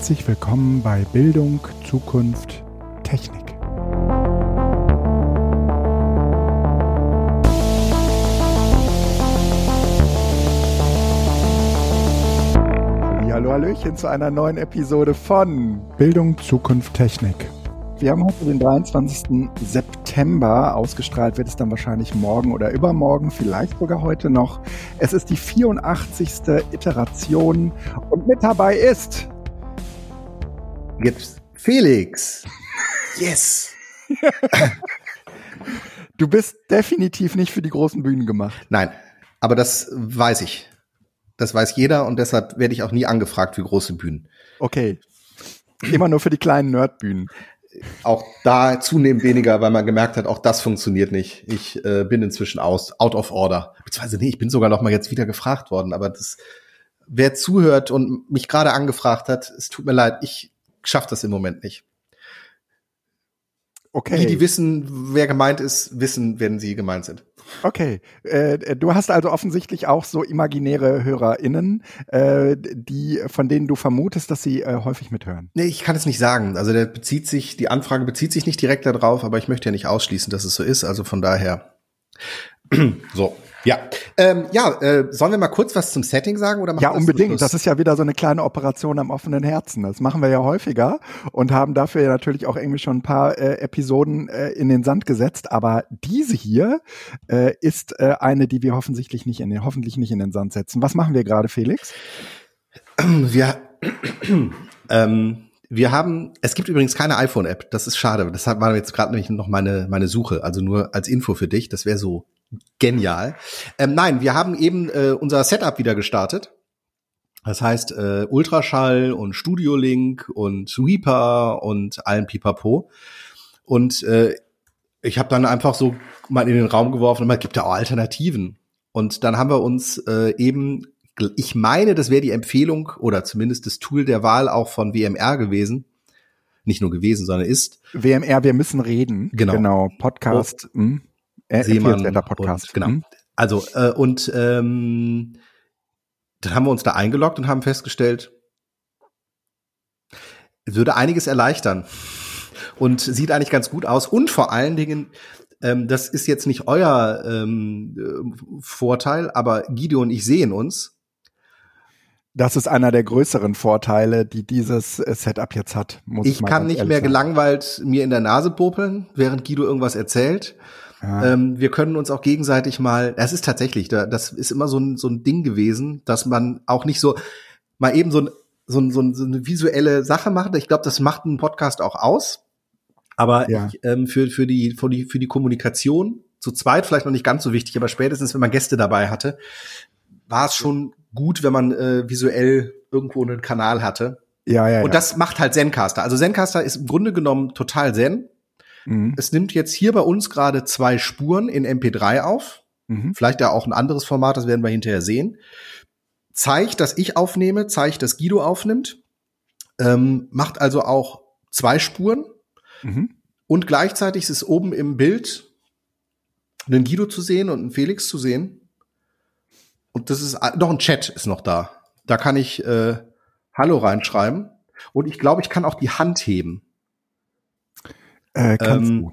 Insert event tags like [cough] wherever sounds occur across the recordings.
Herzlich willkommen bei Bildung, Zukunft, Technik. Hallo, Hallöchen zu einer neuen Episode von Bildung, Zukunft, Technik. Wir haben heute den 23. September. Ausgestrahlt wird es dann wahrscheinlich morgen oder übermorgen, vielleicht sogar heute noch. Es ist die 84. Iteration und mit dabei ist Jetzt Felix. Yes. [laughs] du bist definitiv nicht für die großen Bühnen gemacht. Nein, aber das weiß ich. Das weiß jeder und deshalb werde ich auch nie angefragt für große Bühnen. Okay. Immer nur für die kleinen Nerdbühnen. Auch da zunehmend weniger, weil man gemerkt hat, auch das funktioniert nicht. Ich äh, bin inzwischen aus, out of order. Beziehungsweise, nee, ich bin sogar noch mal jetzt wieder gefragt worden. Aber das, wer zuhört und mich gerade angefragt hat, es tut mir leid, ich schaffe das im Moment nicht. Okay. Die, die wissen, wer gemeint ist, wissen, wenn sie gemeint sind. Okay. Äh, du hast also offensichtlich auch so imaginäre HörerInnen, äh, die, von denen du vermutest, dass sie äh, häufig mithören. Nee, ich kann es nicht sagen. Also der bezieht sich, die Anfrage bezieht sich nicht direkt darauf, aber ich möchte ja nicht ausschließen, dass es so ist. Also von daher. [clears throat] so. Ja, ähm, ja, äh, sollen wir mal kurz was zum Setting sagen oder Ja, unbedingt. Das ist ja wieder so eine kleine Operation am offenen Herzen. Das machen wir ja häufiger und haben dafür ja natürlich auch irgendwie schon ein paar äh, Episoden äh, in den Sand gesetzt. Aber diese hier äh, ist äh, eine, die wir hoffentlich nicht in den, hoffentlich nicht in den Sand setzen. Was machen wir gerade, Felix? [clears throat] Wir [clears throat] ähm, wir haben, es gibt übrigens keine iPhone-App. Das ist schade. Deshalb war jetzt gerade nämlich noch meine, meine Suche. Also nur als Info für dich. Das wäre so genial. Ähm, nein, wir haben eben äh, unser Setup wieder gestartet. Das heißt äh, Ultraschall und Studio Link und Reaper und allen Pipapo. Und äh, ich habe dann einfach so mal in den Raum geworfen, man gibt ja auch Alternativen. Und dann haben wir uns äh, eben, ich meine, das wäre die Empfehlung oder zumindest das Tool der Wahl auch von WMR gewesen. Nicht nur gewesen, sondern ist. WMR, wir müssen reden. Genau. Genau, Podcast. Oh. Hm. Äh, Seemann Podcast. Und, genau. Mhm. Also äh, und ähm, dann haben wir uns da eingeloggt und haben festgestellt, es würde einiges erleichtern und sieht eigentlich ganz gut aus und vor allen Dingen ähm, das ist jetzt nicht euer ähm, äh, Vorteil, aber Guido und ich sehen uns. Das ist einer der größeren Vorteile, die dieses äh, Setup jetzt hat. Muss ich kann nicht mehr sagen. gelangweilt mir in der Nase popeln, während Guido irgendwas erzählt. Ja. Ähm, wir können uns auch gegenseitig mal, das ist tatsächlich, das ist immer so ein, so ein Ding gewesen, dass man auch nicht so mal eben so, ein, so, ein, so, ein, so eine visuelle Sache macht. Ich glaube, das macht einen Podcast auch aus. Aber ja. ich, ähm, für, für, die, für, die, für die Kommunikation zu zweit vielleicht noch nicht ganz so wichtig, aber spätestens, wenn man Gäste dabei hatte, war es schon gut, wenn man äh, visuell irgendwo einen Kanal hatte. Ja, ja. Und ja. das macht halt Zencaster. Also Zencaster ist im Grunde genommen total Zen. Mhm. Es nimmt jetzt hier bei uns gerade zwei Spuren in MP3 auf. Mhm. Vielleicht ja auch ein anderes Format, das werden wir hinterher sehen. Zeigt, dass ich aufnehme, zeigt, dass Guido aufnimmt. Ähm, macht also auch zwei Spuren. Mhm. Und gleichzeitig ist es oben im Bild einen Guido zu sehen und einen Felix zu sehen. Und das ist noch ein Chat ist noch da. Da kann ich äh, Hallo reinschreiben. Und ich glaube, ich kann auch die Hand heben. Äh, kannst ähm, du.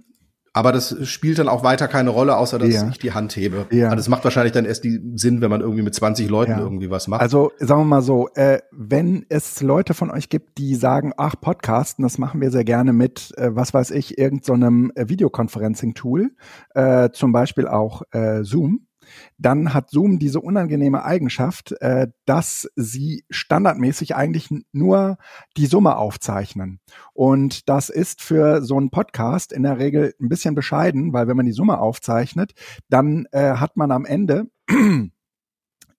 Aber das spielt dann auch weiter keine Rolle, außer dass ja. ich die Hand hebe. Ja. Also das macht wahrscheinlich dann erst die Sinn, wenn man irgendwie mit 20 Leuten ja. irgendwie was macht. Also sagen wir mal so, äh, wenn es Leute von euch gibt, die sagen, ach, Podcasten, das machen wir sehr gerne mit, äh, was weiß ich, irgendeinem so äh, Videoconferencing-Tool, äh, zum Beispiel auch äh, Zoom dann hat Zoom diese unangenehme Eigenschaft, äh, dass sie standardmäßig eigentlich nur die Summe aufzeichnen. Und das ist für so einen Podcast in der Regel ein bisschen bescheiden, weil wenn man die Summe aufzeichnet, dann äh, hat man am Ende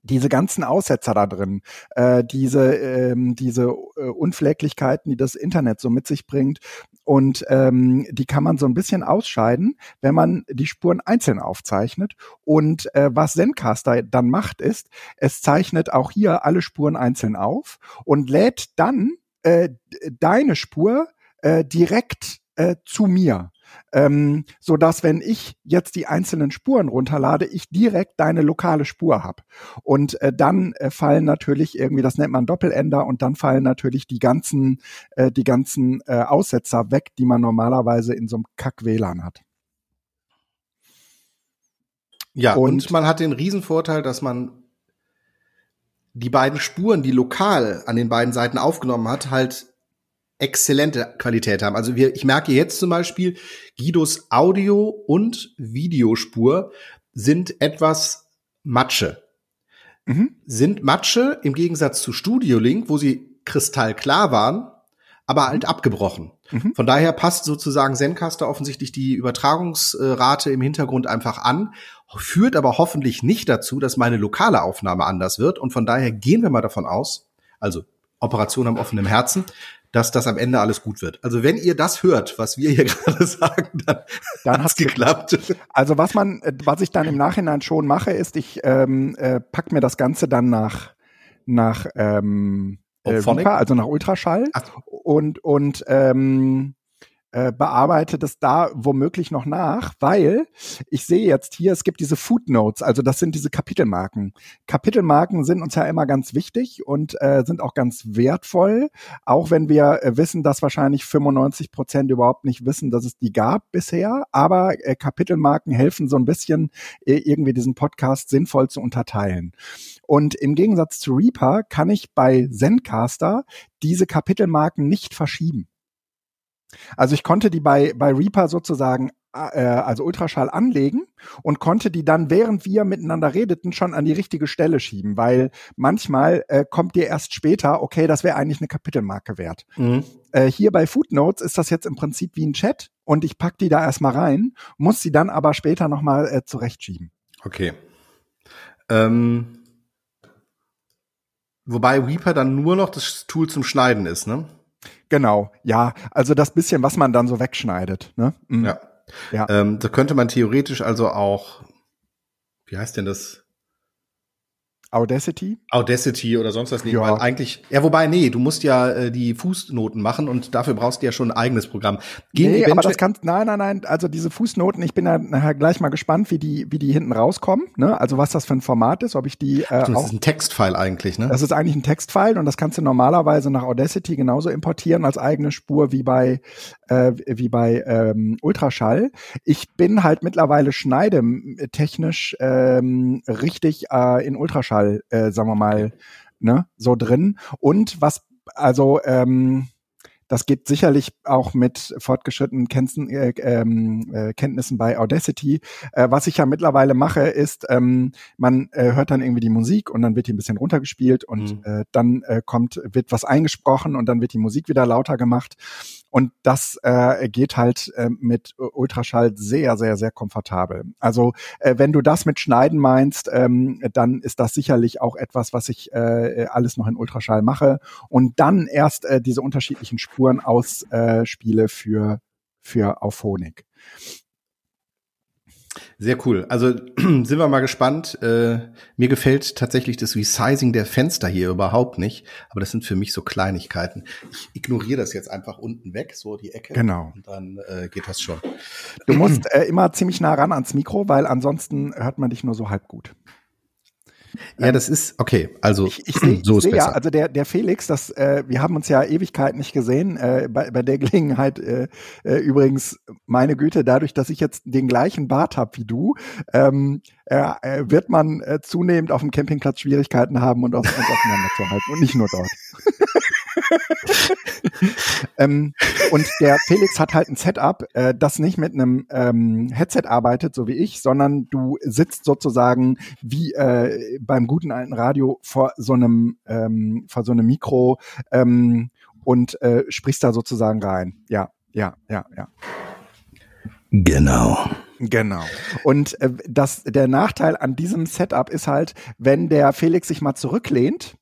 diese ganzen Aussetzer da drin, äh, diese, ähm, diese äh, Unpfleglichkeiten, die das Internet so mit sich bringt. Und ähm, die kann man so ein bisschen ausscheiden, wenn man die Spuren einzeln aufzeichnet. Und äh, was Zencaster dann macht, ist, es zeichnet auch hier alle Spuren einzeln auf und lädt dann äh, deine Spur äh, direkt äh, zu mir. Ähm, so dass wenn ich jetzt die einzelnen Spuren runterlade, ich direkt deine lokale Spur habe. Und äh, dann äh, fallen natürlich irgendwie, das nennt man Doppelender, und dann fallen natürlich die ganzen, äh, die ganzen äh, Aussetzer weg, die man normalerweise in so einem Kack-WLAN hat. Ja, und, und man hat den Riesenvorteil, dass man die beiden Spuren, die lokal an den beiden Seiten aufgenommen hat, halt exzellente Qualität haben. Also wir, ich merke jetzt zum Beispiel, Guidos Audio- und Videospur sind etwas Matsche. Mhm. Sind Matsche im Gegensatz zu Studio Link, wo sie kristallklar waren, aber halt mhm. abgebrochen. Mhm. Von daher passt sozusagen Zencaster offensichtlich die Übertragungsrate im Hintergrund einfach an, führt aber hoffentlich nicht dazu, dass meine lokale Aufnahme anders wird. Und von daher gehen wir mal davon aus, also Operation am offenen Herzen, dass das am Ende alles gut wird. Also wenn ihr das hört, was wir hier [laughs] gerade sagen, dann, dann hat's geklappt. Also was man, was ich dann im Nachhinein schon mache, ist, ich ähm, äh, pack mir das Ganze dann nach nach ähm, äh, Reaper, also nach Ultraschall Ach. und und ähm, äh, bearbeite das da womöglich noch nach, weil ich sehe jetzt hier, es gibt diese Footnotes, also das sind diese Kapitelmarken. Kapitelmarken sind uns ja immer ganz wichtig und äh, sind auch ganz wertvoll, auch wenn wir äh, wissen, dass wahrscheinlich 95 Prozent überhaupt nicht wissen, dass es die gab bisher. Aber äh, Kapitelmarken helfen so ein bisschen, äh, irgendwie diesen Podcast sinnvoll zu unterteilen. Und im Gegensatz zu Reaper kann ich bei Zencaster diese Kapitelmarken nicht verschieben. Also ich konnte die bei, bei Reaper sozusagen äh, also Ultraschall anlegen und konnte die dann, während wir miteinander redeten, schon an die richtige Stelle schieben, weil manchmal äh, kommt dir erst später, okay, das wäre eigentlich eine Kapitelmarke wert. Mhm. Äh, hier bei Footnotes ist das jetzt im Prinzip wie ein Chat und ich pack die da erstmal rein, muss sie dann aber später nochmal äh, zurechtschieben. Okay. Ähm, wobei Reaper dann nur noch das Tool zum Schneiden ist, ne? Genau, ja. Also das bisschen, was man dann so wegschneidet. Ne? Mhm. Ja. ja. Ähm, da könnte man theoretisch also auch, wie heißt denn das? Audacity? Audacity oder sonst was nehmen, ja. weil eigentlich, ja, wobei, nee, du musst ja äh, die Fußnoten machen und dafür brauchst du ja schon ein eigenes Programm. Gehen nee, aber das kannst, nein, nein, nein, also diese Fußnoten, ich bin ja nachher gleich mal gespannt, wie die, wie die hinten rauskommen, ne, also was das für ein Format ist, ob ich die, äh, das auch, ist ein Textfile eigentlich, ne? Das ist eigentlich ein Textfile und das kannst du normalerweise nach Audacity genauso importieren als eigene Spur wie bei, äh, wie bei ähm, Ultraschall. Ich bin halt mittlerweile schneidetechnisch ähm, richtig äh, in Ultraschall äh, sagen wir mal, ne, so drin. Und was, also, ähm, das geht sicherlich auch mit fortgeschrittenen Kenzen, äh, ähm, äh, Kenntnissen bei Audacity. Äh, was ich ja mittlerweile mache, ist, ähm, man äh, hört dann irgendwie die Musik und dann wird die ein bisschen runtergespielt und mhm. äh, dann äh, kommt, wird was eingesprochen und dann wird die Musik wieder lauter gemacht. Und das äh, geht halt äh, mit Ultraschall sehr, sehr, sehr komfortabel. Also äh, wenn du das mit Schneiden meinst, ähm, dann ist das sicherlich auch etwas, was ich äh, alles noch in Ultraschall mache und dann erst äh, diese unterschiedlichen Spuren ausspiele äh, für, für Auphonic. Sehr cool. Also [clears throat] sind wir mal gespannt. Äh, mir gefällt tatsächlich das Resizing der Fenster hier überhaupt nicht. Aber das sind für mich so Kleinigkeiten. Ich ignoriere das jetzt einfach unten weg, so die Ecke. Genau. Und dann äh, geht das schon. Du musst äh, immer ziemlich nah ran ans Mikro, weil ansonsten hört man dich nur so halb gut. Ja, das ist okay. Also ich, ich seh, [clears throat] so ich ist besser. Ja, also der der Felix, das äh, wir haben uns ja Ewigkeit nicht gesehen. Äh, bei, bei der Gelegenheit äh, äh, übrigens meine Güte, dadurch, dass ich jetzt den gleichen Bart habe wie du, ähm, äh, wird man äh, zunehmend auf dem Campingplatz Schwierigkeiten haben und uns auseinanderzuhalten und nicht nur dort. [laughs] [laughs] ähm, und der Felix hat halt ein Setup, äh, das nicht mit einem ähm, Headset arbeitet, so wie ich, sondern du sitzt sozusagen wie äh, beim guten alten Radio vor so einem ähm, vor so einem Mikro ähm, und äh, sprichst da sozusagen rein. Ja, ja, ja, ja. Genau. Genau. Und äh, das, der Nachteil an diesem Setup ist halt, wenn der Felix sich mal zurücklehnt,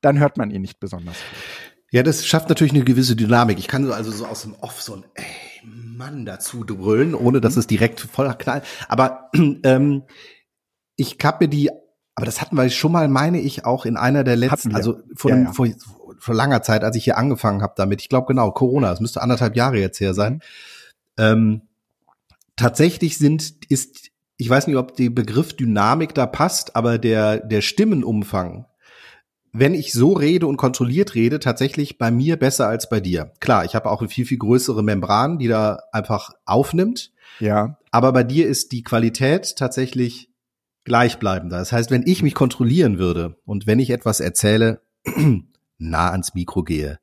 dann hört man ihn nicht besonders. Ja, das schafft natürlich eine gewisse Dynamik. Ich kann so also so aus dem Off so ein ey, Mann dazu brüllen, ohne dass mhm. es direkt voller knallt. Aber [clears throat] ähm, ich habe mir die, aber das hatten wir schon mal, meine ich, auch in einer der letzten, also vor, ja, ja. vor, vor langer Zeit, als ich hier angefangen habe damit. Ich glaube genau, Corona, es müsste anderthalb Jahre jetzt her sein. Mhm Ähm, tatsächlich sind, ist, ich weiß nicht, ob der Begriff Dynamik da passt, aber der, der Stimmenumfang, wenn ich so rede und kontrolliert rede, tatsächlich bei mir besser als bei dir. Klar, ich habe auch eine viel, viel größere Membran, die da einfach aufnimmt. Ja. Aber bei dir ist die Qualität tatsächlich gleichbleibender. Das heißt, wenn ich mich kontrollieren würde und wenn ich etwas erzähle, [clears throat] nah ans Mikro gehe,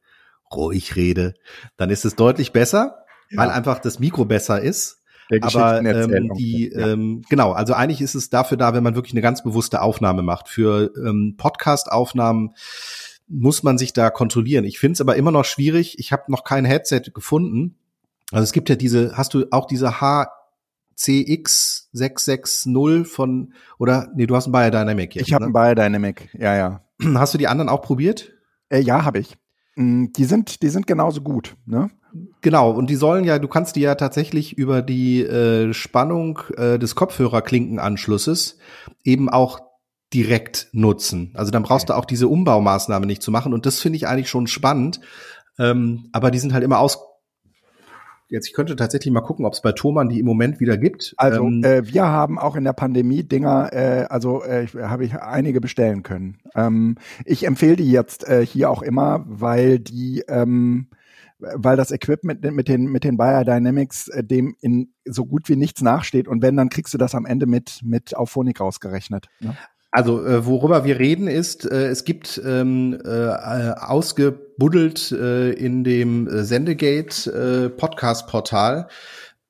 ruhig rede, dann ist es deutlich besser, ja. weil einfach das Mikro besser ist. Aber ähm, die ja. ähm, genau, also eigentlich ist es dafür da, wenn man wirklich eine ganz bewusste Aufnahme macht. Für ähm, Podcast-Aufnahmen muss man sich da kontrollieren. Ich finde es aber immer noch schwierig. Ich habe noch kein Headset gefunden. Also es gibt ja diese, hast du auch diese HCX660 von oder nee, du hast einen Biodynamic jetzt. Ich habe ne? einen Biodynamic, ja, ja. Hast du die anderen auch probiert? Äh, ja, habe ich. Mm, die sind, die sind genauso gut, ne? Genau, und die sollen ja, du kannst die ja tatsächlich über die äh, Spannung äh, des Kopfhörerklinkenanschlusses eben auch direkt nutzen. Also dann brauchst okay. du auch diese Umbaumaßnahme nicht zu machen. Und das finde ich eigentlich schon spannend. Ähm, aber die sind halt immer aus, Jetzt, ich könnte tatsächlich mal gucken, ob es bei Thomann die im Moment wieder gibt. Also ähm, äh, wir haben auch in der Pandemie Dinger, äh, also äh, habe ich einige bestellen können. Ähm, ich empfehle die jetzt äh, hier auch immer, weil die ähm, weil das Equipment mit den mit den Biodynamics äh, dem in so gut wie nichts nachsteht und wenn dann kriegst du das am Ende mit mit auf Phonik rausgerechnet. Ne? Also äh, worüber wir reden ist, äh, es gibt ähm, äh, ausgebuddelt äh, in dem äh, Sendegate äh, Podcast Portal,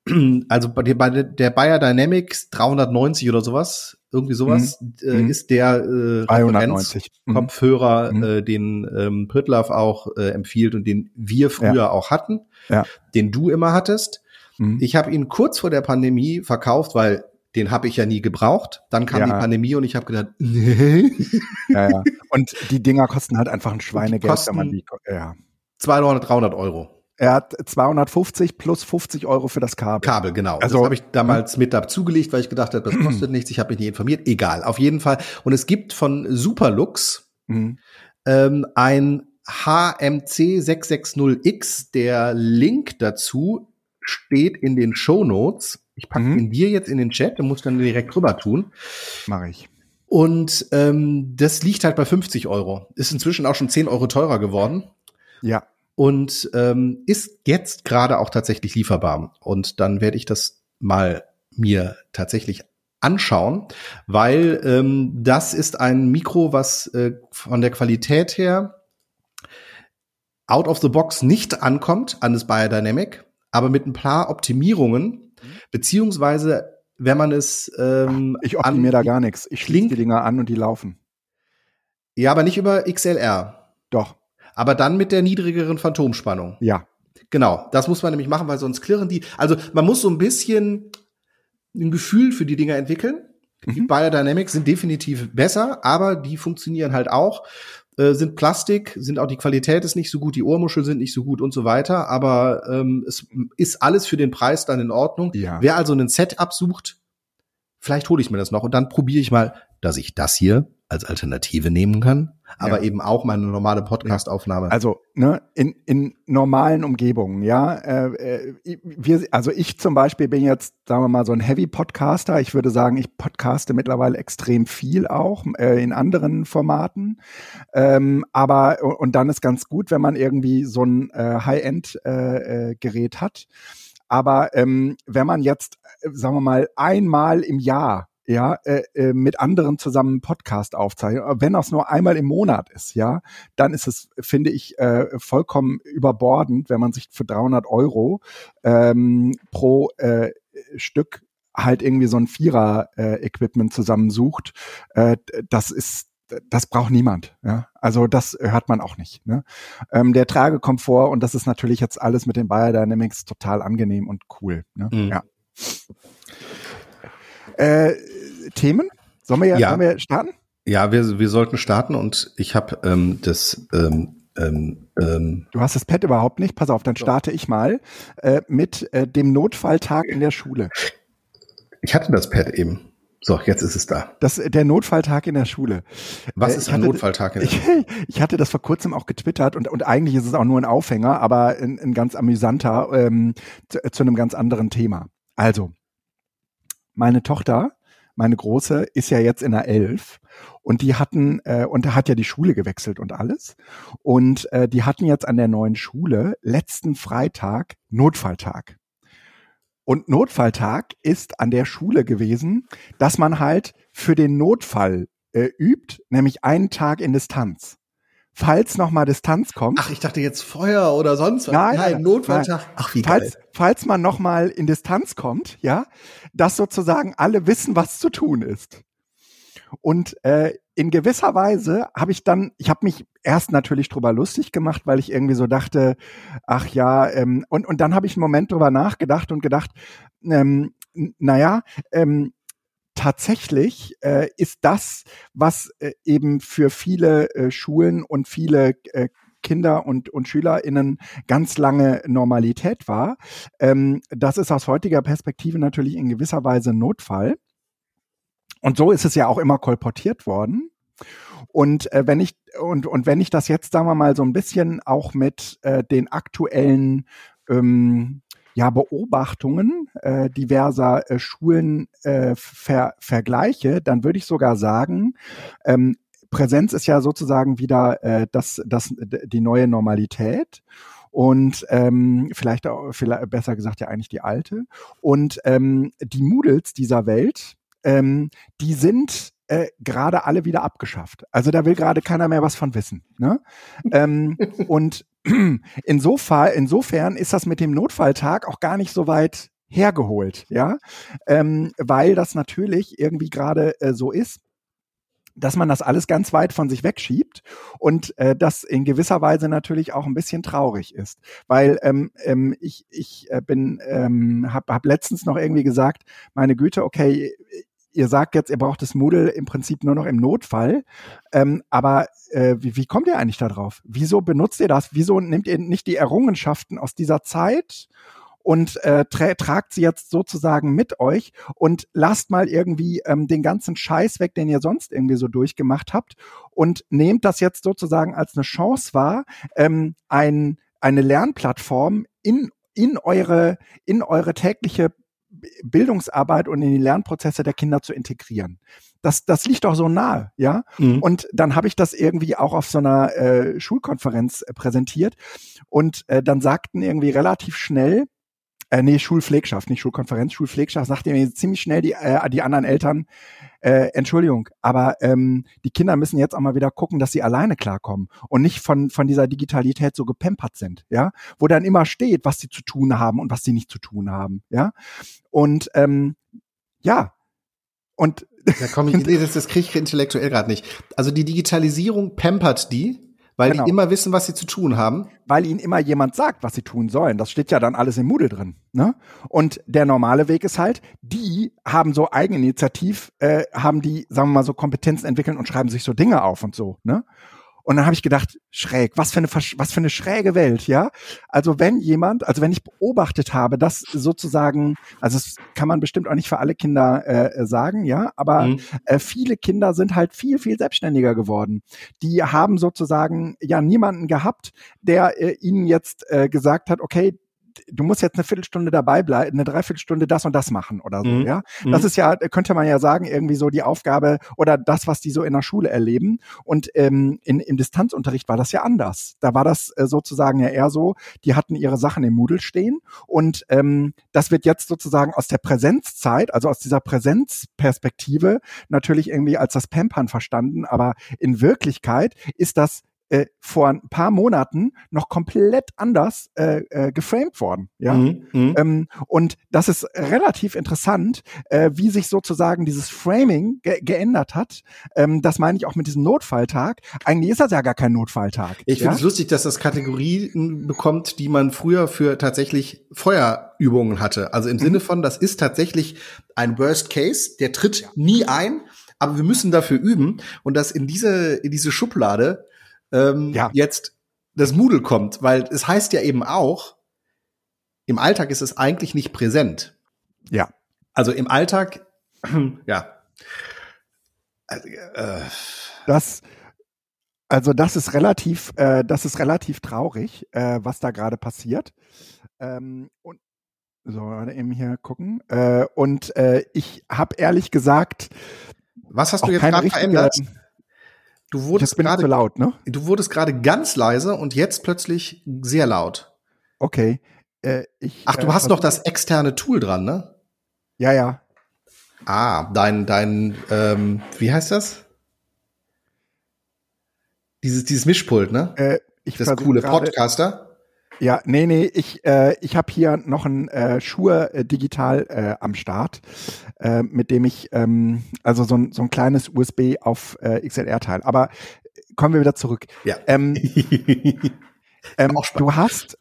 [clears throat] also bei, der, bei der Bayer Dynamics 390 oder sowas, irgendwie sowas, mhm. äh, mhm. ist der äh, 390 mhm. Kopfhörer, mhm. äh, den ähm, Pritlove auch äh, empfiehlt und den wir früher ja. auch hatten, ja. den du immer hattest. Mhm. Ich habe ihn kurz vor der Pandemie verkauft, weil den habe ich ja nie gebraucht. Dann kam ja. die Pandemie und ich habe gedacht, [laughs] nee. ja, ja. Und die Dinger kosten halt einfach ein Schweinegeld, wenn man die, ja. 200, 300 Euro. Er hat 250 plus 50 Euro für das Kabel. Kabel, genau. Also das habe ich damals mit dazugelegt, weil ich gedacht habe, das kostet nichts. Ich habe mich nicht informiert. Egal, auf jeden Fall. Und es gibt von Superlux mhm. ähm, ein HMC 660X. Der Link dazu steht in den Show Notes. Ich packe mhm. ihn dir jetzt in den Chat, du musst dann direkt rüber tun. Mache ich. Und ähm, das liegt halt bei 50 Euro. Ist inzwischen auch schon 10 Euro teurer geworden. Ja. Und ähm, ist jetzt gerade auch tatsächlich lieferbar. Und dann werde ich das mal mir tatsächlich anschauen, weil ähm, das ist ein Mikro, was äh, von der Qualität her out of the box nicht ankommt an das Biodynamic, aber mit ein paar Optimierungen Beziehungsweise, wenn man es ähm, Ich optimiere da gar nichts. Ich schließe die Dinger an und die laufen. Ja, aber nicht über XLR. Doch. Aber dann mit der niedrigeren Phantomspannung. Ja. Genau, das muss man nämlich machen, weil sonst klirren die. Also man muss so ein bisschen ein Gefühl für die Dinger entwickeln. Mhm. Die Biodynamics sind definitiv besser, aber die funktionieren halt auch. Äh, sind Plastik, sind auch die Qualität ist nicht so gut, die Ohrmuschel sind nicht so gut und so weiter, aber ähm, es ist alles für den Preis dann in Ordnung. Ja. Wer also ein Setup sucht, vielleicht hole ich mir das noch und dann probiere ich mal, dass ich das hier als Alternative nehmen kann, aber ja. eben auch meine normale Podcast-Aufnahme. Also ne, in, in normalen Umgebungen, ja. Äh, äh, wir, also ich zum Beispiel bin jetzt, sagen wir mal, so ein Heavy-Podcaster. Ich würde sagen, ich podcaste mittlerweile extrem viel auch äh, in anderen Formaten. Ähm, aber und dann ist ganz gut, wenn man irgendwie so ein äh, High-End-Gerät äh, äh hat. Aber ähm, wenn man jetzt, sagen wir mal, einmal im Jahr ja, äh, äh, mit anderen zusammen Podcast aufzeichnen, wenn das nur einmal im Monat ist, ja, dann ist es, finde ich, äh, vollkommen überbordend, wenn man sich für 300 Euro ähm, pro äh, Stück halt irgendwie so ein Vierer-Equipment äh, zusammensucht. Äh, das ist das braucht niemand. Ja? Also das hört man auch nicht. Ne? Ähm, der Tragekomfort und das ist natürlich jetzt alles mit den Biodynamics total angenehm und cool. Ne? Mhm. Ja. Äh, Themen? Sollen wir, ja. sollen wir starten? Ja, wir, wir sollten starten und ich habe ähm, das ähm, ähm, ähm, du hast das Pad überhaupt nicht? Pass auf, dann starte ich mal äh, mit äh, dem Notfalltag in der Schule. Ich hatte das Pad eben. So, jetzt ist es da. Das, der Notfalltag in der Schule. Was äh, ist ein hatte, Notfalltag in der Schule? [laughs] Ich, ich, hatte das vor kurzem auch getwittert und, und eigentlich ist es auch nur ein Aufhänger, aber ein, ein ganz amüsanter ähm, zu, zu einem ganz anderen Thema. Also, meine Tochter, meine Große, ist ja jetzt in der Elf und die hatten, äh, und hat ja die Schule gewechselt und alles. Und äh, die hatten jetzt an der neuen Schule letzten Freitag Notfalltag. Und Notfalltag ist an der Schule gewesen, dass man halt für den Notfall äh, übt, nämlich einen Tag in Distanz. Falls nochmal Distanz kommt. Ach, ich dachte jetzt Feuer oder sonst was. Nein, nein, nein Notfalltag. Nein. Ach, wie falls, geil. Falls man nochmal in Distanz kommt, ja, dass sozusagen alle wissen, was zu tun ist. Und äh, in gewisser Weise habe ich dann, ich habe mich erst natürlich drüber lustig gemacht, weil ich irgendwie so dachte, ach ja, ähm, und, und dann habe ich einen Moment drüber nachgedacht und gedacht, ähm, naja, ähm, tatsächlich äh, ist das, was äh, eben für viele äh, Schulen und viele äh, Kinder und, und SchülerInnen ganz lange Normalität war. Ähm, das ist aus heutiger Perspektive natürlich in gewisser Weise Notfall. Und so ist es ja auch immer kolportiert worden. Und äh, wenn ich und und wenn ich das jetzt sagen wir mal so ein bisschen auch mit äh, den aktuellen ähm, ja, Beobachtungen äh, diverser äh, Schulen äh, ver vergleiche, dann würde ich sogar sagen, ähm, Präsenz ist ja sozusagen wieder äh, das, das, die neue Normalität und ähm, vielleicht auch, vielleicht besser gesagt ja eigentlich die alte. Und ähm, die Moodles dieser Welt, ähm, die sind äh, gerade alle wieder abgeschafft. Also da will gerade keiner mehr was von wissen. Ne? ähm, und insofern, insofern ist das mit dem Notfalltag auch gar nicht so weit hergeholt, ja, ähm, weil das natürlich irgendwie gerade äh, so ist dass man das alles ganz weit von sich wegschiebt und äh, das in gewisser Weise natürlich auch ein bisschen traurig ist, weil ähm, ähm, ich ich äh, bin ähm, habe hab letztens noch irgendwie gesagt, meine Güte, okay, ihr sagt jetzt, ihr braucht das Moodle im Prinzip nur noch im Notfall. Ähm, aber äh, wie, wie kommt ihr eigentlich da drauf? Wieso benutzt ihr das? Wieso nehmt ihr nicht die Errungenschaften aus dieser Zeit und äh, tra tragt sie jetzt sozusagen mit euch und lasst mal irgendwie ähm, den ganzen Scheiß weg, den ihr sonst irgendwie so durchgemacht habt und nehmt das jetzt sozusagen als eine Chance wahr, ähm, ein, eine Lernplattform in in eure in eure tägliche Bildungsarbeit und in die Lernprozesse der Kinder zu integrieren. Das, das liegt doch so nahe, ja. Mhm. Und dann habe ich das irgendwie auch auf so einer äh, Schulkonferenz äh, präsentiert und äh, dann sagten irgendwie relativ schnell äh, nee, Schulpflegschaft, nicht Schulkonferenz, Schulpflegschaft, sagte mir ziemlich schnell die, äh, die anderen Eltern, äh, Entschuldigung, aber ähm, die Kinder müssen jetzt auch mal wieder gucken, dass sie alleine klarkommen und nicht von, von dieser Digitalität so gepempert sind, ja, wo dann immer steht, was sie zu tun haben und was sie nicht zu tun haben, ja. Und ähm, ja, und da komme ich, [laughs] das, das kriege ich intellektuell gerade nicht. Also die Digitalisierung pampert die, weil genau. die immer wissen, was sie zu tun haben. Weil ihnen immer jemand sagt, was sie tun sollen. Das steht ja dann alles im Moodle drin. Ne? Und der normale Weg ist halt, die haben so Eigeninitiativ, äh, haben die, sagen wir mal, so Kompetenzen entwickeln und schreiben sich so Dinge auf und so. Ne? Und dann habe ich gedacht, schräg, was für eine was für eine schräge Welt, ja? Also wenn jemand, also wenn ich beobachtet habe, dass sozusagen, also das kann man bestimmt auch nicht für alle Kinder äh, sagen, ja, aber mhm. äh, viele Kinder sind halt viel viel selbstständiger geworden. Die haben sozusagen ja niemanden gehabt, der äh, ihnen jetzt äh, gesagt hat, okay, du musst jetzt eine Viertelstunde dabei bleiben, eine Dreiviertelstunde das und das machen oder so, mhm. ja. Das mhm. ist ja, könnte man ja sagen, irgendwie so die Aufgabe oder das, was die so in der Schule erleben. Und ähm, in, im Distanzunterricht war das ja anders. Da war das äh, sozusagen ja eher so, die hatten ihre Sachen im Moodle stehen und ähm, das wird jetzt sozusagen aus der Präsenzzeit, also aus dieser Präsenzperspektive natürlich irgendwie als das Pampern verstanden, aber in Wirklichkeit ist das äh, vor ein paar Monaten noch komplett anders äh, äh, geframed worden. Ja? Mhm, mhm, ähm, und das ist relativ interessant, äh, wie sich sozusagen dieses Framing ge geändert hat. Ähm, das meine ich auch mit diesem Notfalltag. Eigentlich ist das ja gar kein Notfalltag. Ich ja? finde es lustig, dass das Kategorien bekommt, die man früher für tatsächlich Feuerübungen hatte. Also im mhm. Sinne von, das ist tatsächlich ein Worst Case, der tritt ja. nie ein, aber wir müssen dafür üben und das in diese, in diese Schublade ähm, ja. jetzt das Moodle kommt, weil es heißt ja eben auch, im Alltag ist es eigentlich nicht präsent. Ja. Also im Alltag, [clears throat] ja, äh, das, also das ist relativ, äh, das ist relativ traurig, äh, was da gerade passiert. Ähm, und so, warte eben hier gucken. Äh, und äh, ich habe ehrlich gesagt. Was hast du jetzt gerade verändert? Du wurdest gerade laut, ne? Du wurdest gerade ganz leise und jetzt plötzlich sehr laut. Okay. Äh, ich, Ach, du hast noch das externe Tool dran, ne? Ja, ja. Ah, dein, dein, ähm, wie heißt das? Dieses, dieses Mischpult, ne? Äh, ich das coole grade, Podcaster. Ja, nee, nee, ich, äh, ich habe hier noch ein äh, Schuhe äh, digital äh, am Start, äh, mit dem ich ähm, also so ein, so ein kleines USB auf äh, XLR-Teil. Aber kommen wir wieder zurück. Ja. Ähm, [laughs] ähm, du hast,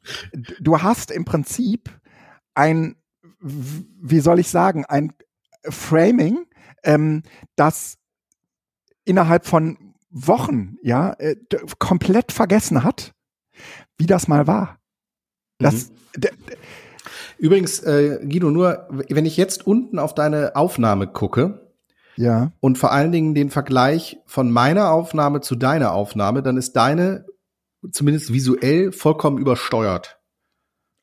du hast im Prinzip ein, wie soll ich sagen, ein Framing, ähm, das innerhalb von Wochen, ja, äh, komplett vergessen hat, wie das mal war. Das, mhm. Übrigens, äh, Guido, nur wenn ich jetzt unten auf deine Aufnahme gucke, ja. Und vor allen Dingen den Vergleich von meiner Aufnahme zu deiner Aufnahme, dann ist deine zumindest visuell vollkommen übersteuert.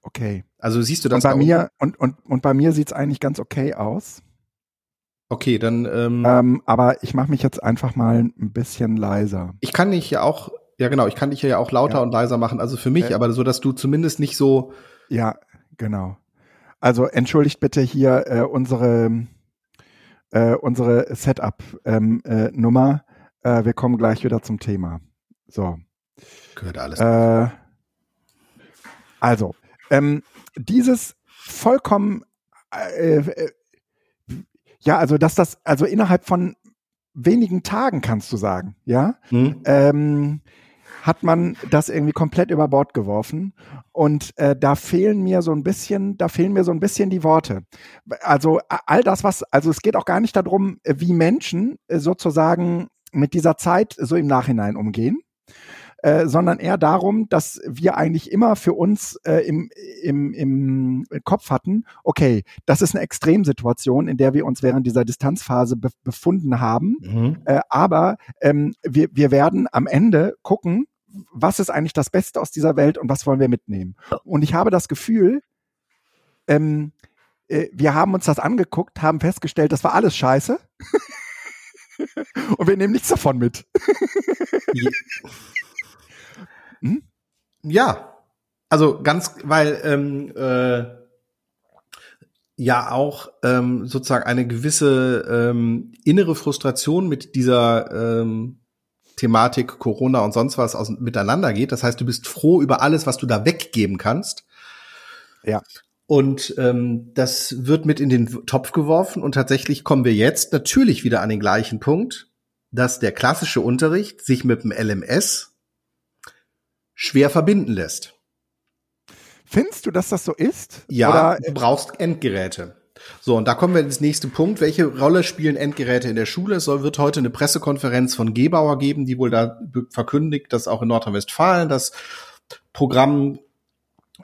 Okay. Also siehst du das? Und bei mir und und und bei mir sieht's eigentlich ganz okay aus. Okay, dann. Ähm, ähm, aber ich mache mich jetzt einfach mal ein bisschen leiser. Ich kann dich ja auch ja, genau. Ich kann dich ja auch lauter ja. und leiser machen, also für mich, äh, aber so, dass du zumindest nicht so. Ja, genau. Also entschuldigt bitte hier äh, unsere äh, unsere Setup-Nummer. Ähm, äh, wir kommen gleich wieder zum Thema. So. Gehört alles. Äh, also, ähm, dieses vollkommen äh, äh, ja, also dass das, also innerhalb von wenigen Tagen kannst du sagen, ja, hm. ähm, hat man das irgendwie komplett über Bord geworfen. Und äh, da fehlen mir so ein bisschen, da fehlen mir so ein bisschen die Worte. Also all das, was, also es geht auch gar nicht darum, wie Menschen äh, sozusagen mit dieser Zeit so im Nachhinein umgehen. Äh, sondern eher darum, dass wir eigentlich immer für uns äh, im, im, im Kopf hatten, okay, das ist eine Extremsituation, in der wir uns während dieser Distanzphase be befunden haben. Mhm. Äh, aber ähm, wir, wir werden am Ende gucken, was ist eigentlich das Beste aus dieser Welt und was wollen wir mitnehmen. Und ich habe das Gefühl, ähm, äh, wir haben uns das angeguckt, haben festgestellt, das war alles scheiße. und wir nehmen nichts davon mit. hm? Ja, also ganz, weil ähm, äh, ja auch ähm, sozusagen eine gewisse ähm, innere Frustration mit dieser ähm, Thematik Corona und sonst was aus, miteinander geht. Das heißt, du bist froh über alles, was du da weggeben kannst. Ja. Und ähm, das wird mit in den Topf geworfen und tatsächlich kommen wir jetzt natürlich wieder an den gleichen Punkt, dass der klassische Unterricht sich mit dem LMS schwer verbinden lässt. Findest du, dass das so ist? Ja, Oder? du brauchst Endgeräte. So, und da kommen wir ins nächste Punkt. Welche Rolle spielen Endgeräte in der Schule? Es wird heute eine Pressekonferenz von Gebauer geben, die wohl da verkündigt, dass auch in Nordrhein-Westfalen das Programm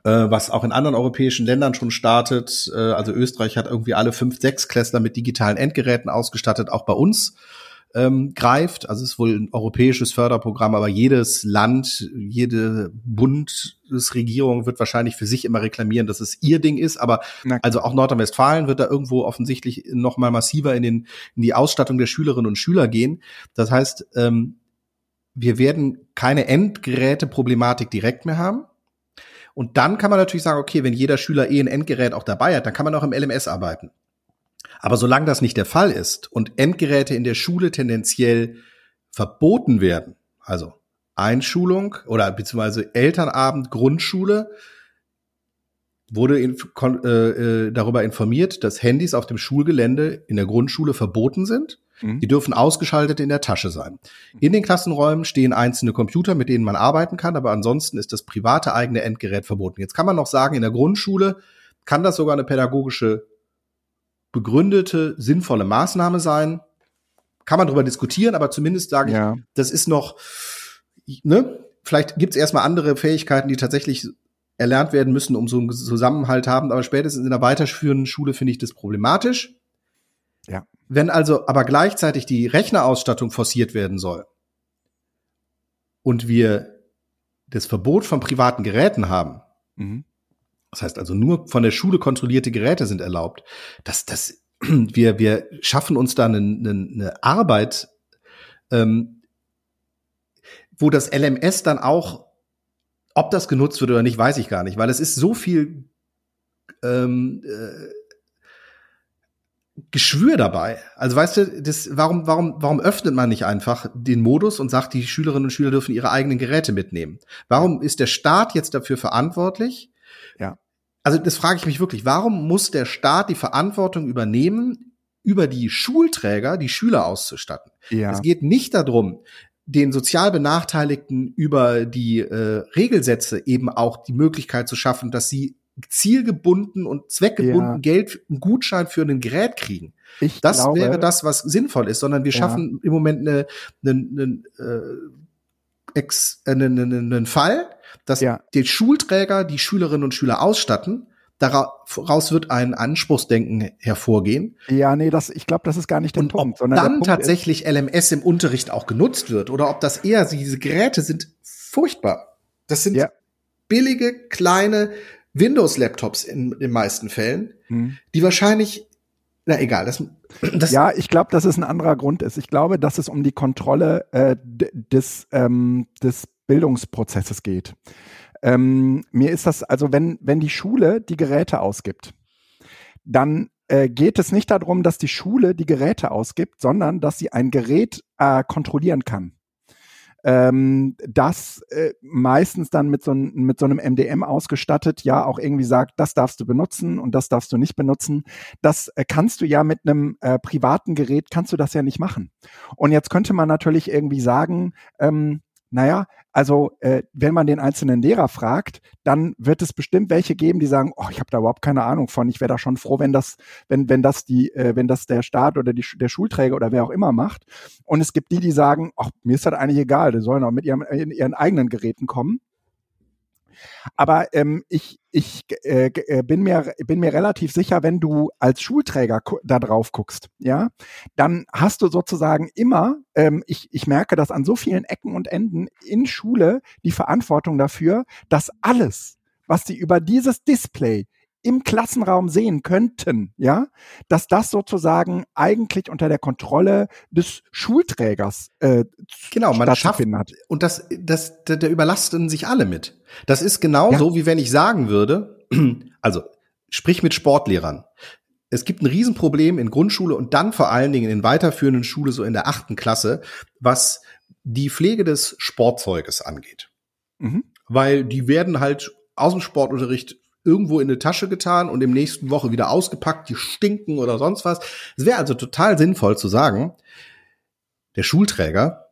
äh, was auch in anderen europäischen Ländern schon startet. Äh, also Österreich hat irgendwie alle fünf, sechs Klässler mit digitalen Endgeräten ausgestattet, auch bei uns ähm, greift. Also es ist wohl ein europäisches Förderprogramm, aber jedes Land, jede Bundesregierung wird wahrscheinlich für sich immer reklamieren, dass es ihr Ding ist. Aber also auch Nordrhein-Westfalen wird da irgendwo offensichtlich noch mal massiver in, den, in die Ausstattung der Schülerinnen und Schüler gehen. Das heißt, ähm, wir werden keine Endgeräte-Problematik direkt mehr haben. Und dann kann man natürlich sagen, okay, wenn jeder Schüler eh ein Endgerät auch dabei hat, dann kann man auch im LMS arbeiten. Aber solange das nicht der Fall ist und Endgeräte in der Schule tendenziell verboten werden, also Einschulung oder beziehungsweise Elternabend, Grundschule, wurde in, äh, äh, darüber informiert, dass Handys auf dem Schulgelände in der Grundschule verboten sind. Mhm. Die dürfen ausgeschaltet in der Tasche sein. In den Klassenräumen stehen einzelne Computer, mit denen man arbeiten kann, aber ansonsten ist das private eigene Endgerät verboten. Jetzt kann man noch sagen, in der Grundschule kann das sogar eine pädagogische begründete, sinnvolle Maßnahme sein. Kann man darüber diskutieren, aber zumindest sage ich, ja. das ist noch, ne, vielleicht gibt es erstmal andere Fähigkeiten, die tatsächlich erlernt werden müssen, um so einen Zusammenhalt haben, aber spätestens in der weiterführenden Schule finde ich das problematisch. Ja. Wenn also aber gleichzeitig die Rechnerausstattung forciert werden soll und wir das Verbot von privaten Geräten haben, mhm. Das heißt also nur von der Schule kontrollierte Geräte sind erlaubt, dass das [clears throat] wir wir schaffen uns da eine, eine, eine Arbeit, ähm, wo das LMS dann auch, ob das genutzt wird oder nicht, weiß ich gar nicht, weil es ist so viel ähm, äh, Geschwür dabei. Also weißt du, das, warum, warum, warum öffnet man nicht einfach den Modus und sagt, die Schülerinnen und Schüler dürfen ihre eigenen Geräte mitnehmen? Warum ist der Staat jetzt dafür verantwortlich? Also das frage ich mich wirklich. Warum muss der Staat die Verantwortung übernehmen, über die Schulträger die Schüler auszustatten? Ja. Es geht nicht darum, den sozial Benachteiligten über die äh, Regelsätze eben auch die Möglichkeit zu schaffen, dass sie zielgebunden und zweckgebunden ja. Geld, einen Gutschein für ein Gerät kriegen. Ich das glaube, wäre das, was sinnvoll ist, sondern wir schaffen ja. im Moment eine, eine, eine, äh, ex, äh, einen, einen Fall, dass ja. die Schulträger die Schülerinnen und Schüler ausstatten. Daraus wird ein Anspruchsdenken hervorgehen. Ja, nee, das, ich glaube, das ist gar nicht der und Punkt. Ob dann tatsächlich LMS im Unterricht auch genutzt wird oder ob das eher, diese Geräte sind furchtbar. Das sind ja. billige, kleine, Windows-Laptops in den meisten Fällen, hm. die wahrscheinlich, na egal, das, [clears throat] das Ja, ich glaube, dass es ein anderer Grund ist. Ich glaube, dass es um die Kontrolle äh, des, ähm, des Bildungsprozesses geht. Ähm, mir ist das, also wenn, wenn die Schule die Geräte ausgibt, dann äh, geht es nicht darum, dass die Schule die Geräte ausgibt, sondern dass sie ein Gerät äh, kontrollieren kann ähm, das äh, meistens dann mit so, mit so einem MDM ausgestattet, ja auch irgendwie sagt, das darfst du benutzen und das darfst du nicht benutzen. Das äh, kannst du ja mit einem äh, privaten Gerät, kannst du das ja nicht machen. Und jetzt könnte man natürlich irgendwie sagen, ähm, naja, also äh, wenn man den einzelnen Lehrer fragt, dann wird es bestimmt welche geben, die sagen, oh, ich habe da überhaupt keine Ahnung von. Ich wäre da schon froh, wenn das, wenn wenn das die, äh, wenn das der Staat oder die, der Schulträger oder wer auch immer macht. Und es gibt die, die sagen, ach, mir ist das eigentlich egal, die sollen auch mit ihrem, ihren eigenen Geräten kommen. Aber ähm, ich, ich äh, äh, bin, mir, bin mir relativ sicher, wenn du als Schulträger da drauf guckst, ja, dann hast du sozusagen immer, ähm, ich, ich merke das an so vielen Ecken und Enden in Schule, die Verantwortung dafür, dass alles, was sie über dieses Display im Klassenraum sehen könnten, ja, dass das sozusagen eigentlich unter der Kontrolle des Schulträgers äh, genau man schafft hat. und das das da, da überlasten sich alle mit. Das ist genauso ja. wie wenn ich sagen würde, [clears throat] also sprich mit Sportlehrern. Es gibt ein Riesenproblem in Grundschule und dann vor allen Dingen in weiterführenden Schule so in der achten Klasse, was die Pflege des Sportzeuges angeht. Mhm. Weil die werden halt aus dem Sportunterricht irgendwo in eine Tasche getan und im nächsten Woche wieder ausgepackt, die stinken oder sonst was. Es wäre also total sinnvoll zu sagen, der Schulträger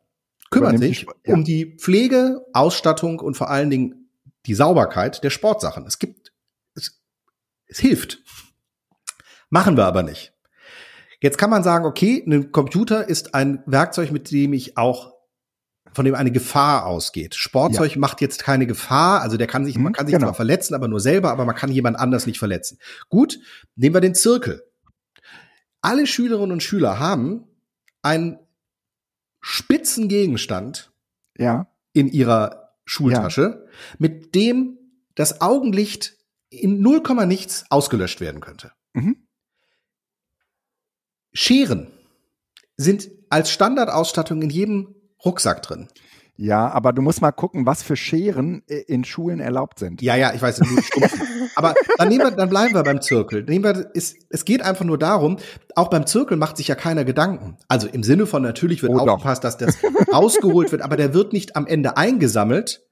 kümmert sich ja. um die Pflege, Ausstattung und vor allen Dingen die Sauberkeit der Sportsachen. Es gibt, es, es hilft. Machen wir aber nicht. Jetzt kann man sagen, okay, ein Computer ist ein Werkzeug, mit dem ich auch von dem eine Gefahr ausgeht. Sportzeug ja. macht jetzt keine Gefahr, also der kann sich, man mhm, kann sich genau. zwar verletzen, aber nur selber, aber man kann jemand anders nicht verletzen. Gut, nehmen wir den Zirkel. Alle Schülerinnen und Schüler haben einen spitzen Gegenstand ja. in ihrer Schultasche, ja. mit dem das Augenlicht in 0, nichts ausgelöscht werden könnte. Mhm. Scheren sind als Standardausstattung in jedem Rucksack drin. Ja, aber du musst mal gucken, was für Scheren in Schulen erlaubt sind. Ja, ja, ich weiß, aber dann, nehmen wir, dann bleiben wir beim Zirkel. Nehmen wir, es, es geht einfach nur darum, auch beim Zirkel macht sich ja keiner Gedanken. Also im Sinne von natürlich wird oh, aufgepasst, dass das rausgeholt wird, aber der wird nicht am Ende eingesammelt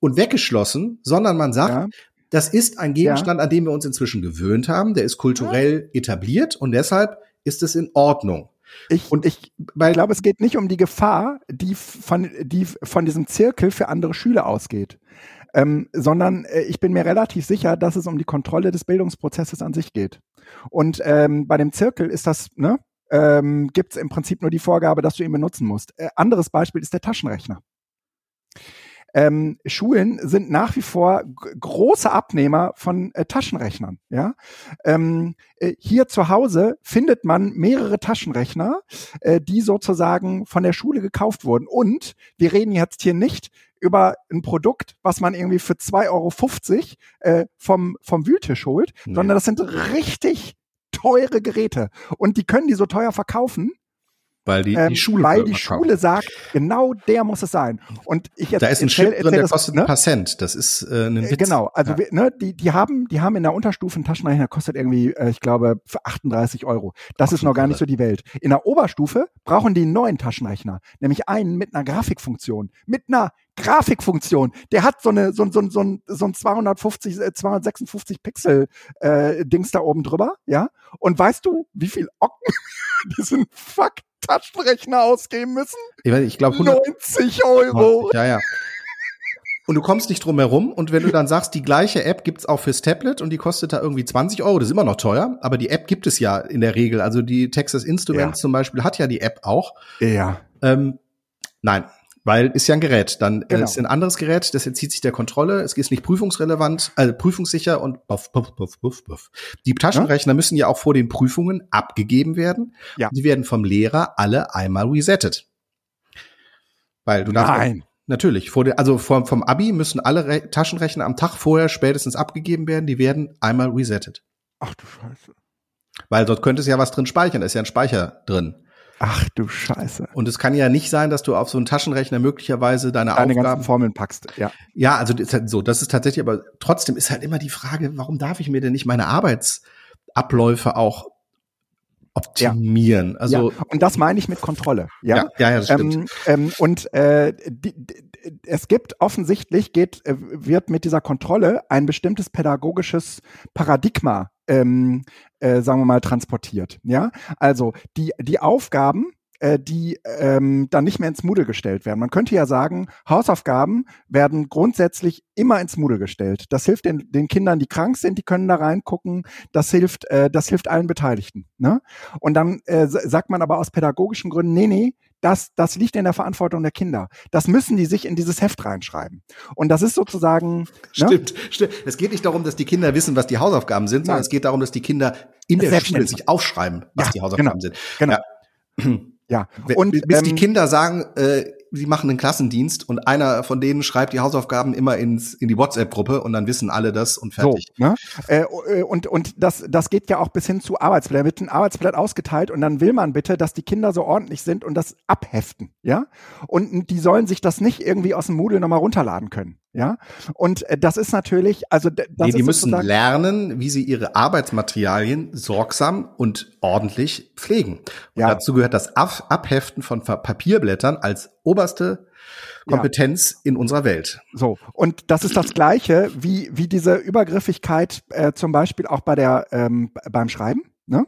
und weggeschlossen, sondern man sagt, ja. das ist ein Gegenstand, ja. an dem wir uns inzwischen gewöhnt haben, der ist kulturell ja. etabliert und deshalb ist es in Ordnung. Ich, und ich, weil, ich glaube, es geht nicht um die Gefahr, die von, die von diesem Zirkel für andere Schüler ausgeht. Ähm, sondern äh, ich bin mir relativ sicher, dass es um die Kontrolle des Bildungsprozesses an sich geht. Und ähm, bei dem Zirkel ist das, ne, ähm, gibt es im Prinzip nur die Vorgabe, dass du ihn benutzen musst. Äh, anderes Beispiel ist der Taschenrechner. Ähm, Schulen sind nach wie vor große Abnehmer von äh, Taschenrechnern. Ja, ähm, äh, hier zu Hause findet man mehrere Taschenrechner, äh, die sozusagen von der Schule gekauft wurden. Und wir reden jetzt hier nicht über ein Produkt, was man irgendwie für 2,50 Euro äh, vom, vom Wühltisch holt, nee. sondern das sind richtig teure Geräte. Und die können die so teuer verkaufen, weil die, ähm, die Schule weil die Schule sagt, genau der muss es sein. Und ich jetzt da ist ein erzähl, Chip drin, der kostet ne? ein paar Cent. Das ist äh, ein äh, Witz. Genau, also ja. wir, ne, die die haben die haben in der Unterstufe einen Taschenrechner, kostet irgendwie, äh, ich glaube, für 38 Euro. Das Ach, ist noch gar nicht so die Welt. In der Oberstufe brauchen die einen neuen Taschenrechner, nämlich einen mit einer Grafikfunktion, mit einer Grafikfunktion. Der hat so eine so, so, so, so ein 250 256 Pixel äh, Dings da oben drüber, ja? Und weißt du, wie viel Ocken [laughs] diesen fuck Taschenrechner ausgeben müssen? Ich, weiß, ich glaube 90 Euro. Ja, ja. Und du kommst nicht drum herum. Und wenn du dann sagst, die gleiche App gibt's auch fürs Tablet und die kostet da irgendwie 20 Euro, das ist immer noch teuer, aber die App gibt es ja in der Regel. Also die Texas Instruments ja. zum Beispiel hat ja die App auch. Ja. Ähm, nein, weil ist ja ein Gerät. Dann äh, genau. ist ein anderes Gerät, das entzieht sich der Kontrolle. Es ist nicht prüfungsrelevant, also prüfungssicher und buff, buff, buff, buff, buff. Die Taschenrechner ja? müssen ja auch vor den Prüfungen abgegeben werden. Ja. Die werden vom Lehrer alle einmal resettet. Weil du darfst Nein. Natürlich, vor der, also vom, vom Abi müssen alle Re Taschenrechner am Tag vorher spätestens abgegeben werden. Die werden einmal resettet. Ach du Scheiße. Weil dort könnte es ja was drin speichern. Da ist ja ein Speicher drin. Ach du Scheiße. Und es kann ja nicht sein, dass du auf so einen Taschenrechner möglicherweise deine, deine Aufgaben ganzen Formeln packst. Ja. Ja, also das halt so, das ist tatsächlich, aber trotzdem ist halt immer die Frage, warum darf ich mir denn nicht meine Arbeitsabläufe auch optimieren. Ja. Also ja. und das meine ich mit Kontrolle. Ja, ja, ja, ja das stimmt. Ähm, ähm, und äh, die, die, es gibt offensichtlich geht äh, wird mit dieser Kontrolle ein bestimmtes pädagogisches Paradigma ähm, äh, sagen wir mal, transportiert. Ja, also die die Aufgaben äh, die ähm, dann nicht mehr ins Moodle gestellt werden. Man könnte ja sagen, Hausaufgaben werden grundsätzlich immer ins Moodle gestellt. Das hilft den, den Kindern, die krank sind, die können da reingucken. Das hilft, äh, das hilft allen Beteiligten. Ne? Und dann äh, sagt man aber aus pädagogischen Gründen, nee, nee, das, das liegt in der Verantwortung der Kinder. Das müssen die sich in dieses Heft reinschreiben. Und das ist sozusagen. Ne? Stimmt, ne? stimmt. Es geht nicht darum, dass die Kinder wissen, was die Hausaufgaben sind, sondern Nein. es geht darum, dass die Kinder in der Schule sich aufschreiben, was ja, die Hausaufgaben genau, sind. Genau. Ja. [clears throat] Ja. Und bis ähm, die Kinder sagen, äh, sie machen einen Klassendienst und einer von denen schreibt die Hausaufgaben immer ins, in die WhatsApp-Gruppe und dann wissen alle das und fertig. So, ne? äh, äh und und das, das geht ja auch bis hin zu Arbeitsblatt. Da wird ein Arbeitsblatt ausgeteilt und dann will man bitte, dass die Kinder so ordentlich sind und das abheften, ja? Und die sollen sich das nicht irgendwie aus dem Moodle nochmal runterladen können. Ja, und äh, das ist natürlich, also das nee, die müssen lernen, wie sie ihre Arbeitsmaterialien sorgsam und ordentlich pflegen. Und ja. dazu gehört das Abheften von Papierblättern als oberste Kompetenz ja. in unserer Welt. So, und das ist das Gleiche wie, wie diese Übergriffigkeit äh, zum Beispiel auch bei der, ähm, beim Schreiben. Ne?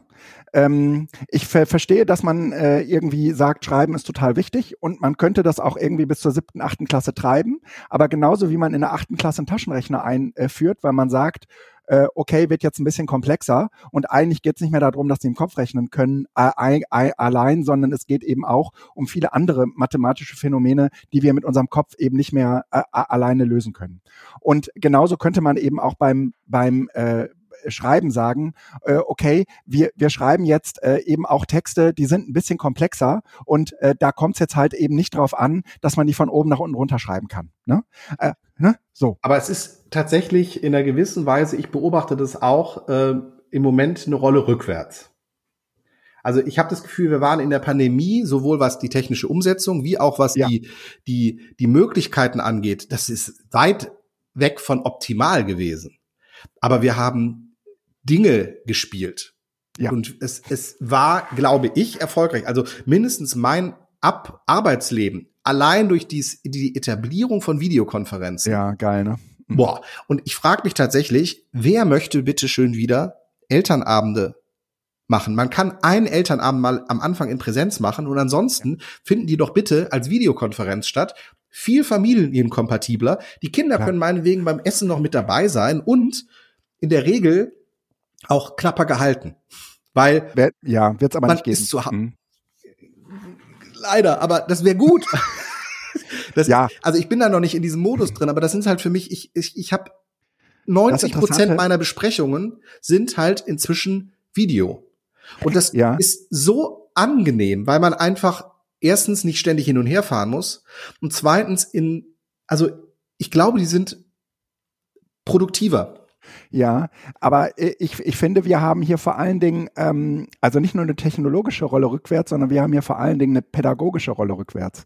Ähm, ich ver verstehe, dass man äh, irgendwie sagt, Schreiben ist total wichtig und man könnte das auch irgendwie bis zur siebten, achten Klasse treiben. Aber genauso wie man in der achten Klasse einen Taschenrechner einführt, weil man sagt, äh, okay, wird jetzt ein bisschen komplexer und eigentlich geht es nicht mehr darum, dass sie im Kopf rechnen können allein, sondern es geht eben auch um viele andere mathematische Phänomene, die wir mit unserem Kopf eben nicht mehr äh, alleine lösen können. Und genauso könnte man eben auch beim beim äh, Schreiben sagen, äh, okay, wir, wir schreiben jetzt äh, eben auch Texte, die sind ein bisschen komplexer und äh, da kommt es jetzt halt eben nicht drauf an, dass man die von oben nach unten runterschreiben kann. Ne? Äh, ne? So. Aber es ist tatsächlich in einer gewissen Weise, ich beobachte das auch äh, im Moment eine Rolle rückwärts. Also ich habe das Gefühl, wir waren in der Pandemie, sowohl was die technische Umsetzung, wie auch was ja. die, die, die Möglichkeiten angeht, das ist weit weg von optimal gewesen. Aber wir haben Dinge gespielt. Ja. Und es, es war, glaube ich, erfolgreich. Also mindestens mein Ab Arbeitsleben allein durch dies, die Etablierung von Videokonferenzen. Ja, geil, ne? Mhm. Boah. Und ich frage mich tatsächlich, wer möchte bitte schön wieder Elternabende machen? Man kann einen Elternabend mal am Anfang in Präsenz machen und ansonsten finden die doch bitte als Videokonferenz statt. Viel familienkompatibler. Die Kinder ja. können meinetwegen beim Essen noch mit dabei sein und in der Regel auch knapper gehalten. Weil ja, wird's aber man nicht geben. Ist zu mhm. Leider, aber das wäre gut. [laughs] Das, ja. Also ich bin da noch nicht in diesem Modus drin, aber das sind halt für mich, ich, ich, ich habe 90 Prozent meiner Besprechungen sind halt inzwischen Video. Und das ja. ist so angenehm, weil man einfach erstens nicht ständig hin und her fahren muss und zweitens in, also ich glaube, die sind produktiver. Ja, aber ich, ich finde, wir haben hier vor allen Dingen, ähm, also nicht nur eine technologische Rolle rückwärts, sondern wir haben hier vor allen Dingen eine pädagogische Rolle rückwärts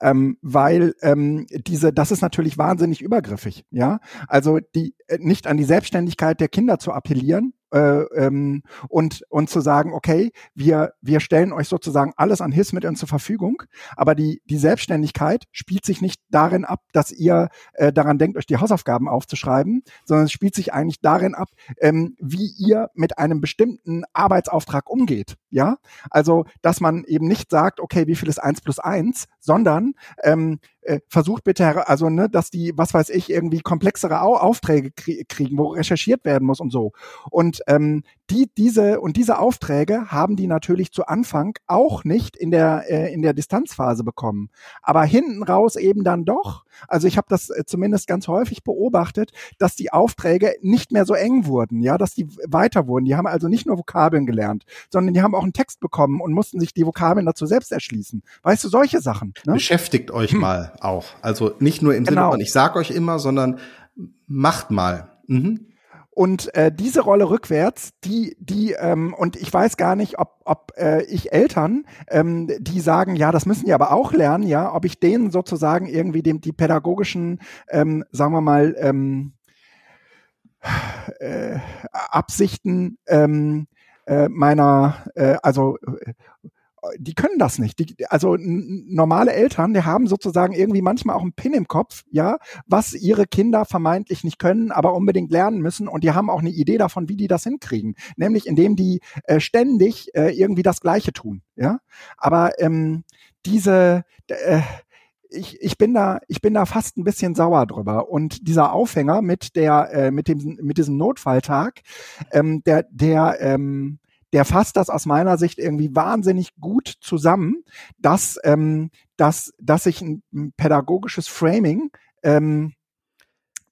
ähm, weil ähm, diese, das ist natürlich wahnsinnig übergriffig, ja. Also die äh, nicht an die Selbstständigkeit der Kinder zu appellieren, äh, ähm, und, und zu sagen, okay, wir, wir stellen euch sozusagen alles an Hilfsmitteln zur Verfügung, aber die, die Selbstständigkeit spielt sich nicht darin ab, dass ihr äh, daran denkt, euch die Hausaufgaben aufzuschreiben, sondern es spielt sich eigentlich darin ab, ähm, wie ihr mit einem bestimmten Arbeitsauftrag umgeht. Ja, also, dass man eben nicht sagt, okay, wie viel ist eins plus eins, sondern ähm, äh, versucht bitte, also ne, dass die, was weiß ich, irgendwie komplexere Au Aufträge krie kriegen, wo recherchiert werden muss und so. Und ähm, die, diese und diese Aufträge haben die natürlich zu Anfang auch nicht in der äh, in der Distanzphase bekommen, aber hinten raus eben dann doch. Also ich habe das äh, zumindest ganz häufig beobachtet, dass die Aufträge nicht mehr so eng wurden, ja, dass die weiter wurden. Die haben also nicht nur Vokabeln gelernt, sondern die haben auch einen Text bekommen und mussten sich die Vokabeln dazu selbst erschließen. Weißt du, solche Sachen. Ne? Beschäftigt euch hm. Mal auch. Also nicht nur im genau. Sinne von ich sag euch immer, sondern macht mal. Mhm. Und äh, diese Rolle rückwärts, die, die, ähm, und ich weiß gar nicht, ob, ob äh, ich Eltern, ähm, die sagen, ja, das müssen die aber auch lernen, ja, ob ich denen sozusagen irgendwie dem die pädagogischen, ähm, sagen wir mal, ähm, äh, Absichten ähm, äh, meiner, äh, also äh, die können das nicht. Die, also normale Eltern, die haben sozusagen irgendwie manchmal auch einen Pin im Kopf, ja, was ihre Kinder vermeintlich nicht können, aber unbedingt lernen müssen. Und die haben auch eine Idee davon, wie die das hinkriegen. Nämlich indem die äh, ständig äh, irgendwie das Gleiche tun, ja. Aber ähm, diese äh, ich, ich bin da, ich bin da fast ein bisschen sauer drüber. Und dieser Aufhänger mit der, äh, mit dem, mit diesem Notfalltag, ähm, der, der, ähm, der fasst das aus meiner Sicht irgendwie wahnsinnig gut zusammen, dass, ähm, dass, dass sich ein, ein pädagogisches Framing ähm,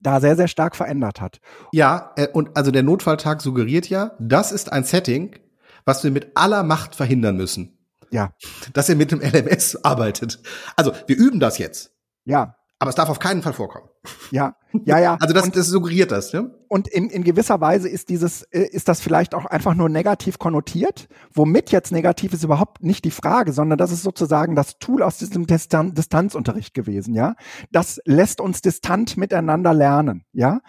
da sehr, sehr stark verändert hat. Ja, äh, und also der Notfalltag suggeriert ja, das ist ein Setting, was wir mit aller Macht verhindern müssen. Ja. Dass ihr mit dem LMS arbeitet. Also, wir üben das jetzt. Ja. Aber es darf auf keinen Fall vorkommen. Ja, ja, ja. Also das, und, das suggeriert das, ja? Und in, in gewisser Weise ist dieses, äh, ist das vielleicht auch einfach nur negativ konnotiert. Womit jetzt negativ ist überhaupt nicht die Frage, sondern das ist sozusagen das Tool aus diesem Distan Distanzunterricht gewesen, ja. Das lässt uns distant miteinander lernen, ja.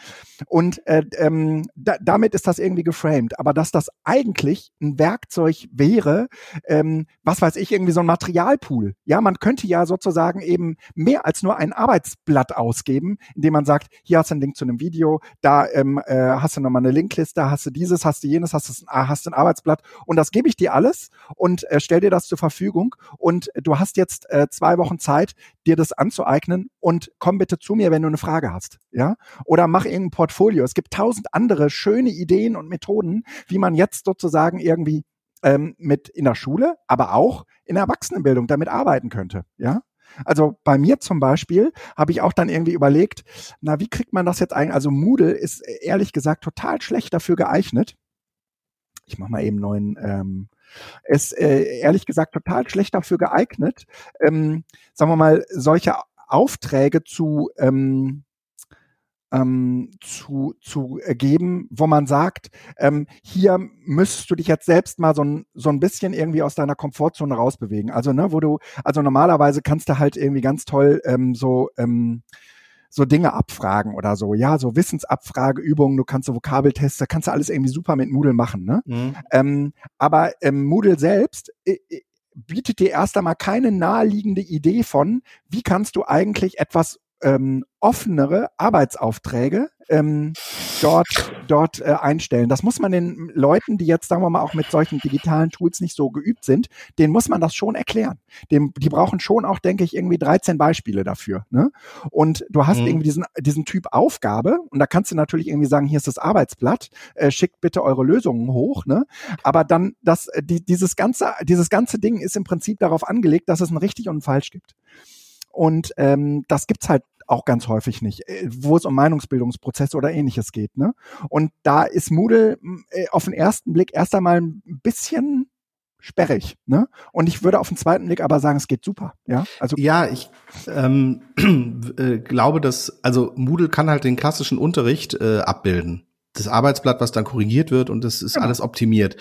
Und äh, ähm, da, damit ist das irgendwie geframed. Aber dass das eigentlich ein Werkzeug wäre, ähm, was weiß ich, irgendwie so ein Materialpool. Ja, man könnte ja sozusagen eben mehr als nur ein Arbeitsblatt ausgeben, indem man sagt, hier hast du einen Link zu einem Video, da ähm, äh, hast du nochmal eine Linkliste, hast du dieses, hast du jenes, hast du ein, hast du ein Arbeitsblatt und das gebe ich dir alles und äh, stell dir das zur Verfügung und du hast jetzt äh, zwei Wochen Zeit, dir das anzueignen und komm bitte zu mir, wenn du eine Frage hast, ja? Oder mach irgendein Portfolio. Es gibt tausend andere schöne Ideen und Methoden, wie man jetzt sozusagen irgendwie ähm, mit in der Schule, aber auch in der Erwachsenenbildung damit arbeiten könnte, ja? Also bei mir zum Beispiel habe ich auch dann irgendwie überlegt, na, wie kriegt man das jetzt eigentlich? Also Moodle ist ehrlich gesagt total schlecht dafür geeignet. Ich mache mal eben neuen. Ähm, ist äh, ehrlich gesagt total schlecht dafür geeignet, ähm, sagen wir mal, solche Aufträge zu ähm, ähm, zu, zu geben, wo man sagt, ähm, hier müsstest du dich jetzt selbst mal so ein, so ein bisschen irgendwie aus deiner Komfortzone rausbewegen. Also, ne, wo du, also normalerweise kannst du halt irgendwie ganz toll ähm, so, ähm, so Dinge abfragen oder so, ja, so Wissensabfrageübungen, du kannst so Vokabeltests, da kannst du alles irgendwie super mit Moodle machen, ne? Mhm. Ähm, aber ähm, Moodle selbst äh, bietet dir erst einmal keine naheliegende Idee von, wie kannst du eigentlich etwas ähm, offenere Arbeitsaufträge ähm, dort dort äh, einstellen. Das muss man den Leuten, die jetzt sagen wir mal auch mit solchen digitalen Tools nicht so geübt sind, denen muss man das schon erklären. Dem, die brauchen schon auch, denke ich, irgendwie 13 Beispiele dafür. Ne? Und du hast mhm. irgendwie diesen diesen Typ Aufgabe und da kannst du natürlich irgendwie sagen, hier ist das Arbeitsblatt, äh, schickt bitte eure Lösungen hoch. Ne? Aber dann das die, dieses ganze dieses ganze Ding ist im Prinzip darauf angelegt, dass es ein richtig und ein falsch gibt. Und ähm, das gibt's halt auch ganz häufig nicht, äh, wo es um Meinungsbildungsprozesse oder ähnliches geht. Ne? Und da ist Moodle äh, auf den ersten Blick erst einmal ein bisschen sperrig. Ne? Und ich würde auf den zweiten Blick aber sagen, es geht super. Ja, also ja, ich ähm, äh, glaube, dass also Moodle kann halt den klassischen Unterricht äh, abbilden. Das Arbeitsblatt, was dann korrigiert wird und das ist genau. alles optimiert.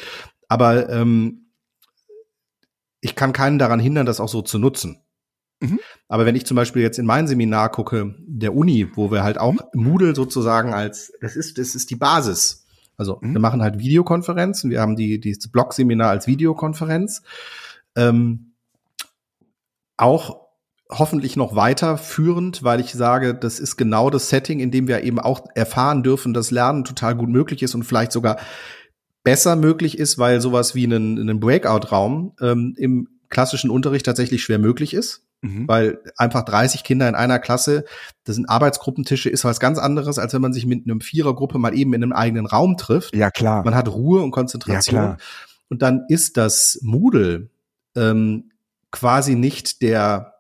Aber ähm, ich kann keinen daran hindern, das auch so zu nutzen. Mhm. Aber wenn ich zum Beispiel jetzt in mein Seminar gucke, der Uni, wo wir halt auch mhm. Moodle sozusagen als, das ist, das ist die Basis. Also mhm. wir machen halt Videokonferenzen, wir haben die, die Blog-Seminar als Videokonferenz. Ähm, auch hoffentlich noch weiterführend, weil ich sage, das ist genau das Setting, in dem wir eben auch erfahren dürfen, dass Lernen total gut möglich ist und vielleicht sogar besser möglich ist, weil sowas wie einen, einen Breakout-Raum ähm, im klassischen Unterricht tatsächlich schwer möglich ist. Mhm. Weil einfach 30 Kinder in einer Klasse, das sind Arbeitsgruppentische, ist was ganz anderes, als wenn man sich mit einem Vierergruppe mal eben in einem eigenen Raum trifft. Ja, klar. Man hat Ruhe und Konzentration. Ja, klar. Und dann ist das Moodle ähm, quasi nicht der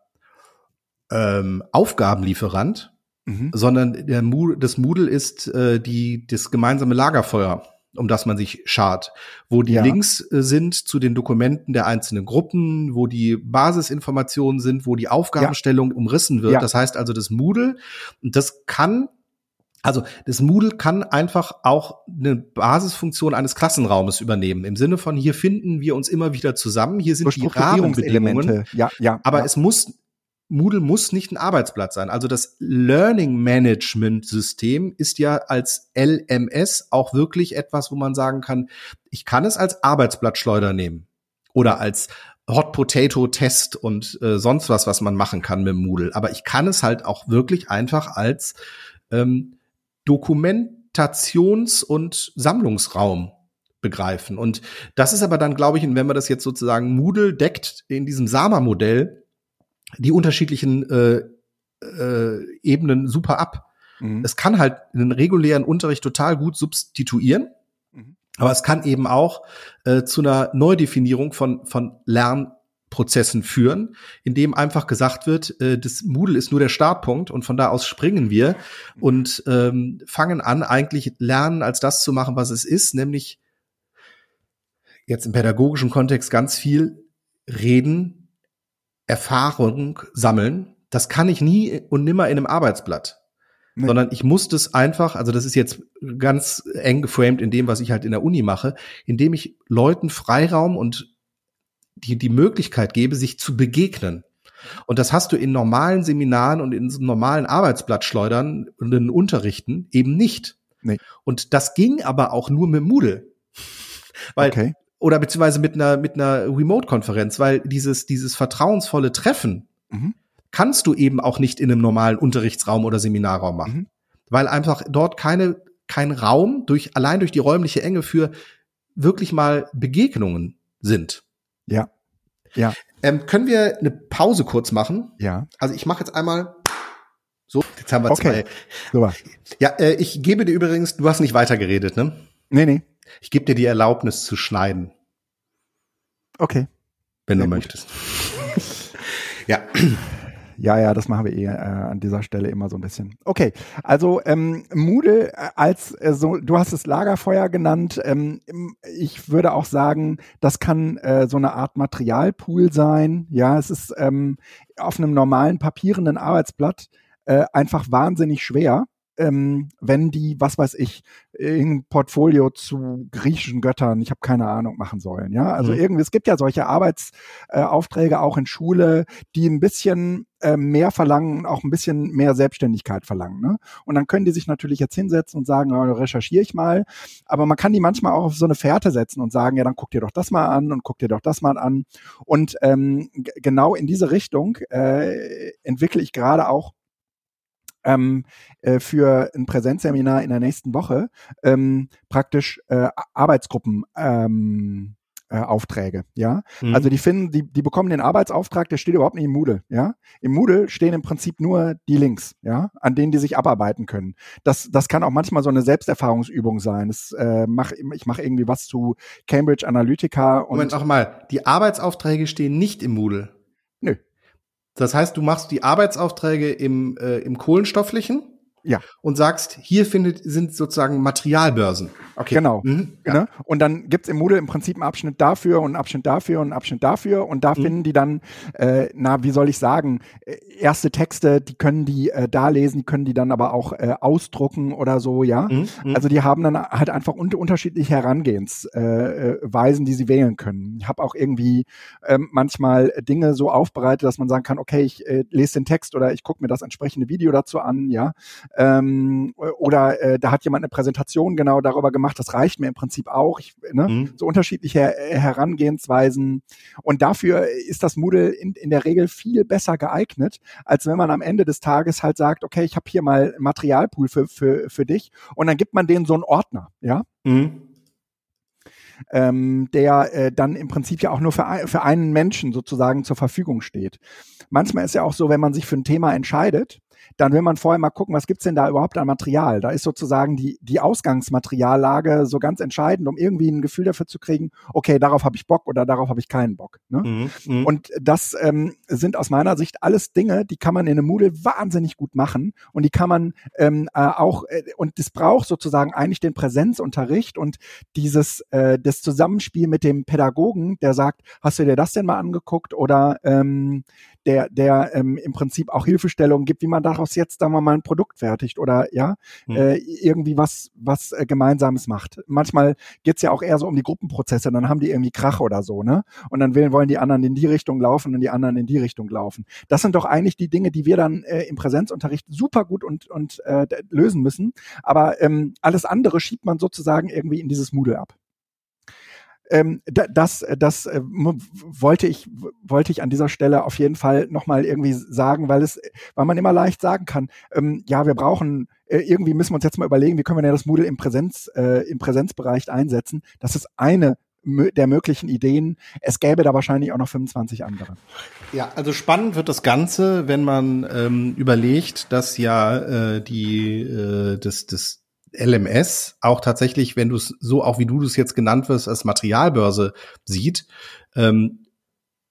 ähm, Aufgabenlieferant, mhm. sondern der Moodle, das Moodle ist äh, die, das gemeinsame Lagerfeuer um das man sich schart, wo die ja. Links äh, sind zu den Dokumenten der einzelnen Gruppen, wo die Basisinformationen sind, wo die Aufgabenstellung ja. umrissen wird. Ja. Das heißt also das Moodle, und das kann also das Moodle kann einfach auch eine Basisfunktion eines Klassenraumes übernehmen. Im Sinne von, hier finden wir uns immer wieder zusammen, hier sind die Rahmenbedingungen. Ja, ja, aber ja. es muss Moodle muss nicht ein Arbeitsplatz sein. Also das Learning Management System ist ja als LMS auch wirklich etwas, wo man sagen kann, ich kann es als Arbeitsblattschleuder nehmen oder als Hot Potato Test und äh, sonst was, was man machen kann mit Moodle. Aber ich kann es halt auch wirklich einfach als ähm, Dokumentations- und Sammlungsraum begreifen. Und das ist aber dann, glaube ich, wenn man das jetzt sozusagen Moodle deckt in diesem Sama-Modell, die unterschiedlichen äh, äh, Ebenen super ab. Mhm. Es kann halt einen regulären Unterricht total gut substituieren, mhm. aber es kann eben auch äh, zu einer Neudefinierung von, von Lernprozessen führen, indem einfach gesagt wird, äh, das Moodle ist nur der Startpunkt und von da aus springen wir mhm. und ähm, fangen an, eigentlich Lernen als das zu machen, was es ist, nämlich jetzt im pädagogischen Kontext ganz viel reden, Erfahrung sammeln. Das kann ich nie und nimmer in einem Arbeitsblatt. Nee. Sondern ich muss das einfach, also das ist jetzt ganz eng geframed in dem, was ich halt in der Uni mache, indem ich Leuten Freiraum und die, die Möglichkeit gebe, sich zu begegnen. Und das hast du in normalen Seminaren und in normalen Arbeitsblattschleudern und in Unterrichten eben nicht. Nee. Und das ging aber auch nur mit Moodle. Weil okay oder beziehungsweise mit einer mit einer Remote-Konferenz, weil dieses dieses vertrauensvolle Treffen mhm. kannst du eben auch nicht in einem normalen Unterrichtsraum oder Seminarraum machen, mhm. weil einfach dort keine kein Raum durch allein durch die räumliche Enge für wirklich mal Begegnungen sind. Ja, ja. Ähm, können wir eine Pause kurz machen? Ja. Also ich mache jetzt einmal so. Jetzt haben wir okay. zwei. Super. Ja, äh, ich gebe dir übrigens, du hast nicht weitergeredet, ne? Nee, nee. Ich gebe dir die Erlaubnis zu schneiden. Okay. Wenn Sehr du gut. möchtest. ja. [clears throat] Ja, ja, das machen wir eh äh, an dieser Stelle immer so ein bisschen. Okay, also ähm, Moodle äh, als äh, so, du hast es Lagerfeuer genannt. Ähm, ich würde auch sagen, das kann äh, so eine Art Materialpool sein. Ja, es ist ähm, auf einem normalen papierenden Arbeitsblatt äh, einfach wahnsinnig schwer ähm, wenn die, was weiß ich, ein Portfolio zu griechischen Göttern, ich habe keine Ahnung, machen sollen. Ja, also mhm. irgendwie, es gibt ja solche Arbeitsaufträge äh, auch in Schule, die ein bisschen äh, mehr verlangen, auch ein bisschen mehr Selbstständigkeit verlangen. Ne? Und dann können die sich natürlich jetzt hinsetzen und sagen, ja, recherchiere ich mal. Aber man kann die manchmal auch auf so eine Fährte setzen und sagen, ja, dann guck dir doch das mal an und guck dir doch das mal an. Und ähm, genau in diese Richtung äh, entwickle ich gerade auch ähm, äh, für ein Präsenzseminar in der nächsten Woche ähm, praktisch äh, Arbeitsgruppen ähm, äh, Aufträge, ja. Mhm. Also die finden, die, die bekommen den Arbeitsauftrag, der steht überhaupt nicht im Moodle, ja. Im Moodle stehen im Prinzip nur die Links, ja, an denen die sich abarbeiten können. Das, das kann auch manchmal so eine Selbsterfahrungsübung sein. Das, äh, mach, ich mache irgendwie was zu Cambridge Analytica und. Moment, noch mal, die Arbeitsaufträge stehen nicht im Moodle. Das heißt, du machst die Arbeitsaufträge im, äh, im Kohlenstofflichen ja. Und sagst, hier findet, sind sozusagen Materialbörsen. Okay. Genau. Mhm, ja. ne? Und dann gibt's im Moodle im Prinzip einen Abschnitt dafür und einen Abschnitt dafür und einen Abschnitt dafür. Und da mhm. finden die dann, äh, na, wie soll ich sagen, äh, erste Texte, die können die äh, da lesen, die können die dann aber auch äh, ausdrucken oder so, ja. Mhm. mhm. Also die haben dann halt einfach un unterschiedliche Herangehensweisen, äh, die sie wählen können. Ich habe auch irgendwie ähm, manchmal Dinge so aufbereitet, dass man sagen kann, okay, ich äh, lese den Text oder ich gucke mir das entsprechende Video dazu an, ja. Ähm, oder äh, da hat jemand eine Präsentation genau darüber gemacht. Das reicht mir im Prinzip auch. Ich, ne? Mhm. So unterschiedliche äh, Herangehensweisen. Und dafür ist das Moodle in, in der Regel viel besser geeignet, als wenn man am Ende des Tages halt sagt, okay, ich habe hier mal Materialpool für, für, für dich. Und dann gibt man denen so einen Ordner, ja. Mhm ähm, der äh, dann im Prinzip ja auch nur für, für einen Menschen sozusagen zur Verfügung steht. Manchmal ist ja auch so, wenn man sich für ein Thema entscheidet, dann will man vorher mal gucken, was gibt's denn da überhaupt an Material? Da ist sozusagen die, die Ausgangsmateriallage so ganz entscheidend, um irgendwie ein Gefühl dafür zu kriegen, okay, darauf habe ich Bock oder darauf habe ich keinen Bock. Ne? Mhm, mhm, und das ähm, sind aus meiner Sicht alles Dinge, die kann man in einem Moodle wahnsinnig gut machen und die kann man ähm, äh, auch, äh, und das braucht sozusagen eigentlich den Präsenzunterricht und dieses, äh, das Zusammenspiel mit dem Pädagogen, der sagt, hast du dir das denn mal angeguckt oder ähm, der, der ähm, im Prinzip auch Hilfestellungen gibt, wie man daraus jetzt, sagen wir mal, ein Produkt fertigt oder ja, mhm. äh, irgendwie was, was äh, Gemeinsames macht. Manchmal geht's ja auch eher so um die Gruppenprozesse, dann haben die irgendwie Krach oder so, ne? Und dann will, wollen die anderen in die Richtung laufen und die anderen in die Richtung laufen. Das sind doch eigentlich die Dinge, die wir dann äh, im Präsenzunterricht super gut und, und äh, lösen müssen. Aber ähm, alles andere schiebt man sozusagen irgendwie in dieses Moodle ab ähm, das, das äh, wollte ich, wollte ich an dieser Stelle auf jeden Fall nochmal irgendwie sagen, weil es, weil man immer leicht sagen kann, ähm, ja, wir brauchen, äh, irgendwie müssen wir uns jetzt mal überlegen, wie können wir denn das Moodle im Präsenz, äh, im Präsenzbereich einsetzen. Das ist eine der möglichen Ideen. Es gäbe da wahrscheinlich auch noch 25 andere. Ja, also spannend wird das Ganze, wenn man ähm, überlegt, dass ja äh, die äh, das, das LMS auch tatsächlich, wenn du es so auch wie du das jetzt genannt wirst, als Materialbörse sieht, ähm,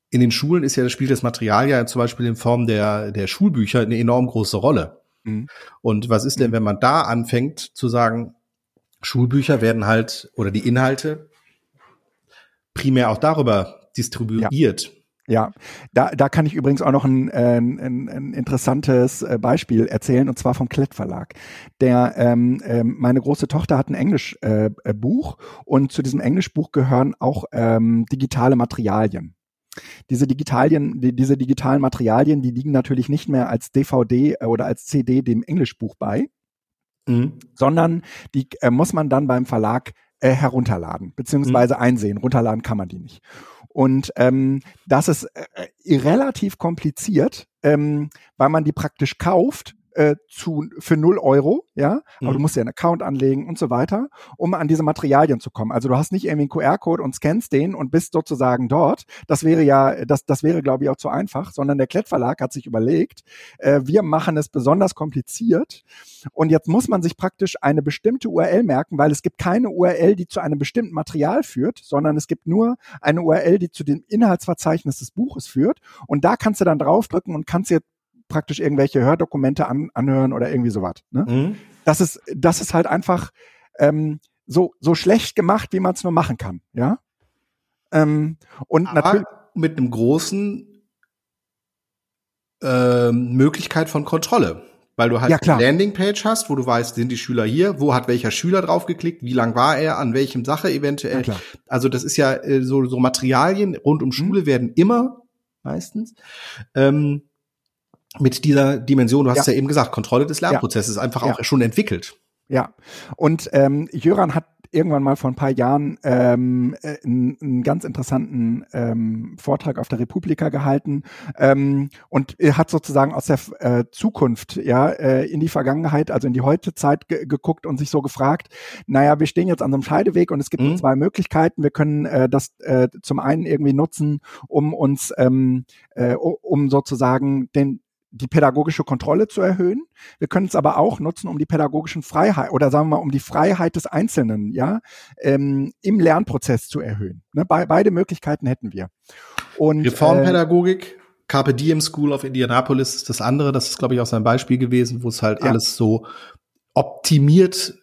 in den Schulen ist ja, spielt das Material ja zum Beispiel in Form der, der Schulbücher eine enorm große Rolle. Mhm. Und was ist denn, wenn man da anfängt zu sagen, Schulbücher werden halt oder die Inhalte primär auch darüber distribuiert. Ja. Ja, da, da kann ich übrigens auch noch ein, äh, ein, ein interessantes äh, Beispiel erzählen, und zwar vom Klett Verlag. Der, ähm, ähm, meine große Tochter hat ein Englischbuch äh, äh, Buch, und zu diesem Englischbuch gehören auch ähm, digitale Materialien. Diese Digitalien, die, diese digitalen Materialien, die liegen natürlich nicht mehr als DVD oder als CD dem Englischbuch bei, mhm. sondern die äh, muss man dann beim Verlag äh, herunterladen, beziehungsweise mhm. einsehen. Runterladen kann man die nicht. Und ähm, das ist äh, relativ kompliziert, ähm, weil man die praktisch kauft äh, zu, für null Euro, ja, aber mhm. du musst ja einen Account anlegen und so weiter, um an diese Materialien zu kommen. Also du hast nicht irgendwie einen QR-Code und scannst den und bist sozusagen dort. Das wäre ja, das, das wäre, glaube ich, auch zu einfach, sondern der Klettverlag hat sich überlegt, äh, wir machen es besonders kompliziert und jetzt muss man sich praktisch eine bestimmte URL merken, weil es gibt keine URL, die zu einem bestimmten Material führt, sondern es gibt nur eine URL, die zu dem Inhaltsverzeichnis des Buches führt und da kannst du dann draufdrücken und kannst dir praktisch irgendwelche Hördokumente an, anhören oder irgendwie sowas. Ne? Mhm. Das ist, das ist halt einfach ähm, so so schlecht gemacht, wie man es nur machen kann, ja. Ähm, und Aber natürlich mit einem großen äh, Möglichkeit von Kontrolle. Weil du halt ja, eine Landingpage hast, wo du weißt, sind die Schüler hier, wo hat welcher Schüler draufgeklickt, wie lang war er, an welchem Sache eventuell. Ja, also das ist ja äh, so, so Materialien rund um mhm. Schule mhm. werden immer meistens ähm, mit dieser Dimension, du hast ja, ja eben gesagt, Kontrolle des Lernprozesses ja. einfach auch schon entwickelt. Ja, und ähm, Jöran hat irgendwann mal vor ein paar Jahren ähm, äh, einen, einen ganz interessanten ähm, Vortrag auf der Republika gehalten ähm, und er hat sozusagen aus der äh, Zukunft ja äh, in die Vergangenheit, also in die Heutezeit ge geguckt und sich so gefragt, naja, wir stehen jetzt an so einem Scheideweg und es gibt mhm. zwei Möglichkeiten. Wir können äh, das äh, zum einen irgendwie nutzen, um uns, ähm, äh, um sozusagen den die pädagogische Kontrolle zu erhöhen. Wir können es aber auch nutzen, um die pädagogischen Freiheit oder sagen wir mal, um die Freiheit des Einzelnen, ja, ähm, im Lernprozess zu erhöhen. Ne? Be beide Möglichkeiten hätten wir. Und, Reformpädagogik. Äh, Carpe Diem School of Indianapolis ist das andere. Das ist, glaube ich, auch sein Beispiel gewesen, wo es halt ja. alles so optimiert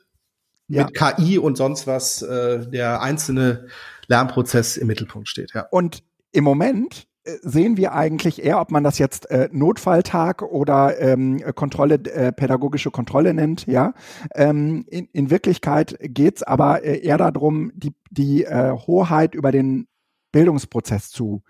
ja. mit KI und sonst was äh, der einzelne Lernprozess im Mittelpunkt steht. Ja. Und im Moment sehen wir eigentlich eher, ob man das jetzt äh, Notfalltag oder ähm, Kontrolle, äh, pädagogische Kontrolle nennt, ja. Ähm, in, in Wirklichkeit geht's aber äh, eher darum, die, die äh, Hoheit über den Bildungsprozess zu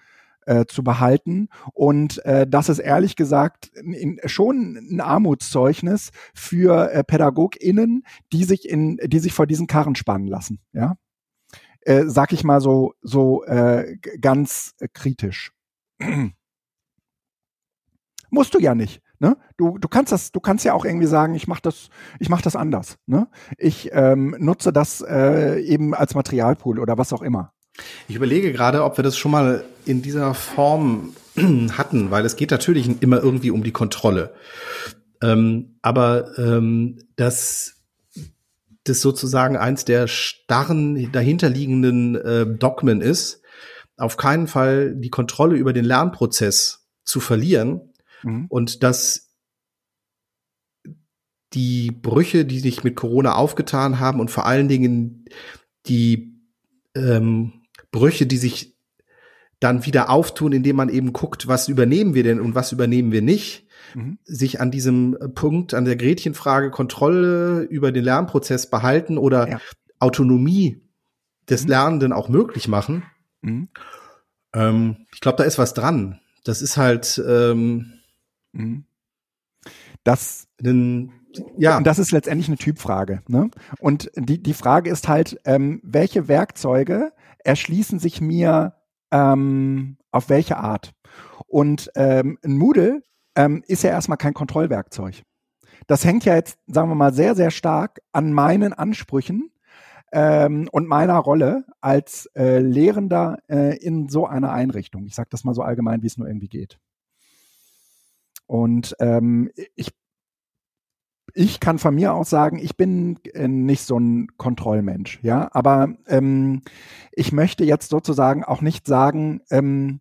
äh, zu behalten. Und äh, das ist ehrlich gesagt in, schon ein Armutszeugnis für äh, PädagogInnen, die sich in, die sich vor diesen Karren spannen lassen. Ja, äh, sag ich mal so so äh, ganz äh, kritisch. Musst du ja nicht. Ne? Du, du kannst das, du kannst ja auch irgendwie sagen, ich mache das, ich mache das anders. Ne? Ich ähm, nutze das äh, eben als Materialpool oder was auch immer. Ich überlege gerade, ob wir das schon mal in dieser Form [clears throat] hatten, weil es geht natürlich immer irgendwie um die Kontrolle. Ähm, aber ähm, dass das sozusagen eins der starren dahinterliegenden äh, Dogmen ist, auf keinen Fall die Kontrolle über den Lernprozess zu verlieren mhm. und dass die Brüche, die sich mit Corona aufgetan haben und vor allen Dingen die ähm, Brüche, die sich dann wieder auftun, indem man eben guckt, was übernehmen wir denn und was übernehmen wir nicht, mhm. sich an diesem Punkt, an der Gretchenfrage Kontrolle über den Lernprozess behalten oder ja. Autonomie des mhm. Lernenden auch möglich machen. Mhm. Ähm, ich glaube, da ist was dran. Das ist halt ähm, mhm. das ein ja. Und das ist letztendlich eine Typfrage. Ne? Und die, die Frage ist halt, ähm, welche Werkzeuge erschließen sich mir ähm, auf welche Art. Und ähm, ein Moodle ähm, ist ja erstmal kein Kontrollwerkzeug. Das hängt ja jetzt, sagen wir mal, sehr, sehr stark an meinen Ansprüchen ähm, und meiner Rolle als äh, Lehrender äh, in so einer Einrichtung. Ich sage das mal so allgemein, wie es nur irgendwie geht. Und ähm, ich ich kann von mir aus sagen, ich bin äh, nicht so ein Kontrollmensch, ja, aber ähm, ich möchte jetzt sozusagen auch nicht sagen, ähm,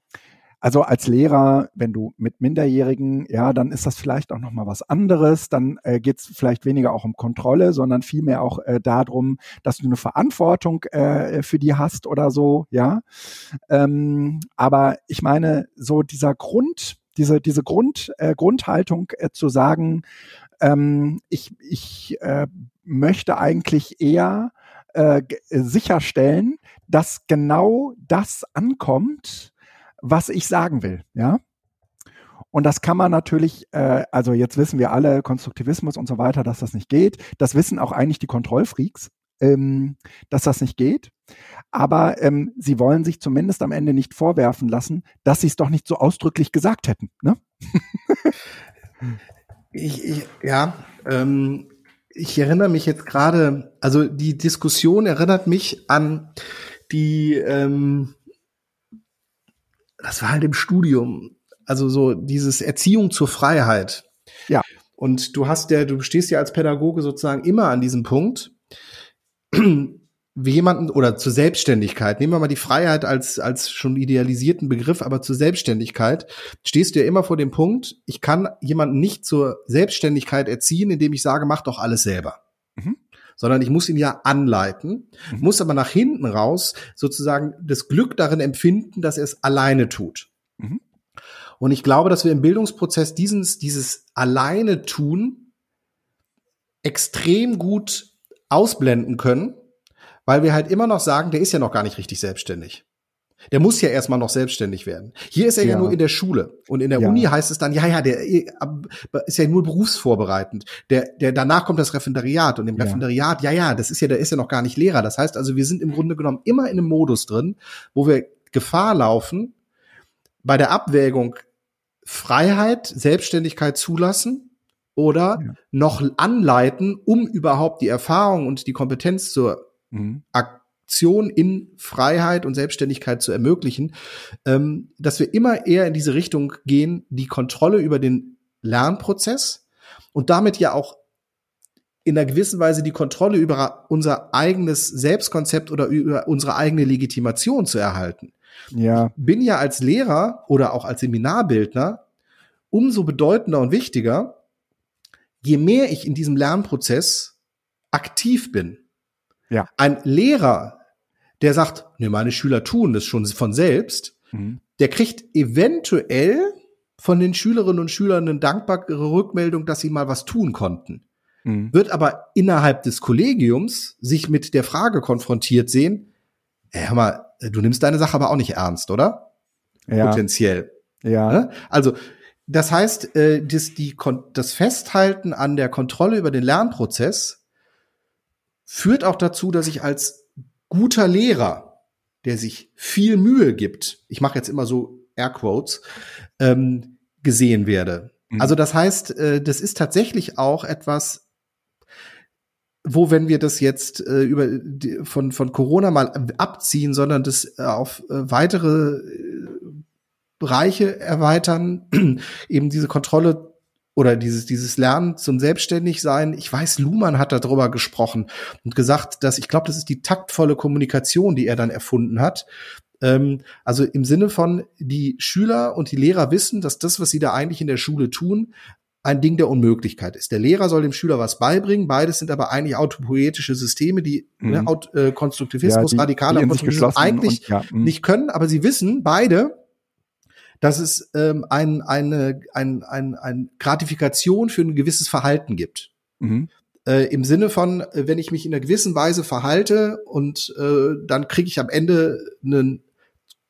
also als Lehrer, wenn du mit Minderjährigen, ja, dann ist das vielleicht auch noch mal was anderes. Dann äh, geht es vielleicht weniger auch um Kontrolle, sondern vielmehr auch äh, darum, dass du eine Verantwortung äh, für die hast oder so, ja. Ähm, aber ich meine, so dieser Grund, diese diese Grund äh, Grundhaltung äh, zu sagen, ähm, ich ich äh, möchte eigentlich eher äh, sicherstellen, dass genau das ankommt, was ich sagen will, ja. Und das kann man natürlich, äh, also jetzt wissen wir alle, Konstruktivismus und so weiter, dass das nicht geht. Das wissen auch eigentlich die Kontrollfreaks, ähm, dass das nicht geht. Aber ähm, sie wollen sich zumindest am Ende nicht vorwerfen lassen, dass sie es doch nicht so ausdrücklich gesagt hätten. Ne? [laughs] Ich, ich ja, ähm, ich erinnere mich jetzt gerade, also die Diskussion erinnert mich an die, ähm, das war halt im Studium, also so dieses Erziehung zur Freiheit. Ja. Und du hast ja, du stehst ja als Pädagoge sozusagen immer an diesem Punkt, wie jemanden oder zur Selbstständigkeit, nehmen wir mal die Freiheit als, als schon idealisierten Begriff, aber zur Selbstständigkeit stehst du ja immer vor dem Punkt, ich kann jemanden nicht zur Selbstständigkeit erziehen, indem ich sage, mach doch alles selber. Sondern ich muss ihn ja anleiten, mhm. muss aber nach hinten raus sozusagen das Glück darin empfinden, dass er es alleine tut. Mhm. Und ich glaube, dass wir im Bildungsprozess dieses, dieses alleine tun extrem gut ausblenden können, weil wir halt immer noch sagen, der ist ja noch gar nicht richtig selbstständig. Der muss ja erstmal noch selbstständig werden. Hier ist er ja, ja nur in der Schule. Und in der ja. Uni heißt es dann, ja, ja, der ist ja nur berufsvorbereitend. Der, der, danach kommt das Referendariat. Und im ja. Referendariat, ja, ja, das ist ja, der ist ja noch gar nicht Lehrer. Das heißt also, wir sind im Grunde genommen immer in einem Modus drin, wo wir Gefahr laufen, bei der Abwägung Freiheit, Selbstständigkeit zulassen oder ja. noch anleiten, um überhaupt die Erfahrung und die Kompetenz zur mhm. Aktion in Freiheit und Selbstständigkeit zu ermöglichen, ähm, dass wir immer eher in diese Richtung gehen, die Kontrolle über den Lernprozess und damit ja auch in einer gewissen Weise die Kontrolle über unser eigenes Selbstkonzept oder über unsere eigene Legitimation zu erhalten. Ja. Ich bin ja als Lehrer oder auch als Seminarbildner umso bedeutender und wichtiger, je mehr ich in diesem Lernprozess aktiv bin. Ja. Ein Lehrer, der sagt, ne, meine Schüler tun das schon von selbst, mhm. der kriegt eventuell von den Schülerinnen und Schülern eine dankbare Rückmeldung, dass sie mal was tun konnten. Mhm. Wird aber innerhalb des Kollegiums sich mit der Frage konfrontiert sehen, ey, hör mal, du nimmst deine Sache aber auch nicht ernst, oder? Ja. Potenziell. Ja. Ne? Also, das heißt, äh, das, die, das Festhalten an der Kontrolle über den Lernprozess führt auch dazu, dass ich als guter Lehrer, der sich viel Mühe gibt, ich mache jetzt immer so Airquotes, ähm, gesehen werde. Mhm. Also das heißt, äh, das ist tatsächlich auch etwas, wo, wenn wir das jetzt äh, über die, von, von Corona mal abziehen, sondern das äh, auf äh, weitere äh, Bereiche erweitern, [clears throat] eben diese Kontrolle oder dieses, dieses Lernen zum Selbstständigsein. Ich weiß, Luhmann hat darüber gesprochen und gesagt, dass ich glaube, das ist die taktvolle Kommunikation, die er dann erfunden hat. Ähm, also im Sinne von, die Schüler und die Lehrer wissen, dass das, was sie da eigentlich in der Schule tun, ein Ding der Unmöglichkeit ist. Der Lehrer soll dem Schüler was beibringen, beides sind aber eigentlich autopoetische Systeme, die mhm. ne, äh, Konstruktivismus, ja, die, radikaler die Konstruktivismus eigentlich und, ja, mhm. nicht können, aber sie wissen beide, dass es ähm, ein, eine ein, ein, ein Gratifikation für ein gewisses Verhalten gibt. Mhm. Äh, Im Sinne von, äh, wenn ich mich in einer gewissen Weise verhalte und äh, dann kriege ich am Ende ein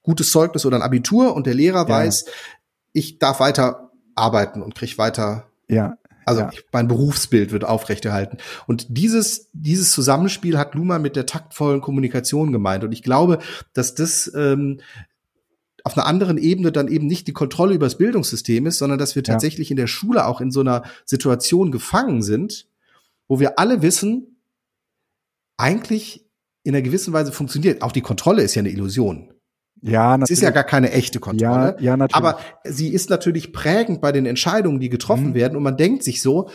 gutes Zeugnis oder ein Abitur und der Lehrer ja. weiß, ich darf weiter arbeiten und kriege weiter. Ja. Also ja. Ich, mein Berufsbild wird aufrechterhalten. Und dieses, dieses Zusammenspiel hat Luma mit der taktvollen Kommunikation gemeint. Und ich glaube, dass das ähm, auf einer anderen Ebene dann eben nicht die Kontrolle über das Bildungssystem ist, sondern dass wir tatsächlich ja. in der Schule auch in so einer Situation gefangen sind, wo wir alle wissen, eigentlich in einer gewissen Weise funktioniert. Auch die Kontrolle ist ja eine Illusion. Ja, natürlich. Es ist ja gar keine echte Kontrolle. Ja, ja natürlich. Aber sie ist natürlich prägend bei den Entscheidungen, die getroffen mhm. werden. Und man denkt sich so,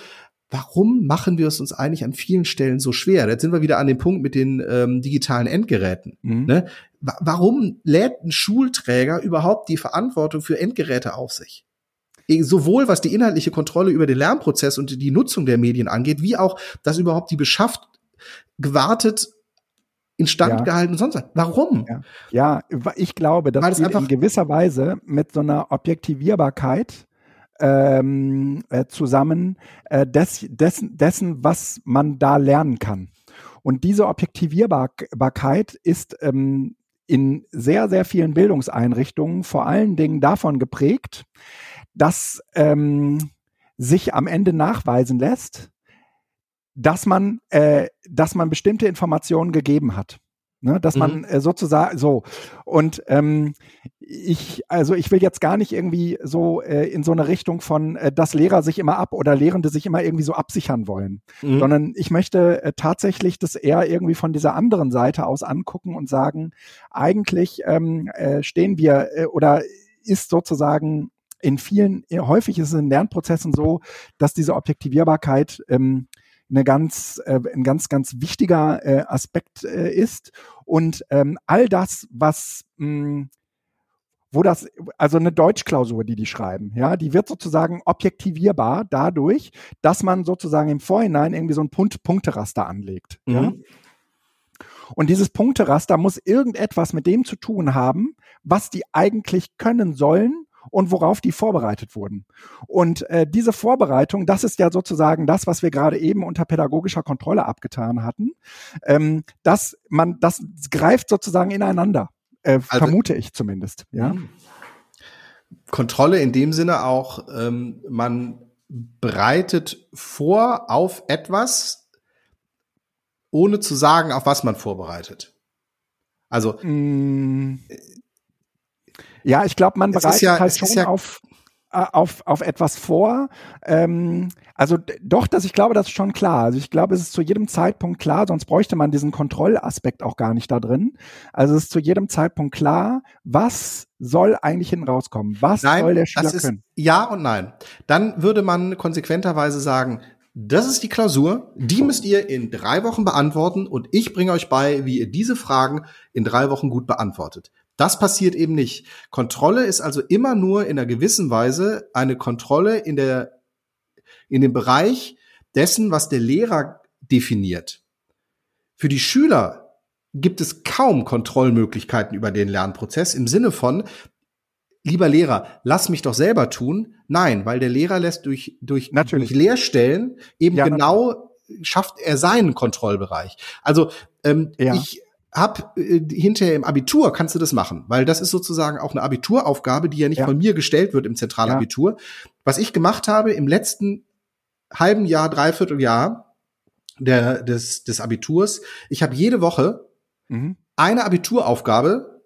warum machen wir es uns eigentlich an vielen Stellen so schwer? Jetzt sind wir wieder an dem Punkt mit den ähm, digitalen Endgeräten. Mhm. Ne? Warum lädt ein Schulträger überhaupt die Verantwortung für Endgeräte auf sich? E, sowohl was die inhaltliche Kontrolle über den Lernprozess und die Nutzung der Medien angeht, wie auch, dass überhaupt die beschafft, gewartet, instand ja. gehalten und sonst was. Warum? Ja. ja, ich glaube, dass wir in gewisser Weise mit so einer Objektivierbarkeit ähm, äh, zusammen äh, des, dessen, dessen, was man da lernen kann. Und diese Objektivierbarkeit ist ähm, in sehr, sehr vielen Bildungseinrichtungen vor allen Dingen davon geprägt, dass ähm, sich am Ende nachweisen lässt, dass man, äh, dass man bestimmte Informationen gegeben hat. Ne, dass man mhm. äh, sozusagen so und ähm, ich also ich will jetzt gar nicht irgendwie so äh, in so eine Richtung von äh, dass Lehrer sich immer ab oder Lehrende sich immer irgendwie so absichern wollen, mhm. sondern ich möchte äh, tatsächlich das eher irgendwie von dieser anderen Seite aus angucken und sagen, eigentlich ähm, äh, stehen wir äh, oder ist sozusagen in vielen häufig ist es in Lernprozessen so, dass diese Objektivierbarkeit ähm, eine ganz, äh, ein ganz, ganz wichtiger äh, Aspekt äh, ist. Und ähm, all das, was mh, wo das, also eine Deutschklausur, die die schreiben, ja, die wird sozusagen objektivierbar dadurch, dass man sozusagen im Vorhinein irgendwie so ein Punkt Punkteraster anlegt. Mhm. Ja? Und dieses Punkteraster muss irgendetwas mit dem zu tun haben, was die eigentlich können sollen und worauf die vorbereitet wurden. Und äh, diese Vorbereitung, das ist ja sozusagen das, was wir gerade eben unter pädagogischer Kontrolle abgetan hatten. Ähm, dass man, das greift sozusagen ineinander, äh, also, vermute ich zumindest. Ja. Hm. Kontrolle in dem Sinne auch, ähm, man bereitet vor auf etwas, ohne zu sagen, auf was man vorbereitet. Also mm. Ja, ich glaube, man bereitet ja, halt schon ja auf, äh, auf, auf etwas vor. Ähm, also doch, dass ich glaube, das ist schon klar. Also ich glaube, es ist zu jedem Zeitpunkt klar, sonst bräuchte man diesen Kontrollaspekt auch gar nicht da drin. Also es ist zu jedem Zeitpunkt klar, was soll eigentlich hin rauskommen? Was nein, soll der Schüler das ist können? Ja und nein. Dann würde man konsequenterweise sagen, das ist die Klausur, die müsst ihr in drei Wochen beantworten und ich bringe euch bei, wie ihr diese Fragen in drei Wochen gut beantwortet. Das passiert eben nicht. Kontrolle ist also immer nur in einer gewissen Weise eine Kontrolle in der, in dem Bereich dessen, was der Lehrer definiert. Für die Schüler gibt es kaum Kontrollmöglichkeiten über den Lernprozess im Sinne von, lieber Lehrer, lass mich doch selber tun. Nein, weil der Lehrer lässt durch, durch, natürlich. durch Lehrstellen eben ja, genau schafft er seinen Kontrollbereich. Also ähm, ja. ich hab äh, hinterher im Abitur kannst du das machen, weil das ist sozusagen auch eine Abituraufgabe, die ja nicht ja. von mir gestellt wird im Zentralabitur. Ja. Was ich gemacht habe im letzten halben Jahr, dreiviertel Jahr der, des, des Abiturs, ich habe jede Woche mhm. eine Abituraufgabe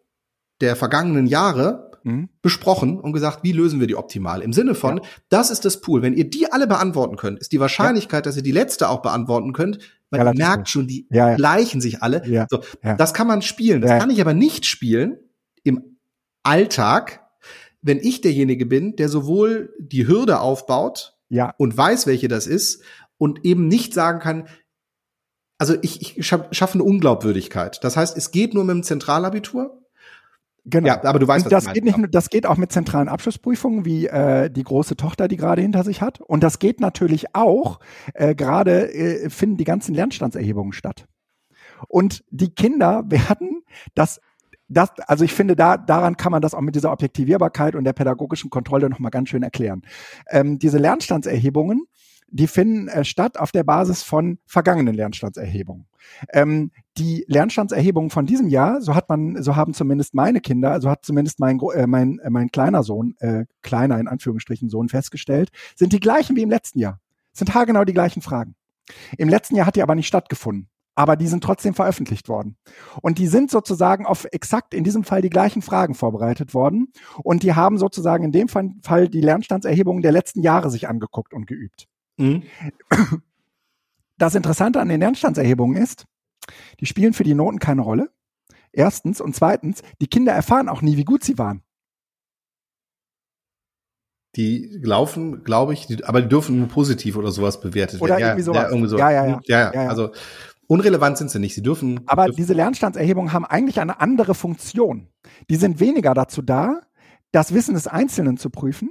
der vergangenen Jahre mhm. besprochen und gesagt, wie lösen wir die optimal? Im Sinne von, ja. das ist das Pool. Wenn ihr die alle beantworten könnt, ist die Wahrscheinlichkeit, dass ihr die letzte auch beantworten könnt, man Relativ merkt schon, die ja, gleichen sich alle. Ja. So, Das kann man spielen. Das kann ich aber nicht spielen im Alltag, wenn ich derjenige bin, der sowohl die Hürde aufbaut ja. und weiß, welche das ist und eben nicht sagen kann, also ich, ich schaffe eine Unglaubwürdigkeit. Das heißt, es geht nur mit dem Zentralabitur Genau. Ja, aber du weißt, und das geht nicht nur, das geht auch mit zentralen Abschlussprüfungen, wie äh, die große Tochter, die gerade hinter sich hat. Und das geht natürlich auch, äh, gerade äh, finden die ganzen Lernstandserhebungen statt. Und die Kinder [laughs] werden das das, also ich finde, da, daran kann man das auch mit dieser Objektivierbarkeit und der pädagogischen Kontrolle nochmal ganz schön erklären. Ähm, diese Lernstandserhebungen, die finden äh, statt auf der Basis von vergangenen Lernstandserhebungen. Ähm, die Lernstandserhebungen von diesem Jahr, so hat man, so haben zumindest meine Kinder, so hat zumindest mein, äh, mein, äh, mein kleiner Sohn, äh, kleiner in Anführungsstrichen Sohn festgestellt, sind die gleichen wie im letzten Jahr. Sind haargenau die gleichen Fragen. Im letzten Jahr hat die aber nicht stattgefunden. Aber die sind trotzdem veröffentlicht worden. Und die sind sozusagen auf exakt in diesem Fall die gleichen Fragen vorbereitet worden. Und die haben sozusagen in dem Fall die Lernstandserhebungen der letzten Jahre sich angeguckt und geübt. Mhm. Das Interessante an den Lernstandserhebungen ist, die spielen für die Noten keine Rolle. Erstens. Und zweitens, die Kinder erfahren auch nie, wie gut sie waren. Die laufen, glaube ich, die, aber die dürfen nur positiv oder sowas bewertet oder werden. Irgendwie sowas. Ja, irgendwie so. ja, ja, ja. ja, ja. ja, Also unrelevant sind sie nicht. Sie dürfen. Aber dürfen diese Lernstandserhebungen haben eigentlich eine andere Funktion. Die sind weniger dazu da, das Wissen des Einzelnen zu prüfen,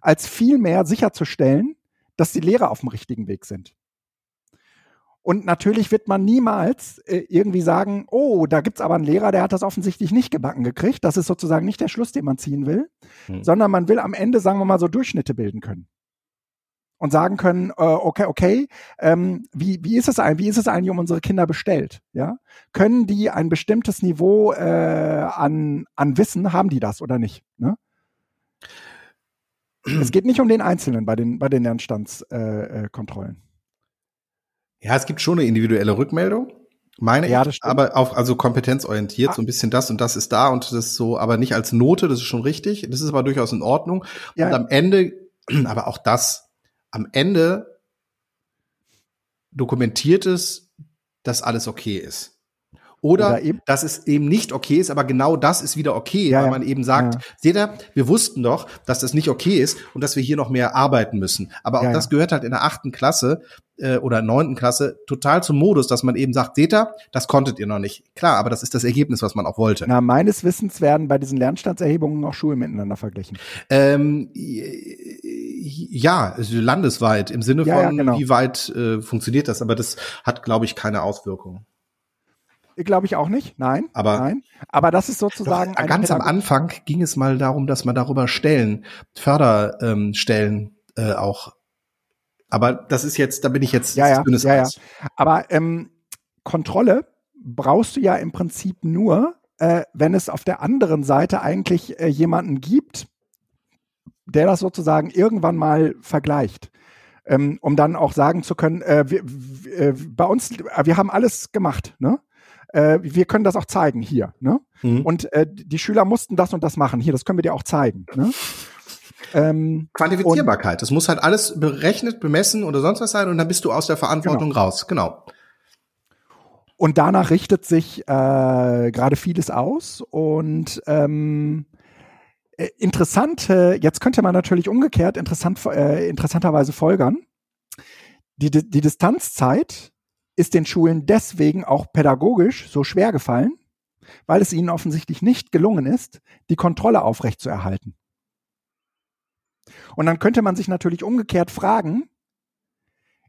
als vielmehr sicherzustellen, dass die Lehrer auf dem richtigen Weg sind. Und natürlich wird man niemals äh, irgendwie sagen, oh, da gibt's aber einen Lehrer, der hat das offensichtlich nicht gebacken gekriegt. Das ist sozusagen nicht der Schluss, den man ziehen will, hm. sondern man will am Ende, sagen wir mal, so Durchschnitte bilden können. Und sagen können, äh, okay, okay, ähm, wie, wie, ist es ein, wie ist es eigentlich um unsere Kinder bestellt? Ja? Können die ein bestimmtes Niveau äh, an, an Wissen, haben die das oder nicht? Ne? [clears throat] es geht nicht um den Einzelnen bei den, bei den Lernstandskontrollen. Äh, äh ja, es gibt schon eine individuelle Rückmeldung. Meine ja, ich, aber auch also kompetenzorientiert, ah. so ein bisschen das und das ist da und das ist so, aber nicht als Note, das ist schon richtig. Das ist aber durchaus in Ordnung. Ja. Und am Ende, [clears throat] aber auch das, am Ende dokumentiert es, dass alles okay ist. Oder, Oder eben, dass es eben nicht okay ist, aber genau das ist wieder okay, ja, weil man eben sagt, ja. seht ihr, wir wussten doch, dass das nicht okay ist und dass wir hier noch mehr arbeiten müssen. Aber auch ja, das gehört halt in der achten Klasse äh, oder neunten Klasse total zum Modus, dass man eben sagt, seht ihr, das konntet ihr noch nicht. Klar, aber das ist das Ergebnis, was man auch wollte. Na, meines Wissens werden bei diesen Lernstandserhebungen auch Schulen miteinander verglichen. Ähm, ja, landesweit im Sinne von, genau. wie weit äh, funktioniert das, aber das hat, glaube ich, keine Auswirkungen. Glaube ich auch nicht. Nein. Aber, nein. Aber das ist sozusagen. Doch, ganz am Anfang ging es mal darum, dass man darüber Stellen, Förderstellen ähm, äh, auch. Aber das ist jetzt, da bin ich jetzt ja, ja, ja, ja. Aber ähm, Kontrolle brauchst du ja im Prinzip nur, äh, wenn es auf der anderen Seite eigentlich äh, jemanden gibt, der das sozusagen irgendwann mal vergleicht. Ähm, um dann auch sagen zu können, äh, wir, äh, bei uns, wir haben alles gemacht, ne? Äh, wir können das auch zeigen hier. Ne? Mhm. Und äh, die Schüler mussten das und das machen. Hier, das können wir dir auch zeigen. Ne? Ähm, Quantifizierbarkeit. Das muss halt alles berechnet, bemessen oder sonst was sein und dann bist du aus der Verantwortung genau. raus. Genau. Und danach richtet sich äh, gerade vieles aus und ähm, äh, interessant, jetzt könnte man natürlich umgekehrt interessant, äh, interessanterweise folgern. Die, die Distanzzeit ist den Schulen deswegen auch pädagogisch so schwer gefallen, weil es ihnen offensichtlich nicht gelungen ist, die Kontrolle aufrechtzuerhalten. Und dann könnte man sich natürlich umgekehrt fragen,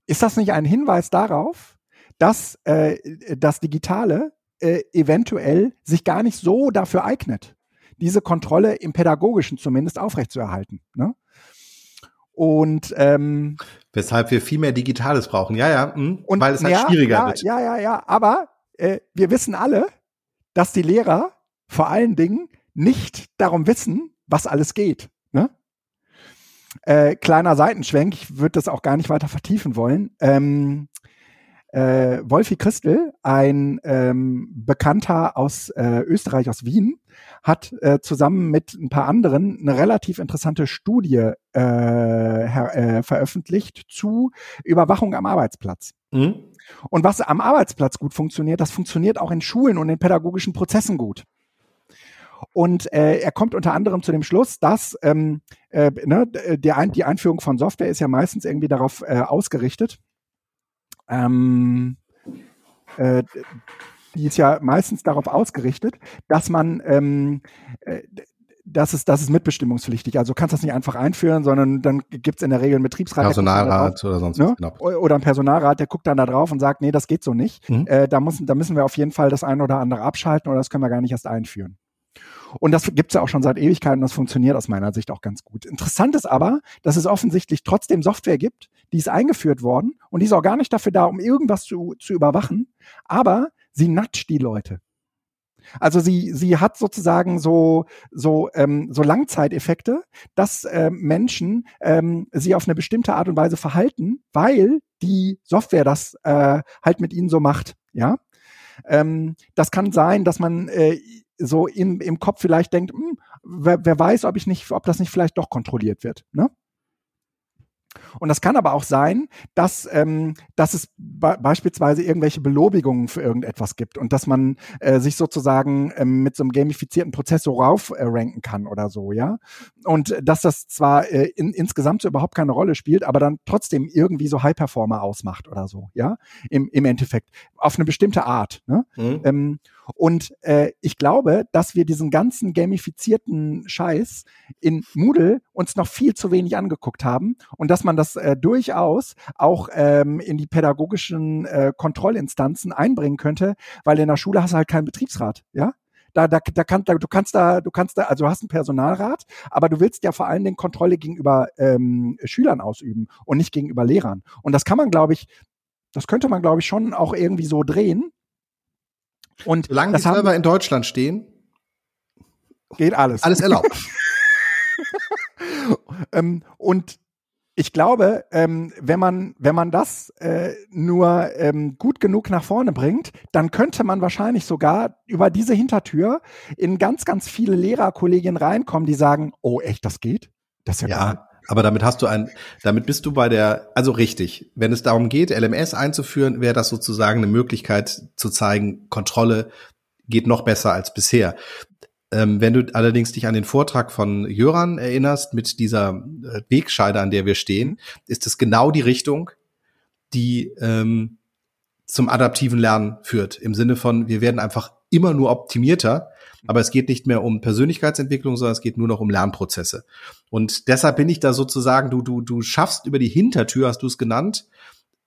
ist das nicht ein Hinweis darauf, dass äh, das Digitale äh, eventuell sich gar nicht so dafür eignet, diese Kontrolle im Pädagogischen zumindest aufrechtzuerhalten? Ne? Und ähm, weshalb wir viel mehr Digitales brauchen, ja, ja, mh, hm, und, weil es halt ja, schwieriger ja, wird. Ja, ja, ja, aber äh, wir wissen alle, dass die Lehrer vor allen Dingen nicht darum wissen, was alles geht. Ne? Äh, kleiner Seitenschwenk, ich würde das auch gar nicht weiter vertiefen wollen. Ähm, äh, Wolfi Christel, ein ähm, Bekannter aus äh, Österreich, aus Wien, hat äh, zusammen mit ein paar anderen eine relativ interessante Studie äh, her, äh, veröffentlicht zu Überwachung am Arbeitsplatz. Mhm. Und was am Arbeitsplatz gut funktioniert, das funktioniert auch in Schulen und in pädagogischen Prozessen gut. Und äh, er kommt unter anderem zu dem Schluss, dass ähm, äh, ne, der die Einführung von Software ist ja meistens irgendwie darauf äh, ausgerichtet. Ähm, äh, die ist ja meistens darauf ausgerichtet, dass man ähm, äh, das ist, das ist mitbestimmungspflichtig. Also du kannst das nicht einfach einführen, sondern dann gibt's in der Regel einen Betriebsrat. Personalrat oder sonst ne? genau. Oder ein Personalrat, der guckt dann da drauf und sagt, nee, das geht so nicht. Mhm. Äh, da, müssen, da müssen wir auf jeden Fall das eine oder andere abschalten oder das können wir gar nicht erst einführen. Und das gibt's ja auch schon seit Ewigkeiten und das funktioniert aus meiner Sicht auch ganz gut. Interessant ist aber, dass es offensichtlich trotzdem Software gibt, die ist eingeführt worden und die ist auch gar nicht dafür da, um irgendwas zu, zu überwachen, aber sie natscht die Leute. Also sie, sie hat sozusagen so, so, ähm, so Langzeiteffekte, dass ähm, Menschen ähm, sie auf eine bestimmte Art und Weise verhalten, weil die Software das äh, halt mit ihnen so macht. Ja, ähm, das kann sein, dass man äh, so in, im Kopf vielleicht denkt, hm, wer, wer weiß, ob ich nicht, ob das nicht vielleicht doch kontrolliert wird. Ne? Und das kann aber auch sein, dass, ähm, dass es be beispielsweise irgendwelche Belobigungen für irgendetwas gibt und dass man äh, sich sozusagen ähm, mit so einem gamifizierten Prozess so raufranken äh, kann oder so, ja. Und dass das zwar äh, in, insgesamt so überhaupt keine Rolle spielt, aber dann trotzdem irgendwie so High-Performer ausmacht oder so, ja, im, im Endeffekt. Auf eine bestimmte Art. Ne? Mhm. Ähm, und äh, ich glaube, dass wir diesen ganzen gamifizierten Scheiß in Moodle uns noch viel zu wenig angeguckt haben und dass man das äh, durchaus auch ähm, in die pädagogischen äh, Kontrollinstanzen einbringen könnte, weil in der Schule hast du halt keinen Betriebsrat, ja? Da, da, da, kann, da, du kannst da, du kannst da, also du hast einen Personalrat, aber du willst ja vor allen Dingen Kontrolle gegenüber ähm, Schülern ausüben und nicht gegenüber Lehrern. Und das kann man, glaube ich, das könnte man, glaube ich, schon auch irgendwie so drehen, und Solange die Server in Deutschland stehen, geht alles. Alles erlaubt. [laughs] ähm, und ich glaube, ähm, wenn man wenn man das äh, nur ähm, gut genug nach vorne bringt, dann könnte man wahrscheinlich sogar über diese Hintertür in ganz ganz viele Lehrerkollegien reinkommen, die sagen, oh echt, das geht, das ist ja, ja aber damit hast du ein, damit bist du bei der, also richtig. Wenn es darum geht, LMS einzuführen, wäre das sozusagen eine Möglichkeit zu zeigen, Kontrolle geht noch besser als bisher. Ähm, wenn du allerdings dich an den Vortrag von Jöran erinnerst, mit dieser äh, Wegscheide, an der wir stehen, ist es genau die Richtung, die ähm, zum adaptiven Lernen führt. Im Sinne von, wir werden einfach immer nur optimierter aber es geht nicht mehr um Persönlichkeitsentwicklung, sondern es geht nur noch um Lernprozesse. Und deshalb bin ich da sozusagen, du, du, du schaffst über die Hintertür, hast du es genannt,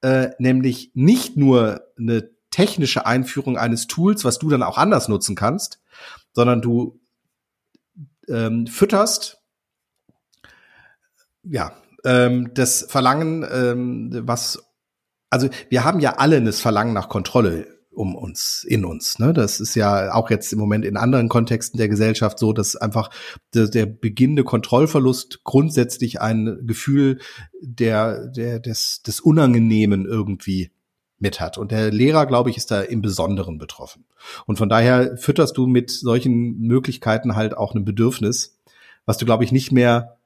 äh, nämlich nicht nur eine technische Einführung eines Tools, was du dann auch anders nutzen kannst, sondern du ähm, fütterst ja ähm, das Verlangen, ähm, was also wir haben ja alle das Verlangen nach Kontrolle um uns, in uns. Ne? Das ist ja auch jetzt im Moment in anderen Kontexten der Gesellschaft so, dass einfach der, der beginnende Kontrollverlust grundsätzlich ein Gefühl der, der, des, des Unangenehmen irgendwie mit hat. Und der Lehrer, glaube ich, ist da im Besonderen betroffen. Und von daher fütterst du mit solchen Möglichkeiten halt auch ein Bedürfnis, was du, glaube ich, nicht mehr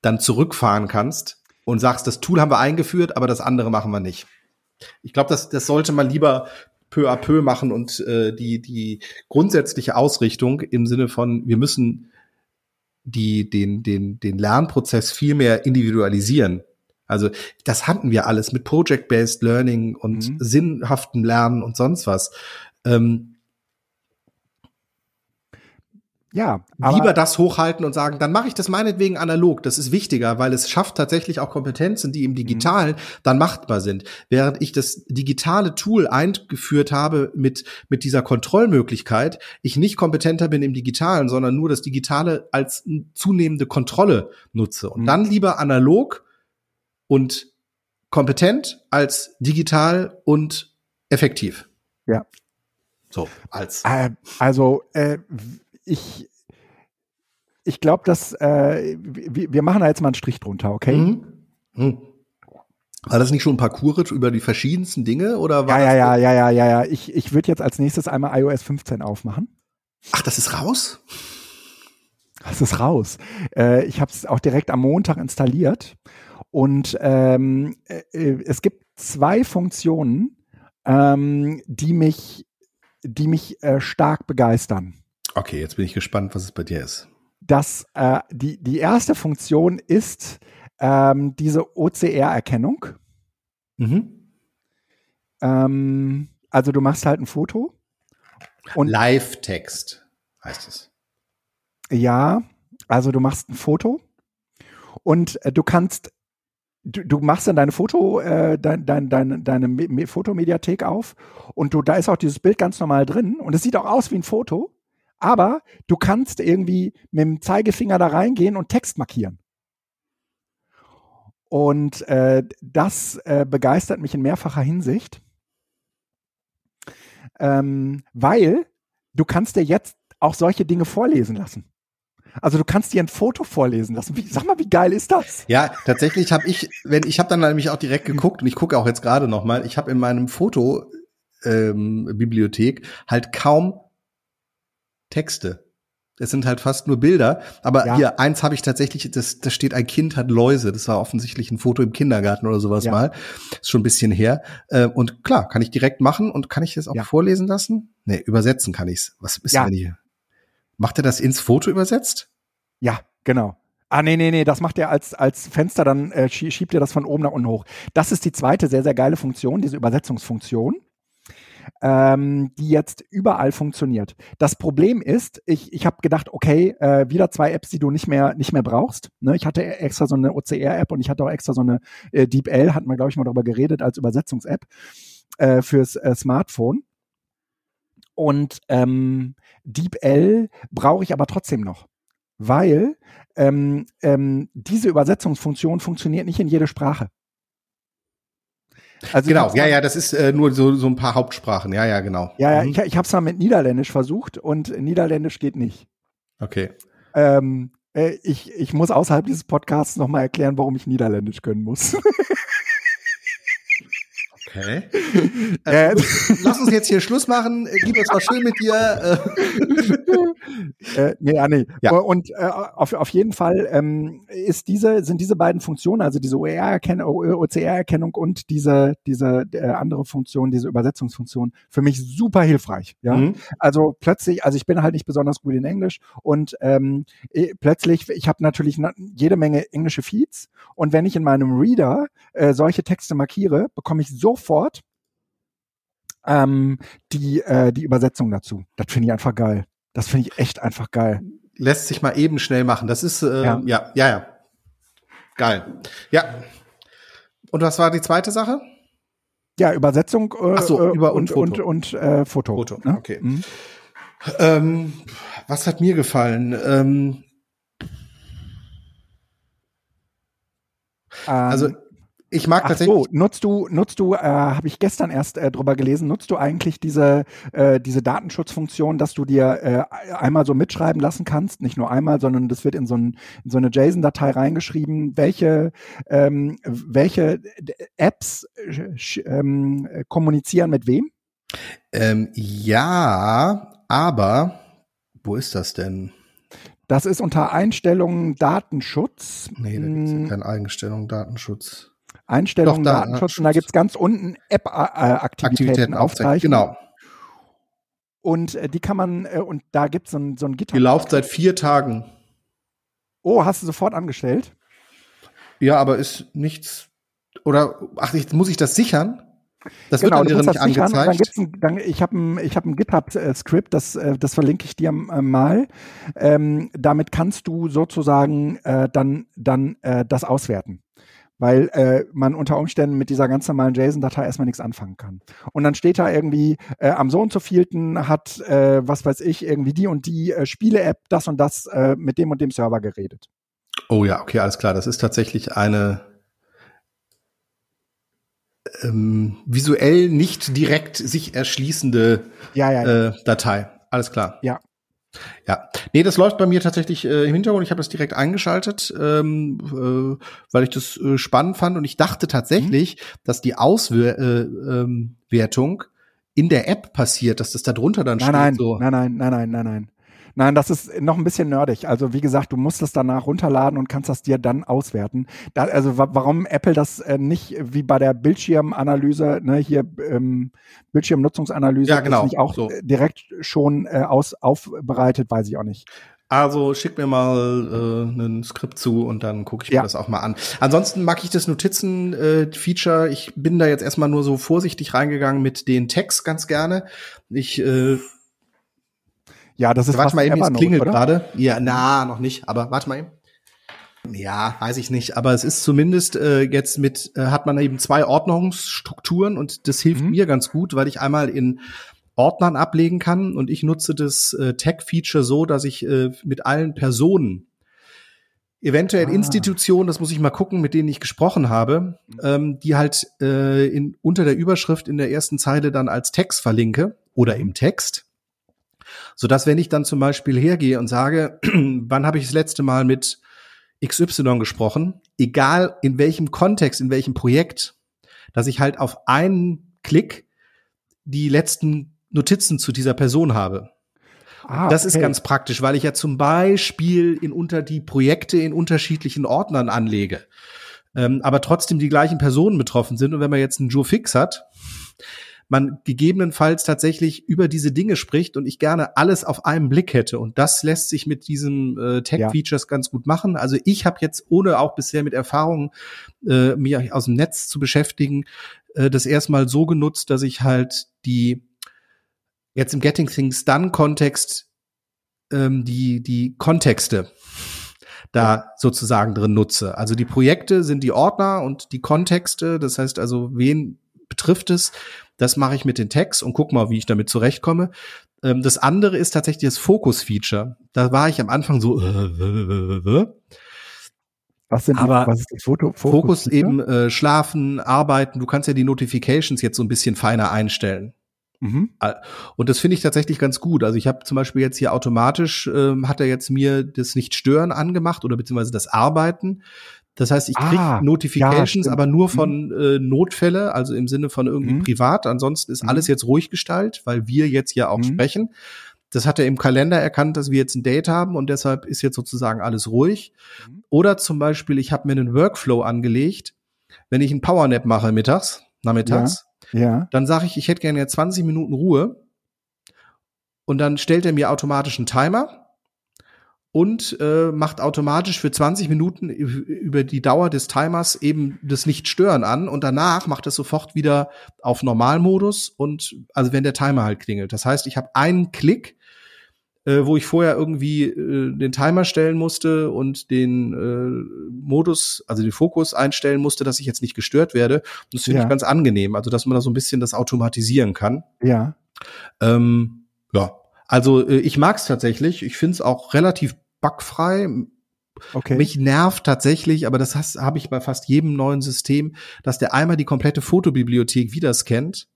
dann zurückfahren kannst und sagst, das Tool haben wir eingeführt, aber das andere machen wir nicht. Ich glaube, das, das sollte man lieber peu à peu machen und äh, die, die grundsätzliche Ausrichtung im Sinne von, wir müssen die, den, den, den Lernprozess viel mehr individualisieren. Also das hatten wir alles mit Project-Based Learning und mhm. sinnhaften Lernen und sonst was. Ähm, Ja, lieber das hochhalten und sagen, dann mache ich das meinetwegen analog. Das ist wichtiger, weil es schafft tatsächlich auch Kompetenzen, die im Digitalen mhm. dann machtbar sind. Während ich das digitale Tool eingeführt habe mit, mit dieser Kontrollmöglichkeit, ich nicht kompetenter bin im Digitalen, sondern nur das Digitale als zunehmende Kontrolle nutze. Und mhm. dann lieber analog und kompetent als digital und effektiv. Ja. So, als. Äh, also, äh, ich, ich glaube, dass äh, wir, wir machen da jetzt mal einen Strich drunter, okay? Mhm. Mhm. War das nicht schon ein Parcours über die verschiedensten Dinge oder war ja, ja, ja, ja, ja, ja, Ich, ich würde jetzt als nächstes einmal iOS 15 aufmachen. Ach, das ist raus? Das ist raus. Äh, ich habe es auch direkt am Montag installiert und ähm, äh, es gibt zwei Funktionen, ähm, die mich, die mich äh, stark begeistern. Okay, jetzt bin ich gespannt, was es bei dir ist. Das, äh, die, die erste Funktion ist ähm, diese OCR-Erkennung. Mhm. Ähm, also du machst halt ein Foto. Live-Text heißt es. Ja, also du machst ein Foto und äh, du kannst Du, du, machst dann deine Foto, äh, dein, dein, dein, deine Me Fotomediathek auf und du, da ist auch dieses Bild ganz normal drin und es sieht auch aus wie ein Foto. Aber du kannst irgendwie mit dem Zeigefinger da reingehen und Text markieren. Und äh, das äh, begeistert mich in mehrfacher Hinsicht, ähm, weil du kannst dir jetzt auch solche Dinge vorlesen lassen. Also du kannst dir ein Foto vorlesen lassen. Wie, sag mal, wie geil ist das? Ja, tatsächlich habe ich, wenn ich habe dann nämlich auch direkt geguckt und ich gucke auch jetzt gerade noch mal. Ich habe in meinem Foto ähm, Bibliothek halt kaum Texte. Es sind halt fast nur Bilder. Aber ja. hier, eins habe ich tatsächlich, das, da steht, ein Kind hat Läuse. Das war offensichtlich ein Foto im Kindergarten oder sowas ja. mal. Ist schon ein bisschen her. Äh, und klar, kann ich direkt machen und kann ich das auch ja. vorlesen lassen? Nee, übersetzen kann ich's. Was ist wenn ich. Macht er das ins Foto übersetzt? Ja, genau. Ah, nee, nee, nee, das macht er als, als Fenster, dann äh, schiebt er das von oben nach unten hoch. Das ist die zweite sehr, sehr geile Funktion, diese Übersetzungsfunktion ähm, die jetzt überall funktioniert. Das Problem ist, ich, ich habe gedacht, okay, äh, wieder zwei Apps, die du nicht mehr nicht mehr brauchst. Ne? Ich hatte extra so eine OCR-App und ich hatte auch extra so eine äh, DeepL, hatten wir glaube ich mal darüber geredet als Übersetzungs-App äh, fürs äh, Smartphone. Und ähm, DeepL brauche ich aber trotzdem noch, weil ähm, ähm, diese Übersetzungsfunktion funktioniert nicht in jede Sprache. Also genau, ja, ja, das ist äh, nur so, so ein paar Hauptsprachen. Ja, ja, genau. Ja, ja, mhm. ich, ich habe es mal mit Niederländisch versucht und Niederländisch geht nicht. Okay. Ähm, äh, ich, ich muss außerhalb dieses Podcasts nochmal erklären, warum ich Niederländisch können muss. [laughs] Okay. [laughs] Äh, lass uns jetzt hier Schluss machen. Gib es war schön mit dir. äh, [laughs] nee, ja, nee. Ja. Und äh, auf, auf jeden Fall ähm, ist diese, sind diese beiden Funktionen, also diese OCR-Erkennung und diese, diese äh, andere Funktion, diese Übersetzungsfunktion, für mich super hilfreich. Ja. Mhm. Also plötzlich, also ich bin halt nicht besonders gut in Englisch und ähm, äh, plötzlich, ich habe natürlich jede Menge englische Feeds und wenn ich in meinem Reader äh, solche Texte markiere, bekomme ich so sofort ähm, die, äh, die Übersetzung dazu. Das finde ich einfach geil. Das finde ich echt einfach geil. Lässt sich mal eben schnell machen. Das ist, äh, ja. ja, ja, ja. Geil. Ja. Und was war die zweite Sache? Ja, Übersetzung äh, Ach so, über und, und, Foto. und, und äh, Foto. Foto, ne? okay. Mhm. Ähm, was hat mir gefallen? Ähm, also ähm, ich mag Ach tatsächlich. So, nutzt du, nutzt du, äh, habe ich gestern erst äh, drüber gelesen, nutzt du eigentlich diese, äh, diese Datenschutzfunktion, dass du dir äh, einmal so mitschreiben lassen kannst, nicht nur einmal, sondern das wird in so, ein, in so eine JSON-Datei reingeschrieben, welche, ähm, welche Apps äh, ähm, kommunizieren mit wem? Ähm, ja, aber wo ist das denn? Das ist unter Einstellungen Datenschutz. Nee, da gibt es ja hm. keine Einstellung Datenschutz. Einstellungen, da, Datenschutz und da gibt's ganz unten App-Aktivitäten Aktivitäten aufzeichnen. Genau. Und äh, die kann man, äh, und da gibt's so ein, so ein Gitter. Die läuft seit vier Tagen. Oh, hast du sofort angestellt? Ja, aber ist nichts. Oder, ach, ich, muss ich das sichern? Das genau, wird dann dir nicht angezeigt. Dann gibt's ein, dann, ich habe ein, hab ein GitHub-Skript, das, äh, das verlinke ich dir äh, mal. Ähm, damit kannst du sozusagen äh, dann, dann äh, das auswerten weil äh, man unter Umständen mit dieser ganz normalen JSON-Datei erstmal nichts anfangen kann. Und dann steht da irgendwie, äh, am so und so vielten hat, äh, was weiß ich, irgendwie die und die äh, Spiele-App das und das äh, mit dem und dem Server geredet. Oh ja, okay, alles klar. Das ist tatsächlich eine ähm, visuell nicht direkt sich erschließende ja, ja, ja. Äh, Datei. Alles klar. Ja, ja, nee, das läuft bei mir tatsächlich äh, im Hintergrund. Ich habe das direkt eingeschaltet, ähm, äh, weil ich das äh, spannend fand und ich dachte tatsächlich, mhm. dass die Auswertung äh, ähm, in der App passiert, dass das da drunter dann nein, steht. Nein, so. nein, nein, nein, nein, nein, nein. Nein, das ist noch ein bisschen nerdig. Also wie gesagt, du musst es danach runterladen und kannst das dir dann auswerten. Da, also warum Apple das äh, nicht wie bei der Bildschirmanalyse, ne, hier ähm, Bildschirmnutzungsanalyse, ja, genau, nicht auch so. direkt schon äh, aus aufbereitet, weiß ich auch nicht. Also schick mir mal äh, ein Skript zu und dann gucke ich mir ja. das auch mal an. Ansonsten mag ich das Notizen-Feature. Äh, ich bin da jetzt erstmal nur so vorsichtig reingegangen mit den Tags ganz gerne. Ich äh, ja, das ist Warte mal eben, es klingelt gerade. Ja, na, noch nicht, aber warte mal eben. Ja, weiß ich nicht, aber es ist zumindest äh, jetzt mit, äh, hat man eben zwei Ordnungsstrukturen und das hilft mhm. mir ganz gut, weil ich einmal in Ordnern ablegen kann und ich nutze das äh, Tag-Feature so, dass ich äh, mit allen Personen, eventuell ah. Institutionen, das muss ich mal gucken, mit denen ich gesprochen habe, mhm. ähm, die halt äh, in, unter der Überschrift in der ersten Zeile dann als Text verlinke oder im Text so dass wenn ich dann zum Beispiel hergehe und sage, [clears throat] wann habe ich das letzte Mal mit XY gesprochen, egal in welchem Kontext, in welchem Projekt, dass ich halt auf einen Klick die letzten Notizen zu dieser Person habe. Ah, das ist ganz praktisch, weil ich ja zum Beispiel in unter die Projekte in unterschiedlichen Ordnern anlege, ähm, aber trotzdem die gleichen Personen betroffen sind. Und wenn man jetzt einen Joe Fix hat, man gegebenenfalls tatsächlich über diese Dinge spricht und ich gerne alles auf einen Blick hätte. Und das lässt sich mit diesen äh, Tech-Features ja. ganz gut machen. Also ich habe jetzt, ohne auch bisher mit Erfahrungen äh, mir aus dem Netz zu beschäftigen, äh, das erstmal so genutzt, dass ich halt die jetzt im Getting Things Done Kontext ähm, die die Kontexte da sozusagen drin nutze. Also die Projekte sind die Ordner und die Kontexte, das heißt also, wen betrifft es, das mache ich mit den Tags und guck mal, wie ich damit zurechtkomme. Ähm, das andere ist tatsächlich das Focus-Feature. Da war ich am Anfang so, äh, äh, äh, was sind aber was ist das Foto, Fokus, Fokus eben äh, schlafen, arbeiten. Du kannst ja die Notifications jetzt so ein bisschen feiner einstellen. Mhm. Und das finde ich tatsächlich ganz gut. Also ich habe zum Beispiel jetzt hier automatisch, ähm, hat er jetzt mir das Nicht-Stören angemacht oder beziehungsweise das Arbeiten. Das heißt, ich krieg ah, Notifications, ja, aber nur von mhm. äh, Notfälle, also im Sinne von irgendwie mhm. privat. Ansonsten ist mhm. alles jetzt ruhig gestaltet, weil wir jetzt ja auch mhm. sprechen. Das hat er im Kalender erkannt, dass wir jetzt ein Date haben und deshalb ist jetzt sozusagen alles ruhig. Mhm. Oder zum Beispiel, ich habe mir einen Workflow angelegt, wenn ich einen Powernap mache mittags, nachmittags, ja, ja. dann sage ich, ich hätte gerne jetzt 20 Minuten Ruhe und dann stellt er mir automatisch einen Timer und äh, macht automatisch für 20 Minuten über die Dauer des Timers eben das Nicht-Stören an und danach macht es sofort wieder auf Normalmodus und also wenn der Timer halt klingelt. Das heißt, ich habe einen Klick, äh, wo ich vorher irgendwie äh, den Timer stellen musste und den äh, Modus, also den Fokus einstellen musste, dass ich jetzt nicht gestört werde. Und das finde ja. ich ganz angenehm, also dass man da so ein bisschen das automatisieren kann. Ja. Ähm, ja, also äh, ich mag es tatsächlich. Ich finde es auch relativ bugfrei. Okay. Mich nervt tatsächlich, aber das habe ich bei fast jedem neuen System, dass der einmal die komplette Fotobibliothek wieder scannt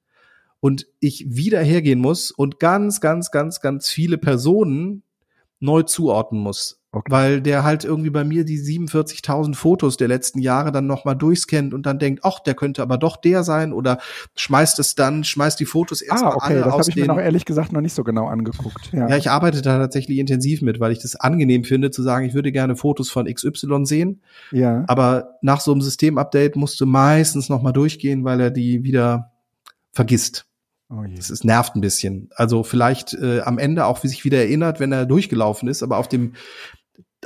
und ich wieder hergehen muss und ganz, ganz, ganz, ganz viele Personen neu zuordnen muss. Okay. Weil der halt irgendwie bei mir die 47.000 Fotos der letzten Jahre dann nochmal durchscannt und dann denkt, ach, der könnte aber doch der sein oder schmeißt es dann, schmeißt die Fotos erstmal ah, okay, alle das aus ich mir noch ehrlich gesagt noch nicht so genau angeguckt. Ja. ja, ich arbeite da tatsächlich intensiv mit, weil ich das angenehm finde, zu sagen, ich würde gerne Fotos von XY sehen. Ja. Aber nach so einem Systemupdate musst du meistens nochmal durchgehen, weil er die wieder vergisst. Oh das ist, nervt ein bisschen. Also vielleicht äh, am Ende auch wie sich wieder erinnert, wenn er durchgelaufen ist, aber auf dem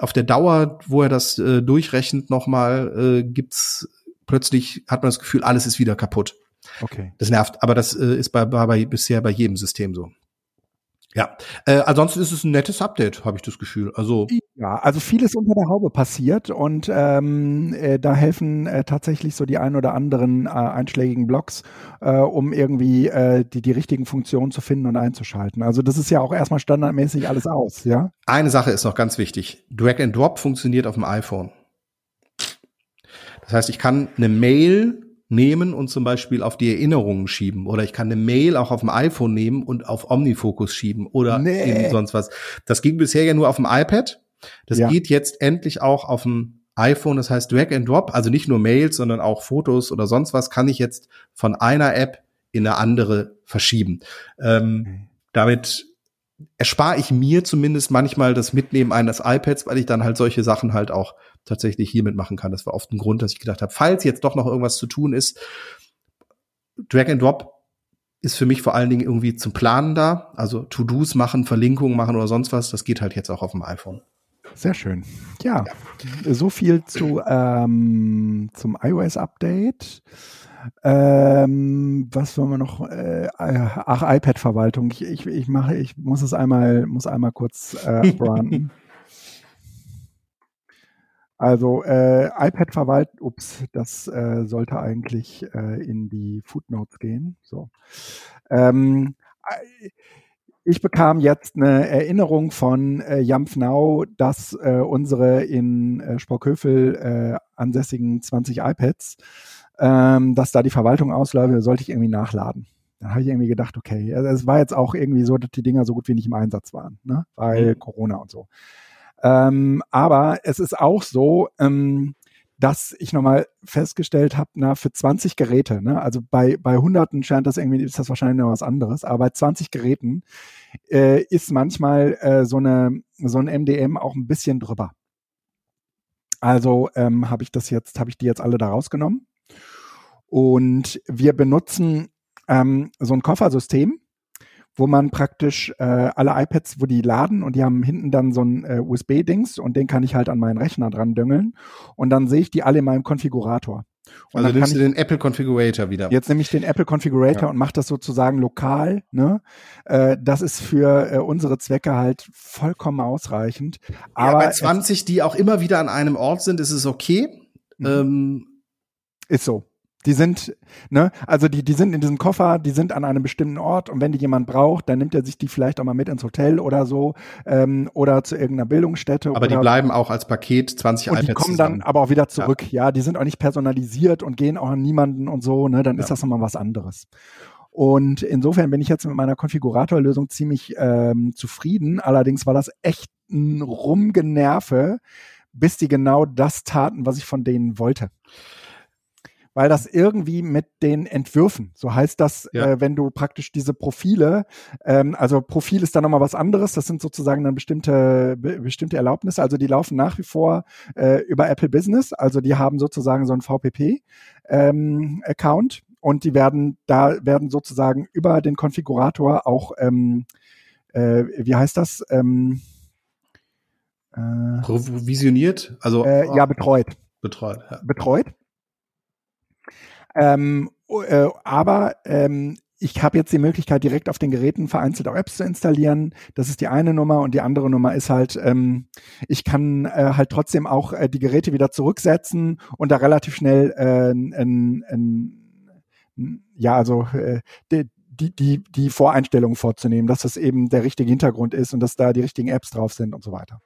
auf der Dauer, wo er das äh, durchrechnet nochmal, äh, gibt's plötzlich, hat man das Gefühl, alles ist wieder kaputt. Okay. Das nervt, aber das äh, ist bei, bei, bisher bei jedem System so. Ja, äh, ansonsten ist es ein nettes Update, habe ich das Gefühl. Also ja, also vieles unter der Haube passiert und ähm, äh, da helfen äh, tatsächlich so die ein oder anderen äh, einschlägigen Blogs, äh, um irgendwie äh, die die richtigen Funktionen zu finden und einzuschalten. Also das ist ja auch erstmal standardmäßig alles aus, ja. Eine Sache ist noch ganz wichtig: Drag and Drop funktioniert auf dem iPhone. Das heißt, ich kann eine Mail nehmen und zum Beispiel auf die Erinnerungen schieben. Oder ich kann eine Mail auch auf dem iPhone nehmen und auf Omnifocus schieben oder nee. sonst was. Das ging bisher ja nur auf dem iPad. Das ja. geht jetzt endlich auch auf dem iPhone. Das heißt Drag and Drop, also nicht nur Mails, sondern auch Fotos oder sonst was, kann ich jetzt von einer App in eine andere verschieben. Ähm, okay. Damit erspare ich mir zumindest manchmal das Mitnehmen eines iPads, weil ich dann halt solche Sachen halt auch tatsächlich hiermit machen kann. Das war oft ein Grund, dass ich gedacht habe, falls jetzt doch noch irgendwas zu tun ist, Drag and Drop ist für mich vor allen Dingen irgendwie zum Planen da. Also To-Dos machen, Verlinkungen machen oder sonst was. Das geht halt jetzt auch auf dem iPhone. Sehr schön. Ja, ja. so viel zu ähm, zum iOS-Update. Ähm, was wollen wir noch? Äh, ach, iPad-Verwaltung. Ich, ich, ich mache, ich muss es einmal, muss einmal kurz äh, [laughs] branden. Also äh, iPad verwalten, ups, das äh, sollte eigentlich äh, in die Footnotes gehen. So. Ähm, ich bekam jetzt eine Erinnerung von äh, Jampfnau, dass äh, unsere in äh, Sprockhövel äh, ansässigen 20 iPads, ähm, dass da die Verwaltung ausläuft, sollte ich irgendwie nachladen. Dann habe ich irgendwie gedacht, okay, es war jetzt auch irgendwie so, dass die Dinger so gut wie nicht im Einsatz waren, ne? weil mhm. Corona und so. Ähm, aber es ist auch so, ähm, dass ich nochmal festgestellt habe, na, für 20 Geräte, ne, also bei, bei Hunderten scheint das irgendwie, ist das wahrscheinlich noch was anderes, aber bei 20 Geräten äh, ist manchmal äh, so, eine, so ein MDM auch ein bisschen drüber. Also ähm, habe ich das jetzt, habe ich die jetzt alle da rausgenommen. Und wir benutzen ähm, so ein Koffersystem, wo man praktisch äh, alle iPads, wo die laden und die haben hinten dann so ein äh, USB-Dings und den kann ich halt an meinen Rechner dran düngeln und dann sehe ich die alle in meinem Konfigurator. Und also nimmst du den Apple Configurator wieder. Jetzt nehme ich den Apple Configurator ja. und mache das sozusagen lokal. Ne? Äh, das ist für äh, unsere Zwecke halt vollkommen ausreichend. Aber ja, bei 20, die auch immer wieder an einem Ort sind, ist es okay. Mhm. Ähm, ist so. Die sind, ne, also die, die sind in diesem Koffer, die sind an einem bestimmten Ort und wenn die jemand braucht, dann nimmt er sich die vielleicht auch mal mit ins Hotel oder so ähm, oder zu irgendeiner Bildungsstätte. Aber die bleiben auch als Paket 20 und iPads die kommen zusammen. dann aber auch wieder zurück. Ja. ja. die sind auch nicht personalisiert und gehen auch an niemanden und so, ne, dann ja. ist das nochmal was anderes. Und insofern bin ich jetzt mit meiner Konfiguratorlösung ziemlich ähm, zufrieden. Allerdings war das echt ein Rumgenerve, bis die genau das taten, was ich von denen wollte weil das irgendwie mit den Entwürfen, so heißt das, ja. äh, wenn du praktisch diese Profile, ähm, also Profil ist dann nochmal was anderes, das sind sozusagen dann bestimmte, be bestimmte Erlaubnisse, also die laufen nach wie vor äh, über Apple Business, also die haben sozusagen so einen VPP-Account ähm, und die werden, da werden sozusagen über den Konfigurator auch, ähm, äh, wie heißt das? Ähm, äh, Visioniert? Also äh, ja, betreut. Betreut, ja. Betreut. Ähm, äh, aber ähm, ich habe jetzt die Möglichkeit, direkt auf den Geräten vereinzelt auch Apps zu installieren. Das ist die eine Nummer und die andere Nummer ist halt, ähm, ich kann äh, halt trotzdem auch äh, die Geräte wieder zurücksetzen und da relativ schnell äh, n, n, ja, also äh, die, die, die, die Voreinstellungen vorzunehmen, dass das eben der richtige Hintergrund ist und dass da die richtigen Apps drauf sind und so weiter.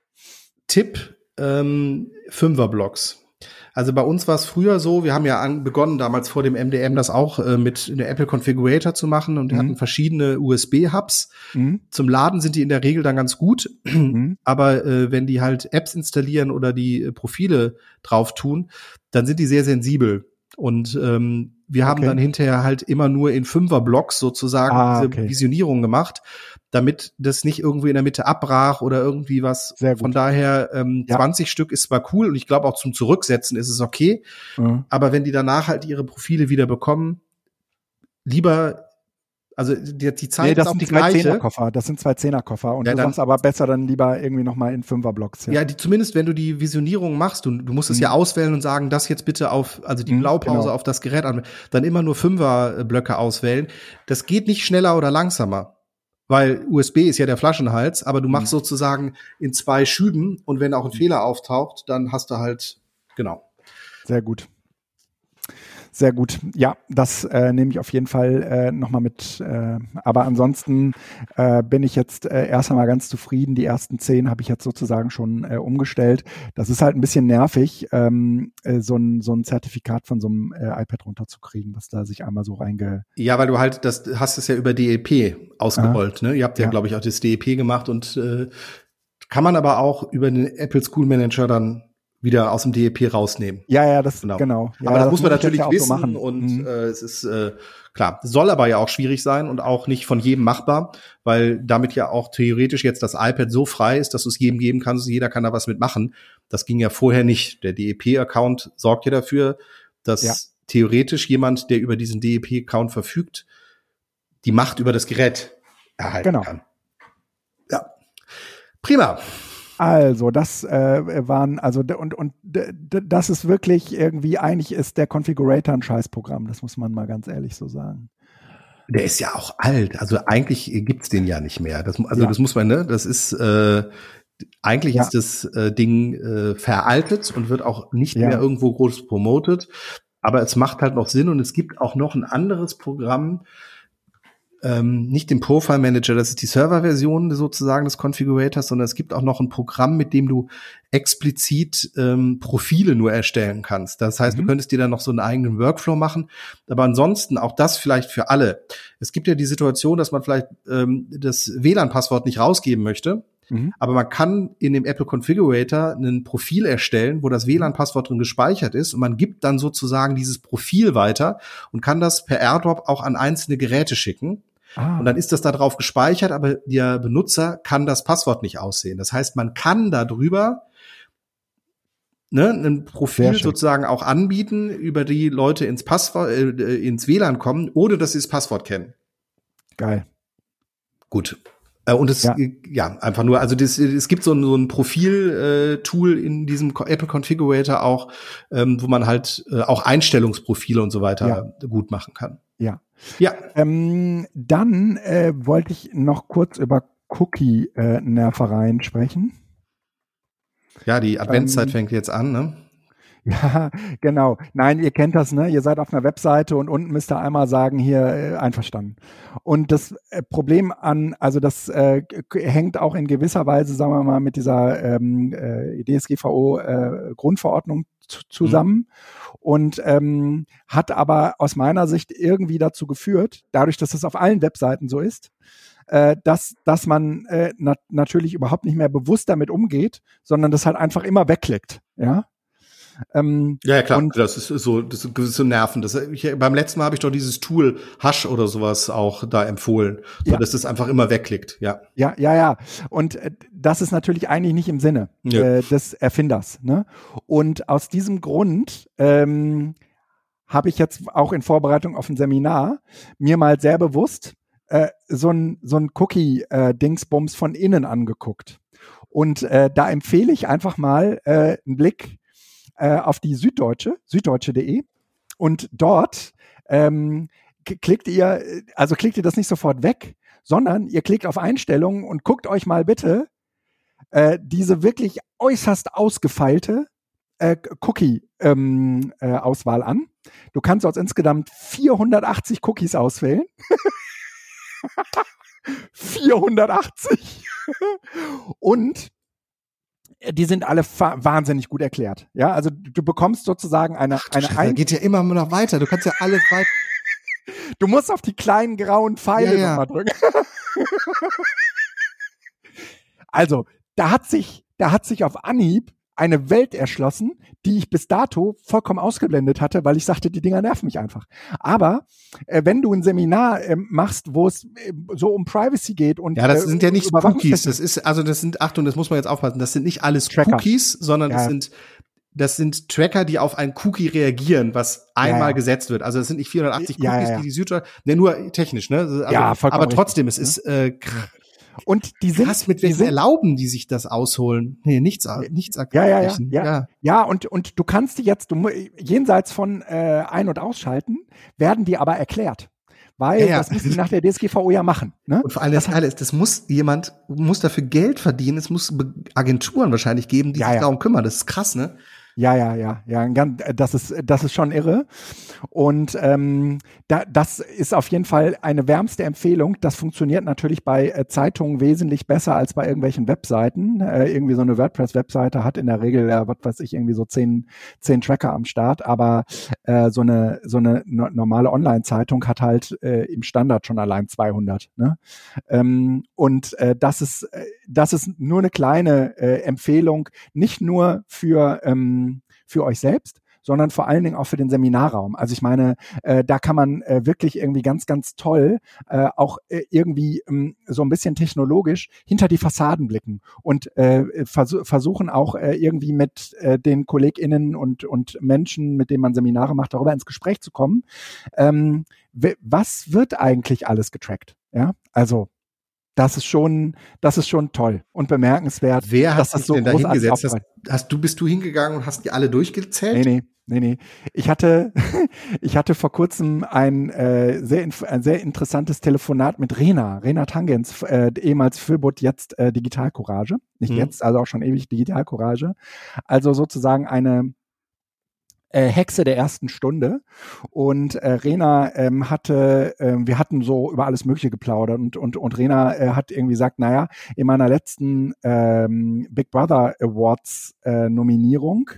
Tipp, ähm, Fünferblocks. Also bei uns war es früher so, wir haben ja an, begonnen damals vor dem MDM das auch äh, mit der Apple Configurator zu machen und wir mhm. hatten verschiedene USB-Hubs. Mhm. Zum Laden sind die in der Regel dann ganz gut, mhm. [clears throat] aber äh, wenn die halt Apps installieren oder die äh, Profile drauf tun, dann sind die sehr sensibel. Und ähm, wir haben okay. dann hinterher halt immer nur in Fünfer-Blocks sozusagen ah, diese okay. Visionierung gemacht, damit das nicht irgendwie in der Mitte abbrach oder irgendwie was. Sehr gut. Von daher ähm, ja. 20 Stück ist zwar cool und ich glaube auch zum Zurücksetzen ist es okay, mhm. aber wenn die danach halt ihre Profile wieder bekommen, lieber Also die, die Zeit nee, das ist auch die gleiche. Zehnerkoffer. Das sind zwei Zehnerkoffer und ja, du dann, sagst aber besser dann lieber irgendwie noch mal in Fünferblocks. Ja, ja die, zumindest wenn du die Visionierung machst, du, du musst es mhm. ja auswählen und sagen, das jetzt bitte auf, also die mhm, Blaupause genau. auf das Gerät an, dann immer nur Fünferblöcke auswählen. Das geht nicht schneller oder langsamer, weil USB ist ja der Flaschenhals, aber du machst mhm. sozusagen in zwei Schüben und wenn auch ein Fehler auftaucht, dann hast du halt genau. Sehr gut. Sehr gut. Ja, das äh, nehme ich auf jeden Fall äh, nochmal mit. Äh, aber ansonsten äh, bin ich jetzt äh, erst einmal ganz zufrieden. Die ersten zehn habe ich jetzt sozusagen schon äh, umgestellt. Das ist halt ein bisschen nervig, ähm, äh, so, ein, so ein Zertifikat von so einem äh, iPad runterzukriegen, was da sich einmal so reinge. Ja, weil du halt, das hast es ja über DEP ausgerollt. Ne? Ihr habt ja, ja. glaube ich, auch das DEP gemacht und äh, kann man aber auch über den Apple School Manager dann wieder aus dem DEP rausnehmen. Ja, ja, das genau. genau. Ja, aber das, das muss man natürlich wissen so und mhm. äh, es ist äh, klar, soll aber ja auch schwierig sein und auch nicht von jedem machbar, weil damit ja auch theoretisch jetzt das iPad so frei ist, dass du es jedem geben kannst, jeder kann da was mitmachen. Das ging ja vorher nicht. Der DEP-Account sorgt ja dafür, dass ja. theoretisch jemand, der über diesen DEP-Account verfügt, die Macht über das Gerät erhalten genau. kann. Ja. Prima. Also, das äh, waren, also, und, und das ist wirklich irgendwie, eigentlich ist der Configurator ein Scheißprogramm, das muss man mal ganz ehrlich so sagen. Der ist ja auch alt, also eigentlich gibt's den ja nicht mehr. Das, also, ja. das muss man, ne, das ist, äh, eigentlich ja. ist das äh, Ding äh, veraltet und wird auch nicht ja. mehr irgendwo groß promotet. Aber es macht halt noch Sinn und es gibt auch noch ein anderes Programm, ähm, nicht den Profile Manager, das ist die Serverversion sozusagen des Configurators, sondern es gibt auch noch ein Programm, mit dem du explizit ähm, Profile nur erstellen kannst. Das heißt, mhm. du könntest dir dann noch so einen eigenen Workflow machen. Aber ansonsten auch das vielleicht für alle. Es gibt ja die Situation, dass man vielleicht ähm, das WLAN-Passwort nicht rausgeben möchte. Mhm. Aber man kann in dem Apple Configurator ein Profil erstellen, wo das WLAN-Passwort drin gespeichert ist und man gibt dann sozusagen dieses Profil weiter und kann das per AirDrop auch an einzelne Geräte schicken. Ah. Und dann ist das da drauf gespeichert, aber der Benutzer kann das Passwort nicht aussehen. Das heißt, man kann darüber ne, ein Profil sozusagen auch anbieten, über die Leute ins Passwort, äh, ins WLAN kommen, ohne dass sie das Passwort kennen. Geil. Gut. Äh, und es, ja. ja, einfach nur, also das, es gibt so ein, so ein Profil-Tool äh, in diesem Apple Configurator auch, ähm, wo man halt äh, auch Einstellungsprofile und so weiter ja. gut machen kann. Ja. Ähm, dann äh, wollte ich noch kurz über Cookie-Nervereien sprechen. Ja, die Adventszeit ähm, fängt jetzt an, ne? Ja, [laughs] genau. Nein, ihr kennt das, ne? Ihr seid auf einer Webseite und unten müsst ihr einmal sagen, hier äh, einverstanden. Und das äh, Problem an, also das äh, hängt auch in gewisser Weise, sagen wir mal, mit dieser ähm, äh, DSGVO äh, Grundverordnung zusammen mhm. und ähm, hat aber aus meiner Sicht irgendwie dazu geführt, dadurch, dass es auf allen Webseiten so ist, äh, dass, dass man äh, nat natürlich überhaupt nicht mehr bewusst damit umgeht, sondern das halt einfach immer wegklickt. Ja. Ähm, ja, ja, klar, und, das ist so, das ist so Nerven. Das, ich, beim letzten Mal habe ich doch dieses Tool Hush oder sowas auch da empfohlen, so ja. dass das einfach immer wegklickt, ja. Ja, ja, ja. Und äh, das ist natürlich eigentlich nicht im Sinne ja. äh, des Erfinders. Ne? Und aus diesem Grund ähm, habe ich jetzt auch in Vorbereitung auf ein Seminar mir mal sehr bewusst äh, so ein, so ein Cookie-Dingsbums äh, von innen angeguckt. Und äh, da empfehle ich einfach mal äh, einen Blick äh, auf die Süddeutsche, süddeutsche.de und dort ähm, klickt ihr, also klickt ihr das nicht sofort weg, sondern ihr klickt auf Einstellungen und guckt euch mal bitte äh, diese wirklich äußerst ausgefeilte äh, Cookie-Auswahl ähm, äh, an. Du kannst aus insgesamt 480 Cookies auswählen. [laughs] 480. und die sind alle wahnsinnig gut erklärt. Ja, also du bekommst sozusagen eine, Ach, eine ein geht ja immer noch weiter. Du kannst ja alle weiter. [laughs] Du musst auf die kleinen grauen Pfeile ja, ja. nochmal drücken. [laughs] also, da hat sich, da hat sich auf Anhieb eine Welt erschlossen, die ich bis dato vollkommen ausgeblendet hatte, weil ich sagte, die Dinger nerven mich einfach. Aber äh, wenn du ein Seminar äh, machst, wo es äh, so um Privacy geht und ja, das äh, sind ja nicht Cookies, das ist also das sind Achtung, das muss man jetzt aufpassen, das sind nicht alles Tracker. Cookies, sondern ja. das sind das sind Tracker, die auf ein Cookie reagieren, was einmal ja, ja. gesetzt wird. Also das sind nicht 480 Cookies, die die Süddeutsche, ne, nur technisch, ne? Also, ja, aber trotzdem, richtig, es ist äh, und die sind Krass, mit welchen erlauben die sich das ausholen? Nee, nichts nichts ja, ja, ja, ja, ja. Und und du kannst die jetzt du jenseits von äh, ein- und ausschalten, werden die aber erklärt. Weil ja, ja. das müssen die nach der DSGVO ja machen. Ne? Und vor allem das, das, das muss jemand, muss dafür Geld verdienen, es muss Agenturen wahrscheinlich geben, die ja, sich darum kümmern. Das ist krass, ne? Ja, ja, ja, ja, das ist, das ist schon irre. Und ähm, da, das ist auf jeden Fall eine wärmste Empfehlung. Das funktioniert natürlich bei äh, Zeitungen wesentlich besser als bei irgendwelchen Webseiten. Äh, irgendwie so eine WordPress-Webseite hat in der Regel, äh, was weiß ich, irgendwie so zehn, zehn Tracker am Start, aber äh, so eine so eine no normale Online-Zeitung hat halt äh, im Standard schon allein 200. Ne? Ähm, und äh, das ist äh, das ist nur eine kleine äh, Empfehlung, nicht nur für ähm, für euch selbst, sondern vor allen Dingen auch für den Seminarraum. Also ich meine, äh, da kann man äh, wirklich irgendwie ganz, ganz toll äh, auch äh, irgendwie ähm, so ein bisschen technologisch hinter die Fassaden blicken und äh, vers versuchen auch äh, irgendwie mit äh, den KollegInnen und, und Menschen, mit denen man Seminare macht, darüber ins Gespräch zu kommen. Ähm, was wird eigentlich alles getrackt? Ja, also das ist schon, das ist schon toll und bemerkenswert. Wer hat sich so denn da hingesetzt? Hast, hast, du, bist du hingegangen und hast die alle durchgezählt? Nee, nee. Nee, nee. Ich hatte, [laughs] ich hatte vor kurzem ein, äh, sehr, ein sehr interessantes Telefonat mit Rena, Rena Tangens, äh, ehemals Föbot, jetzt äh, Digitalcourage. Nicht mhm. jetzt, also auch schon ewig Digitalcourage. Also sozusagen eine, äh, Hexe der ersten Stunde. Und äh, Rena ähm, hatte, äh, wir hatten so über alles Mögliche geplaudert und, und, und Rena äh, hat irgendwie gesagt, naja, in meiner letzten ähm, Big Brother Awards äh, Nominierung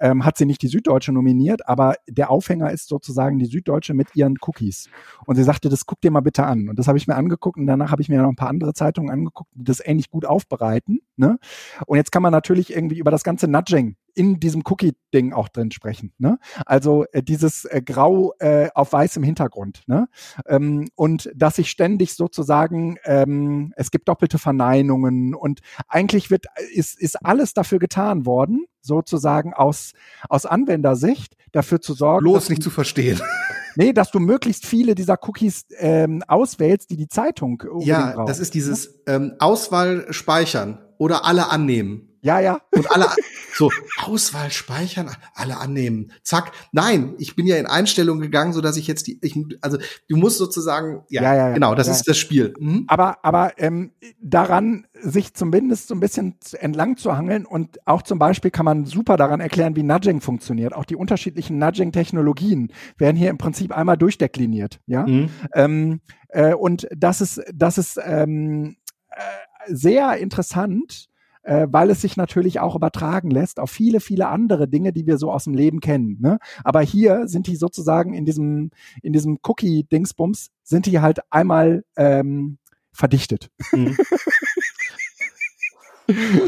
ähm, hat sie nicht die Süddeutsche nominiert, aber der Aufhänger ist sozusagen die Süddeutsche mit ihren Cookies. Und sie sagte, das guck dir mal bitte an. Und das habe ich mir angeguckt und danach habe ich mir noch ein paar andere Zeitungen angeguckt, die das ähnlich gut aufbereiten. Ne? Und jetzt kann man natürlich irgendwie über das ganze Nudging in diesem Cookie-Ding auch drin sprechen. Ne? Also äh, dieses äh, Grau äh, auf weißem Hintergrund. Ne? Ähm, und dass ich ständig sozusagen, ähm, es gibt doppelte Verneinungen und eigentlich wird, ist, ist alles dafür getan worden, sozusagen aus, aus Anwendersicht dafür zu sorgen. Bloß nicht zu verstehen. [laughs] Nee, dass du möglichst viele dieser Cookies ähm, auswählst, die die Zeitung Ja, braucht. das ist dieses ähm, Auswahl speichern oder alle annehmen. Ja, ja. Und alle, so, Auswahl speichern, alle annehmen. Zack. Nein, ich bin ja in Einstellungen gegangen, so dass ich jetzt die, ich, also du musst sozusagen, ja, ja, ja genau, das ja. ist das Spiel. Mhm. Aber, aber ähm, daran sich zumindest so ein bisschen entlang zu hangeln und auch zum Beispiel kann man super daran erklären, wie Nudging funktioniert. Auch die unterschiedlichen Nudging-Technologien werden hier im Prinzip einmal durchdekliniert, ja. Mhm. Ähm, äh, und das ist, das ist ähm, äh, sehr interessant äh, weil es sich natürlich auch übertragen lässt auf viele, viele andere Dinge, die wir so aus dem Leben kennen. Ne? Aber hier sind die sozusagen in diesem, in diesem Cookie-Dingsbums, sind die halt einmal ähm, verdichtet. Mhm. [laughs]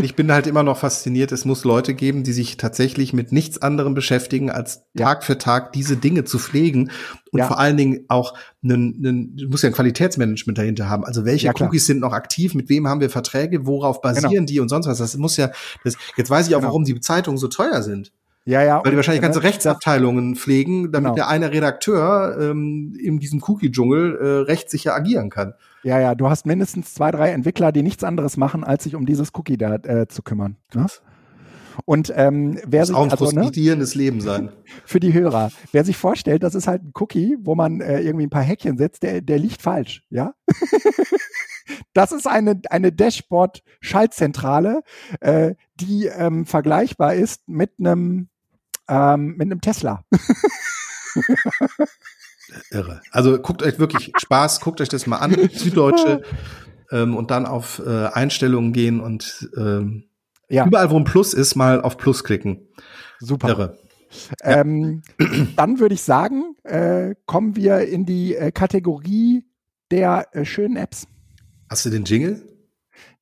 ich bin halt immer noch fasziniert, es muss Leute geben, die sich tatsächlich mit nichts anderem beschäftigen, als Tag für Tag diese Dinge zu pflegen und ja. vor allen Dingen auch einen, einen, du musst ja ein Qualitätsmanagement dahinter haben. Also welche ja, Cookies sind noch aktiv, mit wem haben wir Verträge, worauf basieren genau. die und sonst was. Das muss ja, das, jetzt weiß ich auch, genau. warum die Zeitungen so teuer sind. Ja, ja. Weil die wahrscheinlich ganze Rechtsabteilungen pflegen, damit genau. der eine Redakteur ähm, in diesem Cookie-Dschungel äh, rechtssicher agieren kann. Ja, ja, du hast mindestens zwei, drei Entwickler, die nichts anderes machen, als sich um dieses Cookie da äh, zu kümmern. Ne? Und ähm, wer das sich auch ein also, ne, Leben sein. [laughs] Für die Hörer. Wer sich vorstellt, das ist halt ein Cookie, wo man äh, irgendwie ein paar Häkchen setzt, der, der liegt falsch, ja? [laughs] das ist eine, eine Dashboard-Schaltzentrale, äh, die ähm, vergleichbar ist mit einem ähm, mit einem Tesla. Irre. Also guckt euch wirklich [laughs] Spaß, guckt euch das mal an, Süddeutsche, ähm, und dann auf äh, Einstellungen gehen und ähm, ja. überall, wo ein Plus ist, mal auf Plus klicken. Super. Irre. Ähm, Dann würde ich sagen, äh, kommen wir in die äh, Kategorie der äh, schönen Apps. Hast du den Jingle?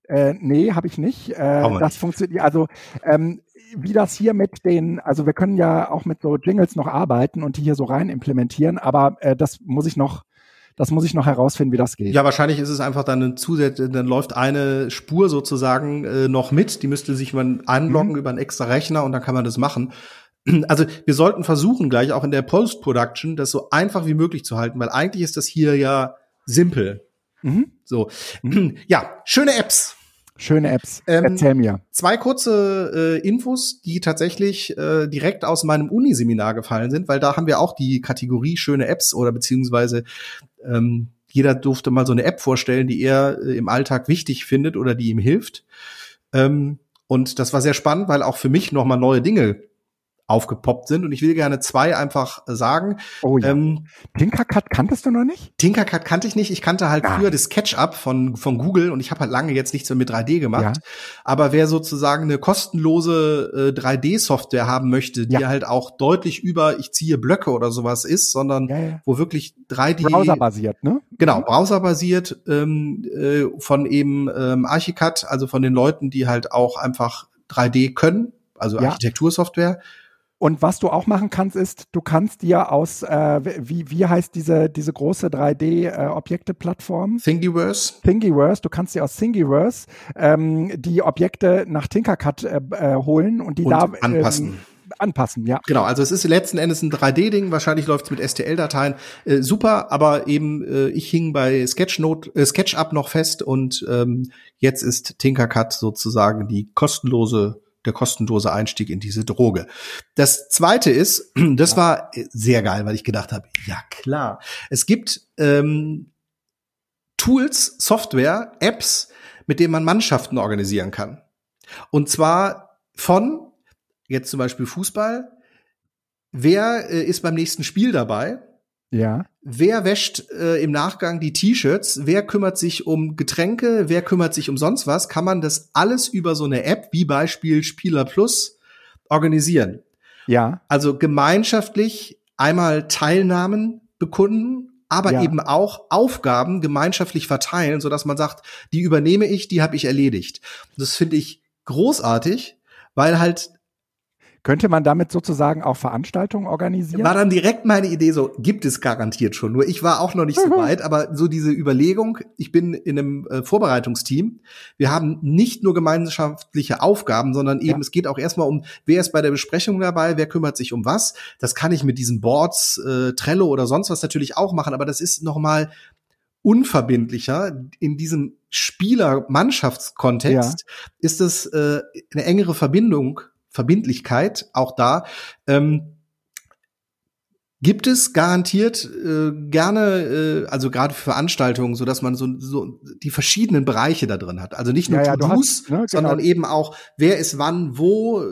Äh, nee, habe ich nicht. Äh, das funktioniert. Also ähm, wie das hier mit den, also wir können ja auch mit so Jingles noch arbeiten und die hier so rein implementieren, aber äh, das muss ich noch, Das muss ich noch herausfinden, wie das geht. Ja, wahrscheinlich ist es einfach dann ein Zusatz, dann läuft eine Spur sozusagen äh, noch mit. Die müsste sich man anloggen mhm. über einen extra Rechner und dann kann man das machen. [clears throat] Also wir sollten versuchen, gleich auch in der Post-Production, das so einfach wie möglich zu halten, weil eigentlich ist das hier ja simpel. Mhm. So. Mhm. [clears throat] Ja, schöne Apps. Schöne Apps. Ähm, Erzähl mir. Zwei kurze äh, Infos, die tatsächlich äh, direkt aus meinem Uniseminar gefallen sind, weil da haben wir auch die Kategorie schöne Apps oder beziehungsweise ähm, jeder durfte mal so eine App vorstellen, die er äh, im Alltag wichtig findet oder die ihm hilft. Ähm, und das war sehr spannend, weil auch für mich nochmal neue Dinge aufgepoppt sind. Und ich will gerne zwei einfach sagen. Oh ja. Ähm, Tinkercad kanntest du noch nicht? Tinkercad kannte ich nicht. Ich kannte halt ja. früher das SketchUp von, von Google und ich habe halt lange jetzt nichts mehr mit 3D gemacht. Ja. Aber wer sozusagen eine kostenlose äh, 3D-Software haben möchte, die ja. halt auch deutlich über ich ziehe Blöcke oder sowas ist, sondern wo wirklich 3D. Browserbasiert, ne? Genau, browserbasiert ähm, äh, von eben ähm, Archicad, also von den Leuten, die halt auch einfach 3D können, also Architektursoftware und was du auch machen kannst, ist, du kannst dir aus, äh, wie, wie heißt diese, diese große 3D-Objekte-Plattform? Äh, Thingiverse. Thingiverse. Du kannst dir aus Thingiverse ähm, die Objekte nach Tinkercad äh, äh, holen und die und da anpassen. Ähm, anpassen, ja. Genau, also es ist letzten Endes ein 3D-Ding, wahrscheinlich läuft es mit STL-Dateien. Äh, super, aber eben äh, ich hing bei Sketchnote, äh, SketchUp noch fest und ähm, jetzt ist Tinkercad sozusagen die kostenlose der kostenlose Einstieg in diese Droge. Das zweite ist, [clears throat] das ja. war sehr geil, weil ich gedacht habe, ja klar, es gibt ähm, Tools, Software, Apps, mit denen man Mannschaften organisieren kann. Und zwar von, jetzt zum Beispiel Fußball, wer äh, ist beim nächsten Spiel dabei? Ja. Wer wäscht äh, im Nachgang die T-Shirts? Wer kümmert sich um Getränke? Wer kümmert sich um sonst was? Kann man das alles über so eine App wie Beispiel Spieler Plus organisieren? Ja. Also gemeinschaftlich einmal Teilnahmen bekunden, aber ja. eben auch Aufgaben gemeinschaftlich verteilen, so dass man sagt, die übernehme ich, die habe ich erledigt. Das finde ich großartig, weil halt könnte man damit sozusagen auch Veranstaltungen organisieren? War dann direkt meine Idee so, gibt es garantiert schon. Nur ich war auch noch nicht so mhm. weit, aber so diese Überlegung, ich bin in einem äh, Vorbereitungsteam. Wir haben nicht nur gemeinschaftliche Aufgaben, sondern eben ja. es geht auch erstmal um, wer ist bei der Besprechung dabei, wer kümmert sich um was. Das kann ich mit diesen Boards, äh, Trello oder sonst was natürlich auch machen, aber das ist noch mal unverbindlicher in diesem Spieler-Mannschaftskontext ja. ist es äh, eine engere Verbindung Verbindlichkeit auch da. Ähm, Gibt es garantiert äh, gerne, äh, also gerade für Veranstaltungen, so dass man so, so die verschiedenen Bereiche da drin hat. Also nicht nur ja, ja, To-Dos, ne, genau. sondern eben auch, wer ist wann, wo, äh,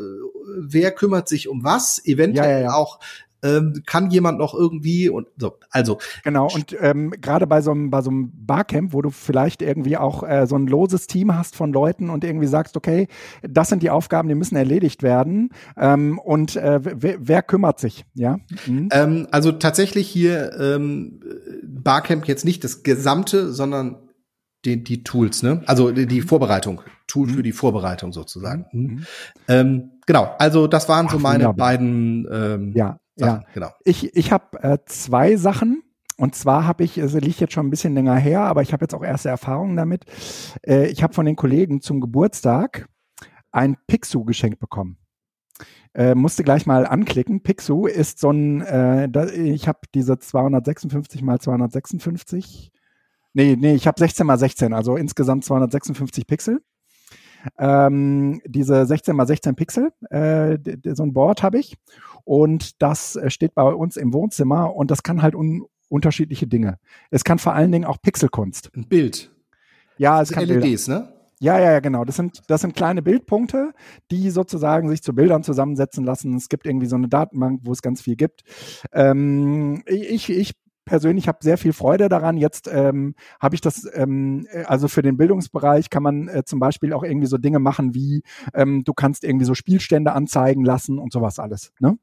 wer kümmert sich um was, eventuell ja, auch ähm, kann jemand noch irgendwie und so. Also genau und ähm, gerade bei so einem bei so einem Barcamp, wo du vielleicht irgendwie auch äh, so ein loses Team hast von Leuten und irgendwie sagst, okay, das sind die Aufgaben, die müssen erledigt werden ähm, und äh, wer, wer kümmert sich, ja? Mhm. Ähm, also tatsächlich hier ähm, Barcamp jetzt nicht das gesamte, sondern die, die Tools, ne? Also die, die Vorbereitung, Tool für mhm. die Vorbereitung sozusagen. Mhm. mhm. Ähm, genau, also das waren Ach, so meine wunderbar. beiden ähm, ja. Sachen, ja, genau. Ich, ich habe äh, zwei Sachen. Und zwar habe ich, es liegt jetzt schon ein bisschen länger her, aber ich habe jetzt auch erste Erfahrungen damit. Äh, ich habe von den Kollegen zum Geburtstag ein Pixu geschenkt bekommen. Äh, musste gleich mal anklicken. Pixu ist so ein, äh, da, ich habe diese 256 mal 256. Nee, nee, ich habe 16 mal 16, also insgesamt 256 Pixel. Ähm, diese 16 mal 16 Pixel, äh, so ein Board habe ich. Und das äh, steht bei uns im Wohnzimmer und das kann halt un unterschiedliche Dinge. Es kann vor allen Dingen auch Pixelkunst. Ein Bild. Ja, es kann LEDs, Bilder. ne? Ja, ja, ja, genau. Das sind, das sind kleine Bildpunkte, die sozusagen sich zu Bildern zusammensetzen lassen. Es gibt irgendwie so eine Datenbank, wo es ganz viel gibt. Ähm, ich, ich persönlich habe sehr viel Freude daran. Jetzt ähm, habe ich das, ähm, äh, also für den Bildungsbereich kann man äh, zum Beispiel auch irgendwie so Dinge machen wie, ähm, du kannst irgendwie so Spielstände anzeigen lassen und sowas alles. Ne?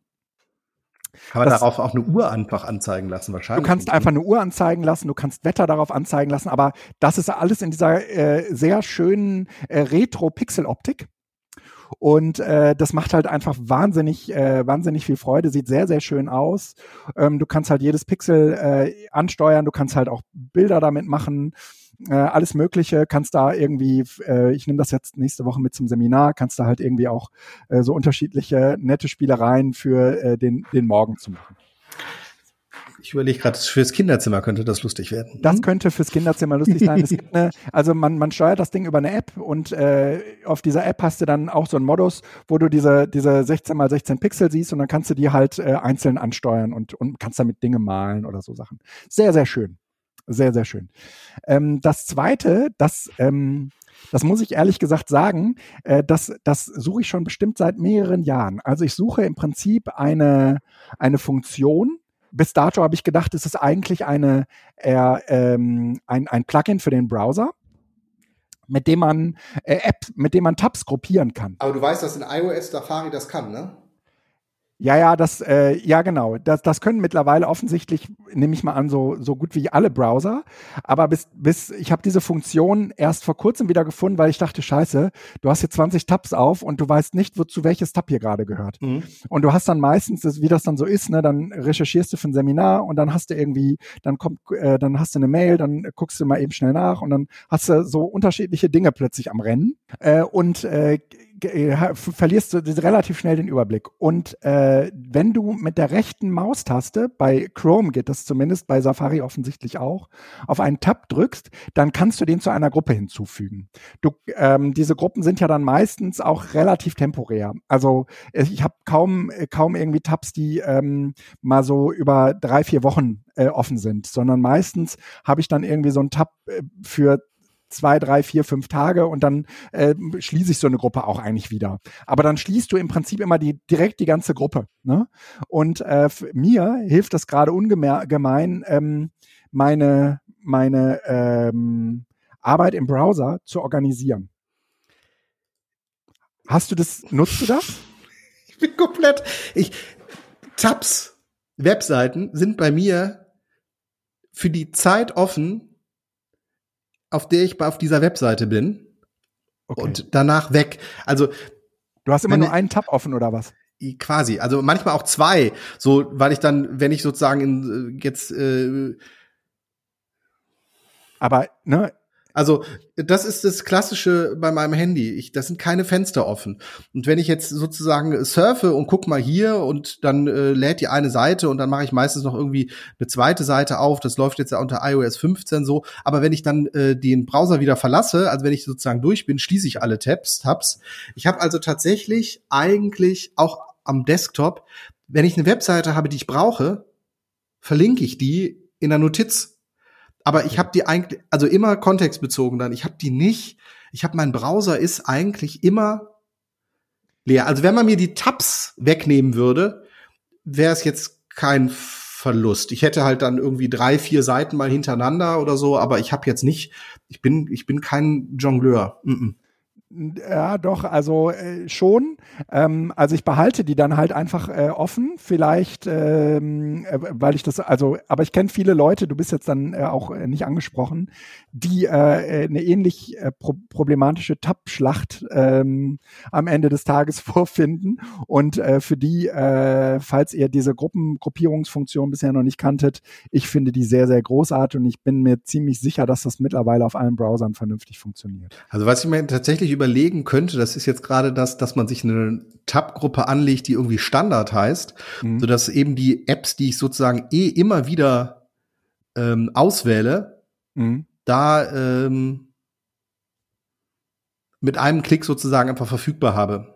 Kann man das, darauf auch eine Uhr einfach anzeigen lassen, wahrscheinlich? Du kannst einfach eine Uhr anzeigen lassen, du kannst Wetter darauf anzeigen lassen, aber das ist alles in dieser äh, sehr schönen äh, Retro-Pixel-Optik. Und äh, das macht halt einfach wahnsinnig, äh, wahnsinnig viel Freude, sieht sehr, sehr schön aus. Ähm, du kannst halt jedes Pixel äh, ansteuern, du kannst halt auch Bilder damit machen. Äh, alles Mögliche, kannst da irgendwie, äh, ich nehme das jetzt nächste Woche mit zum Seminar, kannst da halt irgendwie auch äh, so unterschiedliche nette Spielereien für äh, den, den Morgen zu machen. Ich überlege gerade, fürs Kinderzimmer könnte das lustig werden. Das hm? könnte fürs Kinderzimmer lustig sein. Eine, [laughs] also man, man steuert das Ding über eine App und äh, auf dieser App hast du dann auch so einen Modus, wo du diese, diese 16 mal 16 Pixel siehst und dann kannst du die halt äh, einzeln ansteuern und, und kannst damit Dinge malen oder so Sachen. Sehr, sehr schön. Sehr, sehr schön. Ähm, das zweite, das, ähm, das muss ich ehrlich gesagt sagen, äh, das, das suche ich schon bestimmt seit mehreren Jahren. Also ich suche im Prinzip eine, eine Funktion, bis dato habe ich gedacht, es ist eigentlich eine, äh, ähm, ein, ein Plugin für den Browser mit dem man äh, App, mit dem man Tabs gruppieren kann. Aber du weißt, dass in iOS Safari das kann, ne? Ja, ja, das, äh, ja genau. Das, das können mittlerweile offensichtlich, nehme ich mal an, so, so gut wie alle Browser. Aber bis, bis ich habe diese Funktion erst vor kurzem wieder gefunden, weil ich dachte, scheiße, du hast hier 20 Tabs auf und du weißt nicht, wozu welches Tab hier gerade gehört. Mhm. Und du hast dann meistens, wie das dann so ist, ne, dann recherchierst du für ein Seminar und dann hast du irgendwie, dann kommt, äh, dann hast du eine Mail, dann guckst du mal eben schnell nach und dann hast du so unterschiedliche Dinge plötzlich am Rennen. Äh, und äh, verlierst du relativ schnell den Überblick. Und äh, wenn du mit der rechten Maustaste, bei Chrome geht das zumindest, bei Safari offensichtlich auch, auf einen Tab drückst, dann kannst du den zu einer Gruppe hinzufügen. Du, ähm, diese Gruppen sind ja dann meistens auch relativ temporär. Also ich habe kaum, kaum irgendwie Tabs, die ähm, mal so über drei, vier Wochen äh, offen sind, sondern meistens habe ich dann irgendwie so einen Tab äh, für zwei, drei, vier, fünf Tage und dann äh, schließe ich so eine Gruppe auch eigentlich wieder. Aber dann schließt du im Prinzip immer die, direkt die ganze Gruppe. Ne? Und äh, mir hilft das gerade ungemein, ähm, meine, meine ähm, Arbeit im Browser zu organisieren. Hast du das, nutzt du das? [laughs] Ich bin komplett, ich, Tabs, Webseiten sind bei mir für die Zeit offen, auf der ich auf dieser Webseite bin. Okay. Und danach weg. Also du hast immer nur einen Tab offen oder was? Quasi, also manchmal auch zwei, so weil ich dann, wenn ich sozusagen in, äh, jetzt äh, aber ne, also das ist das Klassische bei meinem Handy. Ich, das sind keine Fenster offen. Und wenn ich jetzt sozusagen surfe und guck mal hier und dann äh, lädt die eine Seite und dann mache ich meistens noch irgendwie eine zweite Seite auf. Das läuft jetzt ja unter iOS 15 so. Aber wenn ich dann äh, den Browser wieder verlasse, also wenn ich sozusagen durch bin, schließe ich alle Tabs. Tabs. Ich habe also tatsächlich eigentlich auch am Desktop, wenn ich eine Webseite habe, die ich brauche, verlinke ich die in der Notiz aber ich habe die eigentlich, also immer kontextbezogen dann. Ich habe die nicht. Ich habe mein Browser ist eigentlich immer leer. Also wenn man mir die Tabs wegnehmen würde, wäre es jetzt kein Verlust. Ich hätte halt dann irgendwie drei, vier Seiten mal hintereinander oder so, aber ich habe jetzt nicht, ich bin, ich bin kein Jongleur. Mm -mm. Ja, doch, also äh, schon. Ähm, also ich behalte die dann halt einfach äh, offen, vielleicht, ähm, äh, weil ich das, also, aber ich kenne viele Leute, du bist jetzt dann äh, auch äh, nicht angesprochen, die äh, eine ähnlich äh, pro problematische Tab-Schlacht ähm, am Ende des Tages [laughs] vorfinden. Und für die, falls ihr diese Gruppengruppierungsfunktion bisher noch nicht kanntet, ich finde die sehr, sehr großartig und ich bin mir ziemlich sicher, dass das mittlerweile auf allen Browsern vernünftig funktioniert. Also was ich mir tatsächlich überlegen könnte, das ist jetzt gerade das, dass man sich eine Tab-Gruppe anlegt, die irgendwie Standard heißt, mhm. sodass eben die Apps, die ich sozusagen eh immer wieder ähm, auswähle, mhm. da ähm, mit einem Klick sozusagen einfach verfügbar habe.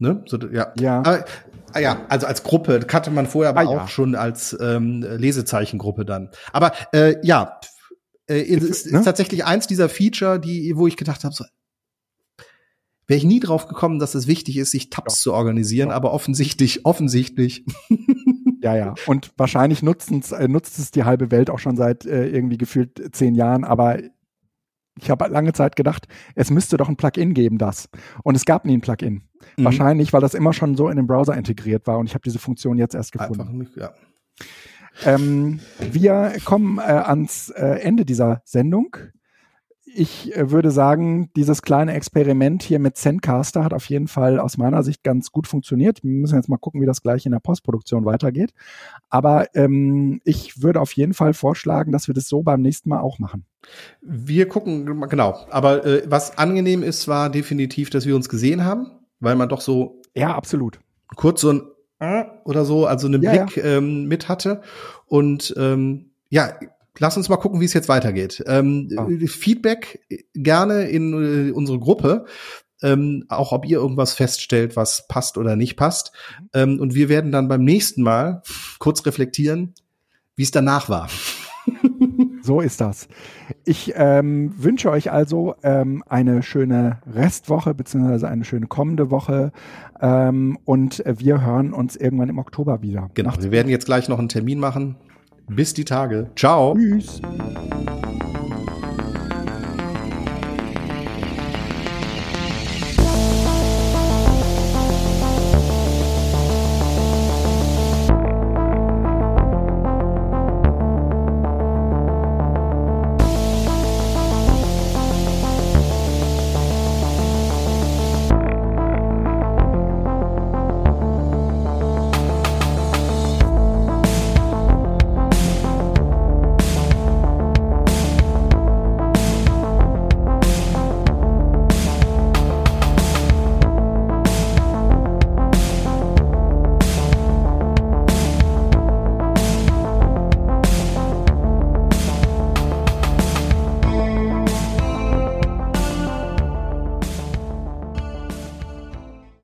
Ne? So, ja. ja. Aber, ah, ja, also als Gruppe kannte man vorher aber ah, auch ja. schon als ähm, Lesezeichengruppe dann. Aber äh, ja, äh, ist, ist ne? tatsächlich eins dieser Feature, die, wo ich gedacht habe, so, wäre ich nie drauf gekommen, dass es wichtig ist, sich Tabs ja. zu organisieren, ja. aber offensichtlich, offensichtlich. [laughs] Ja, ja. Und wahrscheinlich nutzt, äh, nutzt es die halbe Welt auch schon seit äh, irgendwie gefühlt zehn Jahren, aber ich habe lange Zeit gedacht, es müsste doch ein Plugin geben, das. Und es gab nie ein Plugin. Mhm. Wahrscheinlich, weil das immer schon so in den Browser integriert war und ich habe diese Funktion jetzt erst gefunden. Nicht, ja. Ähm, wir kommen äh, ans äh, Ende dieser Sendung ich äh, würde sagen, dieses kleine Experiment hier mit Zencaster hat auf jeden Fall aus meiner Sicht ganz gut funktioniert. Wir müssen jetzt mal gucken, wie das gleich in der Postproduktion weitergeht. Aber ähm, ich würde auf jeden Fall vorschlagen, dass wir das so beim nächsten Mal auch machen. Wir gucken, genau. Aber äh, was angenehm ist, war definitiv, dass wir uns gesehen haben, weil man doch so. Ja, absolut. Kurz so ein äh, oder so, also einen ja, Blick ja. Ähm, mit hatte. Und ähm, ja, lass uns mal gucken, wie es jetzt weitergeht. Ähm, oh. Feedback gerne in äh, unsere Gruppe. Ähm, auch ob ihr irgendwas feststellt, was passt oder nicht passt. Mhm. Ähm, und wir werden dann beim nächsten Mal kurz reflektieren, wie es danach war. [laughs] So ist das. Ich ähm, wünsche euch also ähm, eine schöne Restwoche beziehungsweise eine schöne kommende Woche ähm, und wir hören uns irgendwann im Oktober wieder. Genau, Macht's wir werden jetzt gleich noch einen Termin machen. Bis die Tage. Ciao. Tschüss.